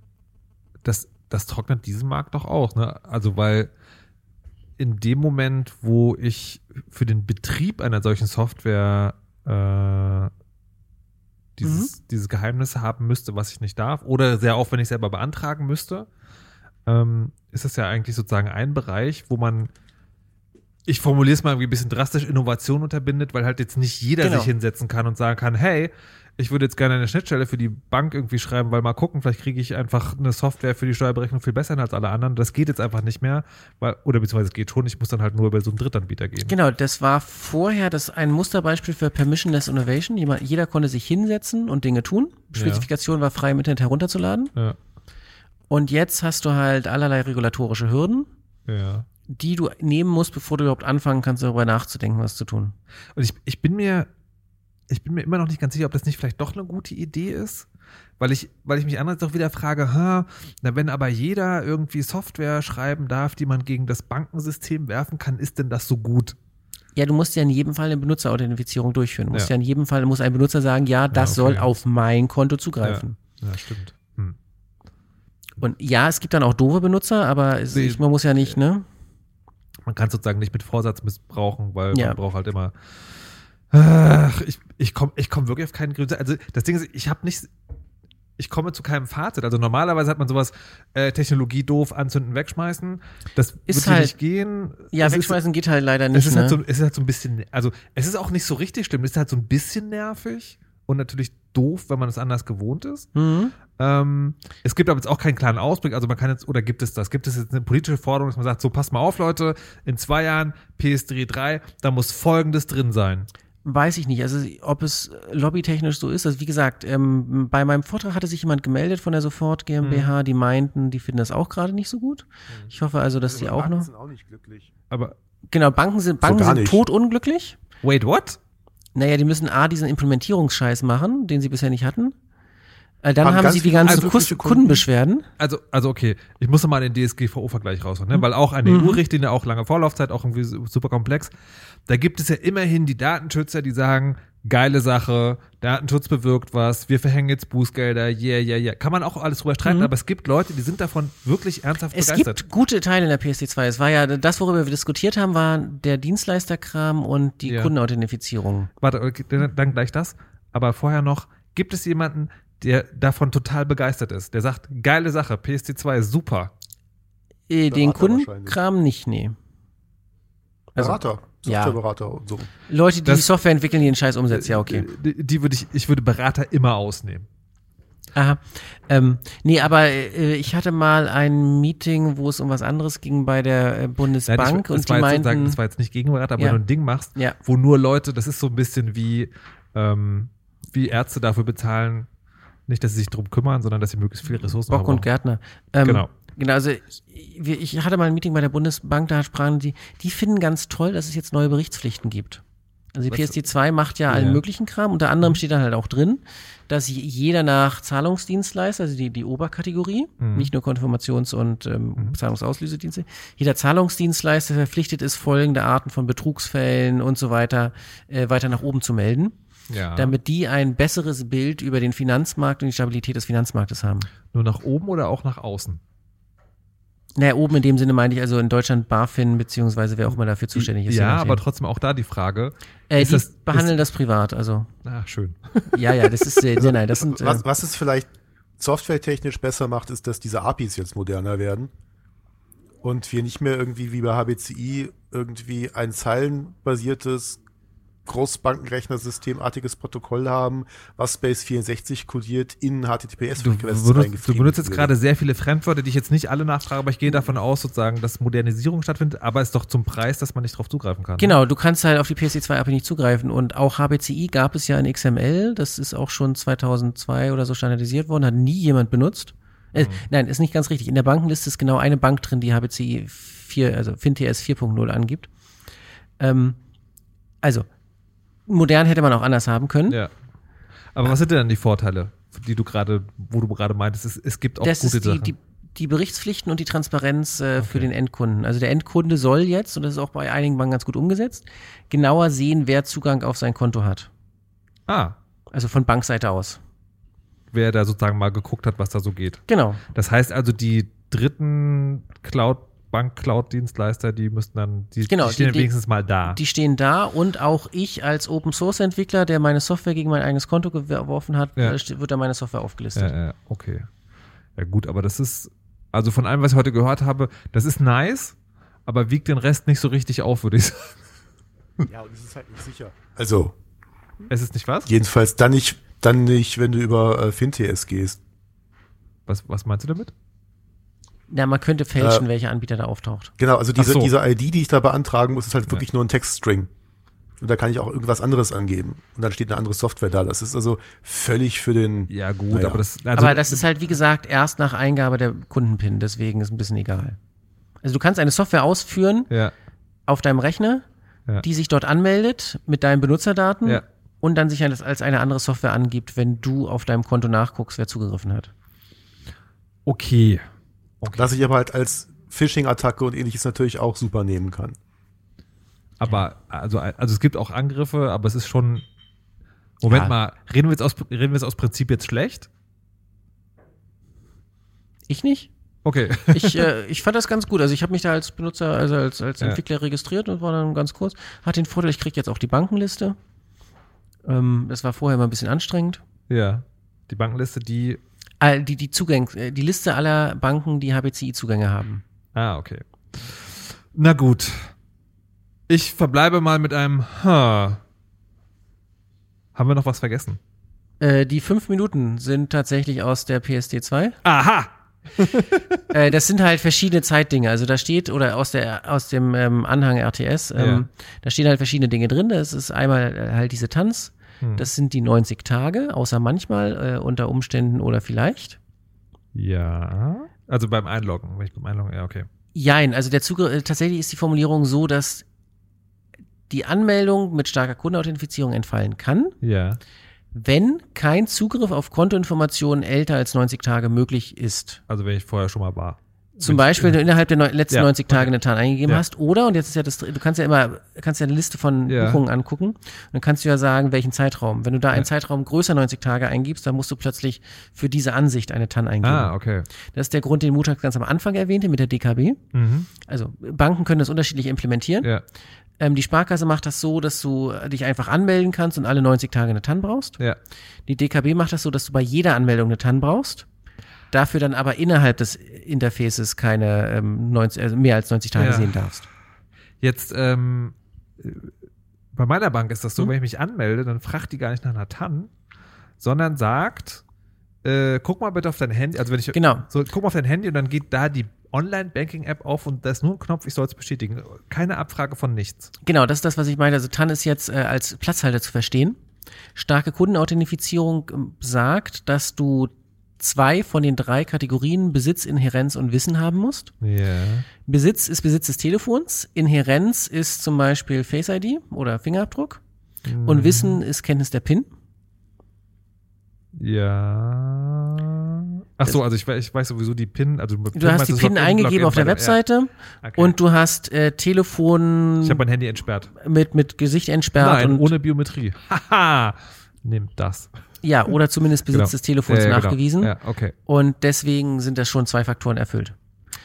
das, das trocknet diesen Markt doch aus, ne? Also weil in dem Moment, wo ich für den Betrieb einer solchen Software äh, dieses, dieses Geheimnis haben müsste, was ich nicht darf, oder sehr aufwendig selber beantragen müsste, ähm, ist das ja eigentlich sozusagen ein Bereich, wo man ich formuliere es mal irgendwie ein bisschen drastisch, Innovation unterbindet, weil halt jetzt nicht jeder Genau. sich hinsetzen kann und sagen kann, hey, ich würde jetzt gerne eine Schnittstelle für die Bank irgendwie schreiben, weil mal gucken, vielleicht kriege ich einfach eine Software für die Steuerberechnung viel besser als alle anderen. Das geht jetzt einfach nicht mehr, weil, oder beziehungsweise es geht schon, ich muss dann halt nur über so einen Drittanbieter gehen. Genau, das war vorher das ein Musterbeispiel für Permissionless Innovation. Jemand, jeder konnte sich hinsetzen und Dinge tun. Spezifikation war frei im Internet herunterzuladen. Ja, Und jetzt hast du halt allerlei regulatorische Hürden, ja. Die du nehmen musst, bevor du überhaupt anfangen kannst, darüber nachzudenken, was zu tun. Und ich, ich bin mir, ich bin mir immer noch nicht ganz sicher, ob das nicht vielleicht doch eine gute Idee ist. Weil ich, weil ich mich andererseits auch wieder frage, ha, na, wenn aber jeder irgendwie Software schreiben darf, die man gegen das Bankensystem werfen kann, ist denn das so gut? Ja, du musst ja in jedem Fall eine Benutzerauthentifizierung durchführen. Du musst Ja. ja, in jedem Fall, muss ein Benutzer sagen, ja, das okay. soll auf mein Konto zugreifen. Ja, stimmt. Hm. Und ja, es gibt dann auch doofe Benutzer, aber ich, man muss ja nicht, ne? Man kann es sozusagen nicht mit Vorsatz missbrauchen, weil Ja. man braucht halt immer. Ach, ich ich komme ich komm wirklich auf keinen Grund. Also das Ding ist, ich habe nicht. Ich komme zu keinem Fazit. Also normalerweise hat man sowas, äh, Technologie doof, anzünden, wegschmeißen. Das Ist halt- nicht gehen. Ja, Es ist- wegschmeißen geht halt leider Es nicht. ist, ne? halt so, es ist halt so ein bisschen, also es ist auch nicht so richtig schlimm, es ist halt so ein bisschen nervig und natürlich doof, wenn man es anders gewohnt ist. mhm. Ähm, es gibt aber jetzt auch keinen klaren Ausblick, also man kann jetzt, oder gibt es das? Gibt es jetzt eine politische Forderung, dass man sagt, so passt mal auf, Leute, in zwei Jahren PS3 3, da muss folgendes drin sein. Weiß ich nicht. Also ob es lobbytechnisch so ist. Also wie gesagt, ähm, bei meinem Vortrag hatte sich jemand gemeldet von der Sofort GmbH, Mhm. die meinten, die finden das auch gerade nicht so gut. Ich hoffe also, dass die auch noch. sind auch nicht glücklich. Aber, Genau, Banken sind, Banken gar sind totunglücklich. wait, what? Naja, die müssen A, diesen Implementierungsscheiß machen, den sie bisher nicht hatten. Äh, dann Haben haben, sie die ganzen Kus Kunden. Kundenbeschwerden. Also, also okay, ich muss noch mal den DSGVO-Vergleich rausholen, ne? weil auch eine Mhm. EU-Richtlinie, auch lange Vorlaufzeit, auch irgendwie su- super komplex. Da gibt es ja immerhin die Datenschützer, die sagen, geile Sache, Datenschutz bewirkt was, wir verhängen jetzt Bußgelder, yeah, yeah, yeah. Kann man auch alles drüber streiten, aber es gibt Leute, die sind davon wirklich ernsthaft Mhm. Es begeistert. gibt gute Teile in der PSD2. Es war ja, das, worüber wir diskutiert haben, war der Dienstleisterkram und die Ja. Kundenauthentifizierung. Warte, dann gleich das. Aber vorher noch, gibt es jemanden, der davon total begeistert ist, der sagt, geile Sache, PSD2 ist super. Äh, den Kundenkram nicht, nee. Also, Berater, ja. Softwareberater und so. Leute, die Das- die Software entwickeln, die den Scheiß umsetzen, ja, okay. Die, die würde ich, ich würde Berater immer ausnehmen. Aha. Ähm, nee, aber äh, ich hatte mal ein Meeting, wo es um was anderes ging bei der äh, Nein, Bundesbank ich, das und die meinten, das war jetzt nicht Gegenberater, aber Ja. wenn du ein Ding machst, Ja. wo nur Leute, das ist so ein bisschen wie, ähm, wie Ärzte dafür bezahlen, Nicht, dass sie sich drum kümmern, sondern dass sie möglichst viele Ressourcen Bock und verbrauchen. Gärtner. Ähm, Genau. Genau, also ich, ich hatte mal ein Meeting bei der Bundesbank, da sprachen die, die finden ganz toll, dass es jetzt neue Berichtspflichten gibt. Also die Was- PSD2 macht ja allen Ja. möglichen Kram. Unter anderem steht dann halt auch drin, dass jeder nach Zahlungsdienstleister, also die, die Oberkategorie, Mhm. nicht nur Konfirmations- und ähm, Zahlungsauslösedienste, jeder Zahlungsdienstleister verpflichtet ist, folgende Arten von Betrugsfällen und so weiter äh, weiter nach oben zu melden, Ja. damit die ein besseres Bild über den Finanzmarkt und die Stabilität des Finanzmarktes haben. Nur nach oben oder auch nach außen? Naja, oben in dem Sinne meine ich also in Deutschland BaFin, beziehungsweise wer auch immer dafür zuständig ist. ja, aber trotzdem auch da die Frage. äh, ist die das- behandeln das privat, also. Ah, schön. (laughs) Ja, ja, das ist, äh, nein, nein, das sind, äh, Was, was es vielleicht softwaretechnisch besser macht, ist, dass diese APIs jetzt moderner werden und wir nicht mehr irgendwie wie bei HBCI irgendwie ein zeilenbasiertes Großbankenrechnersystemartiges Protokoll haben, was Space 64 kodiert in HTTPS Du, benutzt, du benutzt jetzt gerade sehr viele Fremdwörter, die ich jetzt nicht alle nachfrage, aber ich gehe davon aus, sozusagen, dass Modernisierung stattfindet, aber ist doch zum Preis, dass man nicht drauf zugreifen kann. genau, du kannst halt auf die PSD2 API nicht zugreifen und auch HBCI gab es ja in XML, das ist auch schon 2002 oder so standardisiert worden, hat nie jemand benutzt. Äh, Nein, ist nicht ganz richtig. In der Bankenliste ist genau eine Bank drin, die HBCI 4, also FinTS 4.0 angibt. Ähm, also, modern hätte man auch anders haben können. Ja. Aber was sind denn dann die Vorteile, die du gerade, wo du gerade meintest, es, es gibt auch das gute ist die, Sachen. die, die Berichtspflichten und die Transparenz äh, für den Endkunden. Also der Endkunde soll jetzt, und das ist auch bei einigen Banken ganz gut umgesetzt, genauer sehen, wer Zugang auf sein Konto hat. ah, Also von Bankseite aus. wer da sozusagen mal geguckt hat, was da so geht. Genau. Das heißt also, die dritten Cloud, Bank-Cloud-Dienstleister, die müssten dann, die, Genau, die stehen die- wenigstens mal da. Die stehen da und auch ich als Open Source Entwickler, der meine Software gegen mein eigenes Konto geworfen hat, Ja. äh, wird da meine Software aufgelistet. Ja, ja, okay. Ja, gut, aber das ist, also von allem, was ich heute gehört habe, das ist nice, aber wiegt den Rest nicht so richtig auf, würde ich (laughs) sagen. Ja, und es ist halt nicht sicher. Also, Es ist nicht was? jedenfalls dann nicht, dann nicht, wenn du über äh, FinTS gehst. Was, was meinst du damit? Ja, man könnte fälschen, Äh, welcher Anbieter da auftaucht. Genau, also diese, so. diese ID, die ich da beantragen muss, ist halt wirklich nur ein Textstring. Und da kann ich auch irgendwas anderes angeben. Und dann steht eine andere Software da. Das ist also völlig für den. Ja, gut, Naja. aber das, also, Aber das ist halt, wie gesagt, erst nach Eingabe der Kundenpin, deswegen ist ein bisschen egal. Also du kannst eine Software ausführen ja, auf deinem Rechner, Ja. die sich dort anmeldet mit deinen Benutzerdaten Ja. und dann sich als, als eine andere Software angibt, wenn du auf deinem Konto nachguckst, wer zugegriffen hat. okay. Was ich aber halt als Phishing-Attacke und ähnliches natürlich auch super nehmen kann. Aber, also, also es gibt auch Angriffe, aber es ist schon, Moment Ja. mal, reden wir, jetzt aus, reden wir jetzt aus Prinzip jetzt schlecht? Ich nicht. Okay. Ich, äh, (laughs) ich fand das ganz gut. Also ich habe mich da als Benutzer, also als, als Ja. Entwickler registriert und war dann ganz kurz. Hat den Vorteil, ich kriege jetzt auch die Bankenliste. Ähm, das war vorher mal ein bisschen anstrengend. ja. Die Bankenliste, die, die, die Zugang, äh, die Liste aller Banken, die HBCI-Zugänge haben. ah, okay. Na gut. Ich verbleibe mal mit einem, ha. Haben wir noch was vergessen? Äh, die fünf Minuten sind tatsächlich aus der PSD 2. Aha! (laughs) äh, das sind halt verschiedene Zeitdinge. Also da steht, oder aus, der, aus dem ähm, Anhang RTS, ähm, Ja. da stehen halt verschiedene Dinge drin. Das ist einmal äh, halt diese Tanz. Hm. Das sind die 90 Tage, außer manchmal, äh, unter Umständen oder vielleicht. Ja. Also beim Einloggen. Wenn ich beim Einloggen, ja, okay. Jein, also der Zugriff, äh, tatsächlich ist die Formulierung so, dass die Anmeldung mit starker Kundenauthentifizierung entfallen kann, Ja. wenn kein Zugriff auf Kontoinformationen älter als 90 Tage möglich ist. Also wenn ich vorher schon mal war. Zum Beispiel, du innerhalb der letzten Ja, 90 Tage eine TAN eingegeben Ja. hast, oder, und jetzt ist ja das, du kannst ja immer, kannst ja eine Liste von Ja. Buchungen angucken, und dann kannst du ja sagen, welchen Zeitraum. Wenn du da einen. Zeitraum größer 90 Tage eingibst, dann musst du plötzlich für diese Ansicht eine TAN eingeben. Ah, okay. Das ist der Grund, den Mutak ganz am Anfang erwähnte mit der DKB. Mhm. Also Banken können das unterschiedlich implementieren. Ja. Ähm, die Sparkasse macht das so, dass du dich einfach anmelden kannst und alle 90 Tage eine TAN brauchst. Ja. Die DKB macht das so, dass du bei jeder Anmeldung eine TAN brauchst. Dafür dann aber innerhalb des Interfaces keine ähm, 90, also mehr als 90 Tage Ja. sehen darfst. Jetzt, ähm, äh, bei meiner Bank ist das so, Hm? wenn ich mich anmelde, dann fragt die gar nicht nach einer TAN, sondern sagt, äh, guck mal bitte auf dein Handy, also wenn ich, Genau. so, guck mal auf dein Handy und dann geht da die Online-Banking-App auf und da ist nur ein Knopf, ich soll es bestätigen. Keine Abfrage von nichts. Genau, das ist das, was ich meine. Also TAN ist jetzt äh, als Platzhalter zu verstehen. Starke Kundenauthentifizierung ähm, sagt, dass du zwei von den drei Kategorien Besitz, Inherenz und Wissen haben musst. Ja. Besitz ist Besitz des Telefons, Inherenz ist zum Beispiel Face ID oder Fingerabdruck und Wissen ist Kenntnis der PIN. Ja. Ach so, also ich, weiß- ich weiß sowieso die PIN. Also Du hast die PIN eingegeben auf der Webseite Okay. und du hast äh, Telefon Ich habe mein Handy entsperrt. mit, mit Gesicht entsperrt Nein, und ohne Biometrie. (laughs) Haha. Nimmt das. Ja, oder zumindest Besitz Genau. des Telefons Ja, ja, genau. nachgewiesen. Ja, okay. Und deswegen sind das schon zwei Faktoren erfüllt.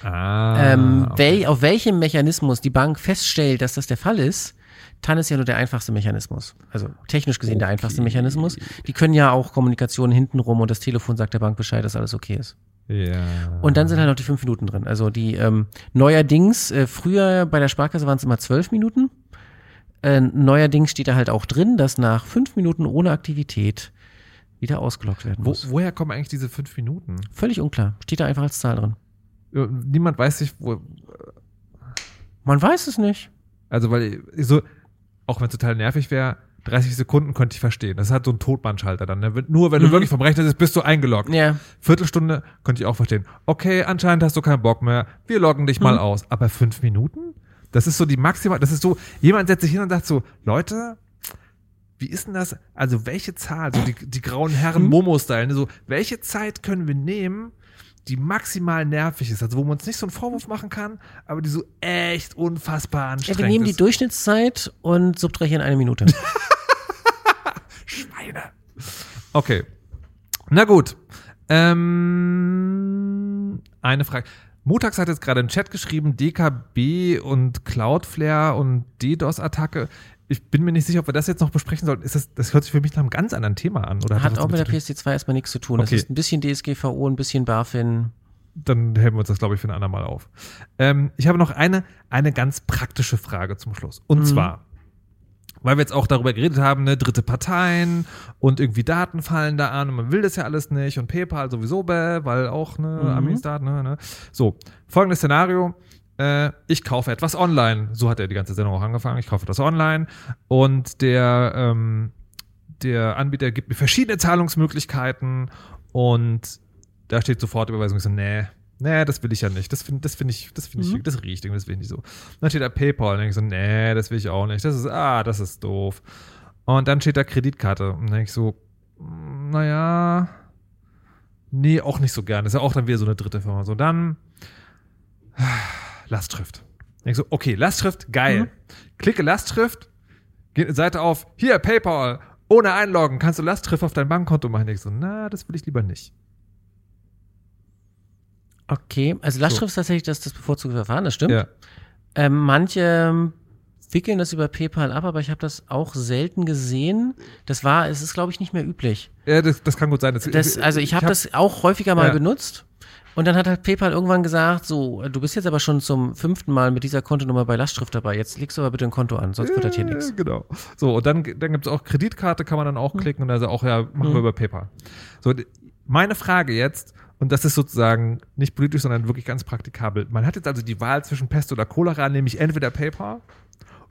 Ah. ähm, okay. wel, auf welchem Mechanismus die Bank feststellt, dass das der Fall ist, TAN ist ja nur der einfachste Mechanismus. Also technisch gesehen der einfachste Mechanismus. Die können ja auch Kommunikation hintenrum und das Telefon sagt der Bank Bescheid, dass alles okay ist. Ja. Und dann sind halt noch die fünf Minuten drin. Also die ähm, neuerdings, äh, früher bei der Sparkasse waren es immer zwölf Minuten. Äh, neuerdings steht da halt auch drin, dass nach fünf Minuten ohne Aktivität wieder ausgelockt werden Wo, muss. woher kommen eigentlich diese fünf Minuten? Völlig unklar. Steht da einfach als Zahl drin. Niemand weiß sich, wo. Man weiß es nicht. Also, weil ich so, auch wenn es total nervig wäre, 30 Sekunden könnte ich verstehen. Das ist halt so ein Totmannschalter dann. Ne? Wenn- Nur wenn du Mhm. wirklich vom Rechner bist, bist du eingeloggt. Ja. Viertelstunde könnte ich auch verstehen. Okay, anscheinend hast du keinen Bock mehr. Wir loggen dich mal Mhm. aus. Aber fünf Minuten? Das ist so die maximal, das ist so, jemand setzt sich hin und sagt so, Leute, wie ist denn das? Also welche Zahl, so die, die grauen Herren Mhm. Momo-Style, ne? so, welche Zeit können wir nehmen, die maximal nervig ist, also wo man uns nicht so einen Vorwurf machen kann, aber die so echt unfassbar Ja, anstrengend wir nehmen die ist. Durchschnittszeit und subtrahieren eine Minute. (laughs) Schweine. Okay. Na gut. Ähm, eine Frage. Mutax hat jetzt gerade im Chat geschrieben, DKB und Cloudflare und DDoS-Attacke. Ich bin mir nicht sicher, ob wir das jetzt noch besprechen sollten. Ist das, das hört sich für mich nach einem ganz anderen Thema an. Oder Hat das auch mit der damit PSD2 erstmal nichts zu tun. Das Okay. ist ein bisschen DSGVO, ein bisschen BaFin. Dann heben wir uns das, glaube ich, für ein andermal auf. Ähm, ich habe noch eine, eine ganz praktische Frage zum Schluss. Und Mhm. zwar, weil wir jetzt auch darüber geredet haben, ne, dritte Parteien und irgendwie Daten fallen da an und man will das ja alles nicht und PayPal sowieso, bäh, weil auch ne, Mhm. Amis Daten, ne, ne. So, folgendes Szenario. Äh, ich kaufe etwas online. So hat er die ganze Sendung auch angefangen. Ich kaufe etwas online und der, ähm, der Anbieter gibt mir verschiedene Zahlungsmöglichkeiten und da steht sofort Überweisung. Ich so, nee, nee, das will ich ja nicht. Das finde das finde ich, das finde ich, Mhm. das riecht irgendwie, das will ich nicht so. Dann steht da PayPal und dann denk ich so, nee, das will ich auch nicht. Das ist, ah, das ist doof. Und dann steht da Kreditkarte und dann denke ich so, mm, naja, nee, auch nicht so gern. Das ist ja auch dann wieder so eine dritte Firma. So, dann Lastschrift. Denk so, okay, Lastschrift, geil. Mhm. Klicke Lastschrift, geht eine Seite auf, hier, PayPal, ohne Einloggen, kannst du Lastschrift auf dein Bankkonto machen. Denk so, na, das will ich lieber nicht. Okay, also Lastschrift ist tatsächlich das, das bevorzugte Verfahren, das stimmt. Ja. Ähm, manche ähm, wickeln das über PayPal ab, aber ich habe das auch selten gesehen. Das war, es ist glaube ich nicht mehr üblich. Ja, das, das kann gut sein. Das, Das, also ich habe das auch häufiger mal Ja. benutzt. Und dann hat halt PayPal irgendwann gesagt, so, du bist jetzt aber schon zum fünften Mal mit dieser Kontonummer bei Lastschrift dabei. Jetzt legst du aber bitte ein Konto an, sonst wird das hier nichts. Genau. So, und dann, dann gibt es auch Kreditkarte, kann man dann auch klicken und also auch, ja, machen wir Mhm. über PayPal. So, meine Frage jetzt, und das ist sozusagen nicht politisch, sondern wirklich ganz praktikabel. Man hat jetzt also die Wahl zwischen Pest oder Cholera, nämlich entweder PayPal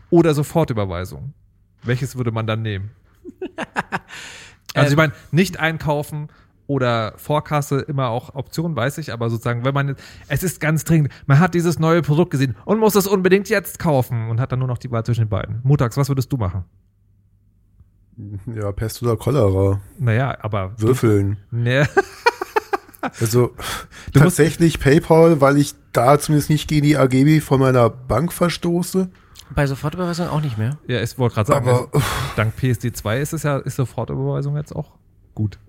oder Sofortüberweisung. Welches würde man dann nehmen? (laughs) also Ähm. ich meine, nicht einkaufen oder Vorkasse, immer auch Option, weiß ich, aber sozusagen, wenn man, jetzt- es ist ganz dringend, man hat dieses neue Produkt gesehen und muss es unbedingt jetzt kaufen und hat dann nur noch die Wahl zwischen den beiden. Mutags, was würdest du machen? Ja, Pest oder Cholera. Naja, aber. Würfeln. Ne, (laughs) Also Du tatsächlich PayPal, weil ich da zumindest nicht gegen die AGB von meiner Bank verstoße. Bei Sofortüberweisung auch nicht mehr. ja, ich wollte gerade sagen, Aber also, dank PSD2 ist es ja, ist Sofortüberweisung jetzt auch gut.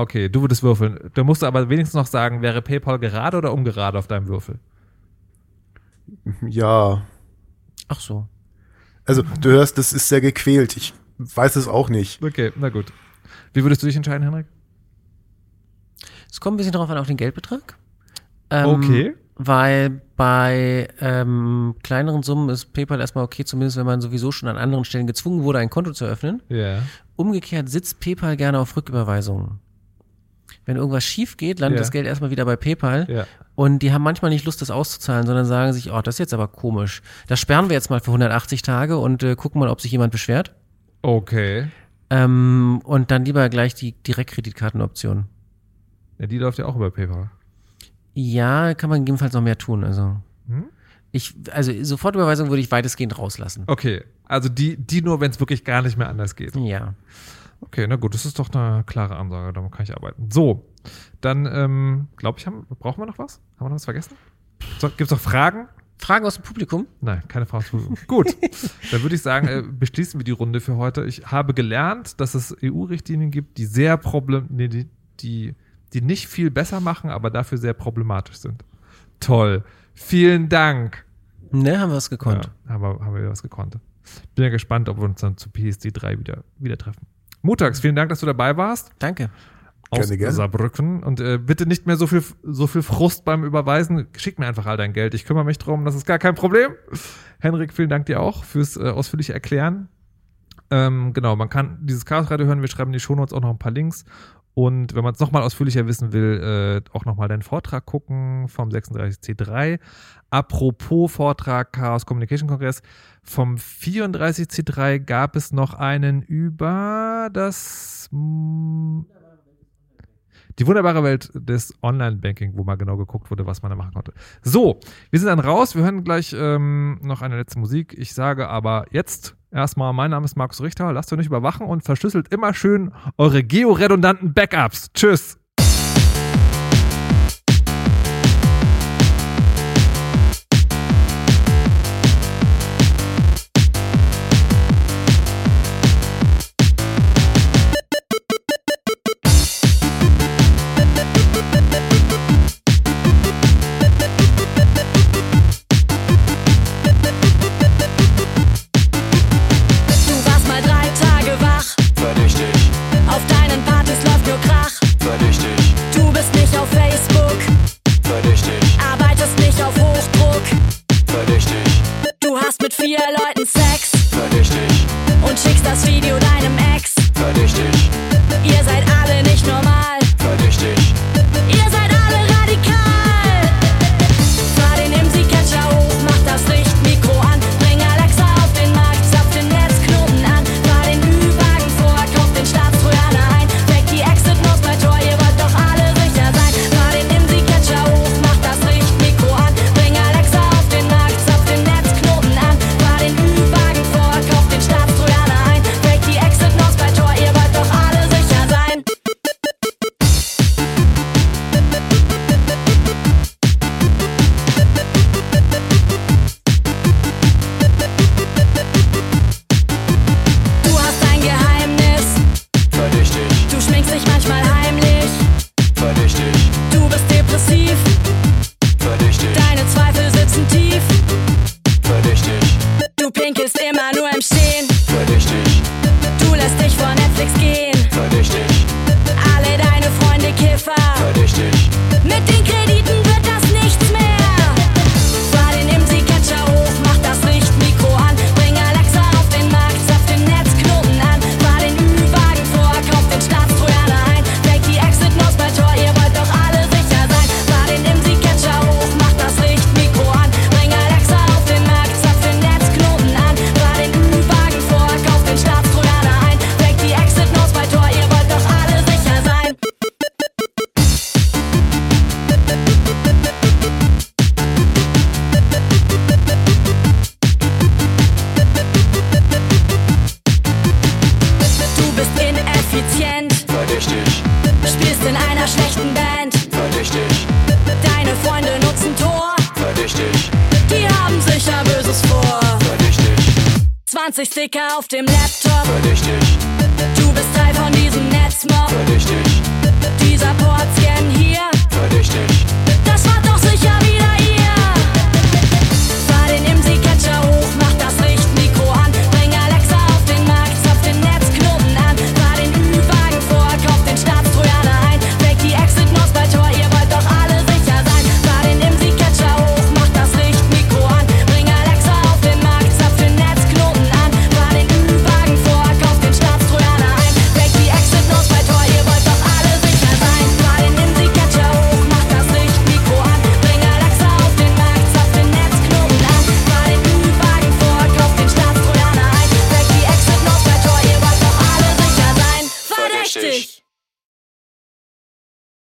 Okay, du würdest würfeln. Du musst aber wenigstens noch sagen, wäre PayPal gerade oder ungerade auf deinem Würfel? ja. Ach so. Also du hörst, das ist sehr gequält. Ich weiß es auch nicht. Okay, na gut. Wie würdest du dich entscheiden, Henrik? Es kommt ein bisschen darauf an, auf den Geldbetrag. Ähm, Okay. Weil bei ähm, kleineren Summen ist PayPal erstmal okay, zumindest wenn man sowieso schon an anderen Stellen gezwungen wurde, ein Konto zu öffnen. Ja. Umgekehrt sitzt PayPal gerne auf Rücküberweisungen. Wenn irgendwas schief geht, landet Ja. das Geld erstmal wieder bei PayPal. Ja. Und die haben manchmal nicht Lust, das auszuzahlen, sondern sagen sich, oh, das ist jetzt aber komisch. Das sperren wir jetzt mal für 180 Tage und äh, gucken mal, ob sich jemand beschwert. Okay. Ähm, und dann lieber gleich die Direktkreditkartenoption. Ja, die läuft ja auch über PayPal. Ja, kann man gegebenenfalls noch mehr tun. Also Hm? ich, also Sofortüberweisung würde ich weitestgehend rauslassen. Okay, also die, die nur, wenn es wirklich gar nicht mehr anders geht. Ja. Okay, na gut, das ist doch eine klare Ansage, damit kann ich arbeiten. So, dann ähm, glaube ich, haben, brauchen wir noch was? Haben wir noch was vergessen? So, Gibt es noch Fragen? Fragen aus dem Publikum? Nein, keine Fragen. zu- gut, (laughs) dann würde ich sagen, äh, beschließen wir die Runde für heute. Ich habe gelernt, dass es EU-Richtlinien gibt, die sehr problem, nee, die, die, die nicht viel besser machen, aber dafür sehr problematisch sind. Toll. Vielen Dank. Ne, haben wir es gekonnt. Ja, haben, wir, haben wir was gekonnt. Bin ja gespannt, ob wir uns dann zu PSD 3 wieder, wieder treffen. Mutags, vielen Dank, dass du dabei warst. Danke. Aus Gerne, gerne. Saarbrücken. Und äh, bitte nicht mehr so viel, so viel Frust beim Überweisen. Schick mir einfach all dein Geld. Ich kümmere mich drum. Das ist gar kein Problem. Henrik, vielen Dank dir auch fürs äh, ausführliche Erklären. Ähm, genau, man kann dieses Chaos Radio hören. Wir schreiben in die Shownotes auch noch ein paar Links. Und wenn man es nochmal ausführlicher wissen will, äh, auch nochmal deinen Vortrag gucken vom 36C3. Apropos Vortrag Chaos Communication Kongress, vom 34C3 gab es noch einen über das mm, die wunderbare Welt des Online-Banking, wo mal genau geguckt wurde, was man da machen konnte. So, wir sind dann raus. Wir hören gleich ähm, noch eine letzte Musik. Ich sage aber jetzt erstmal, mein Name ist Markus Richter. Lasst euch nicht überwachen und verschlüsselt immer schön eure georedundanten Backups. Tschüss.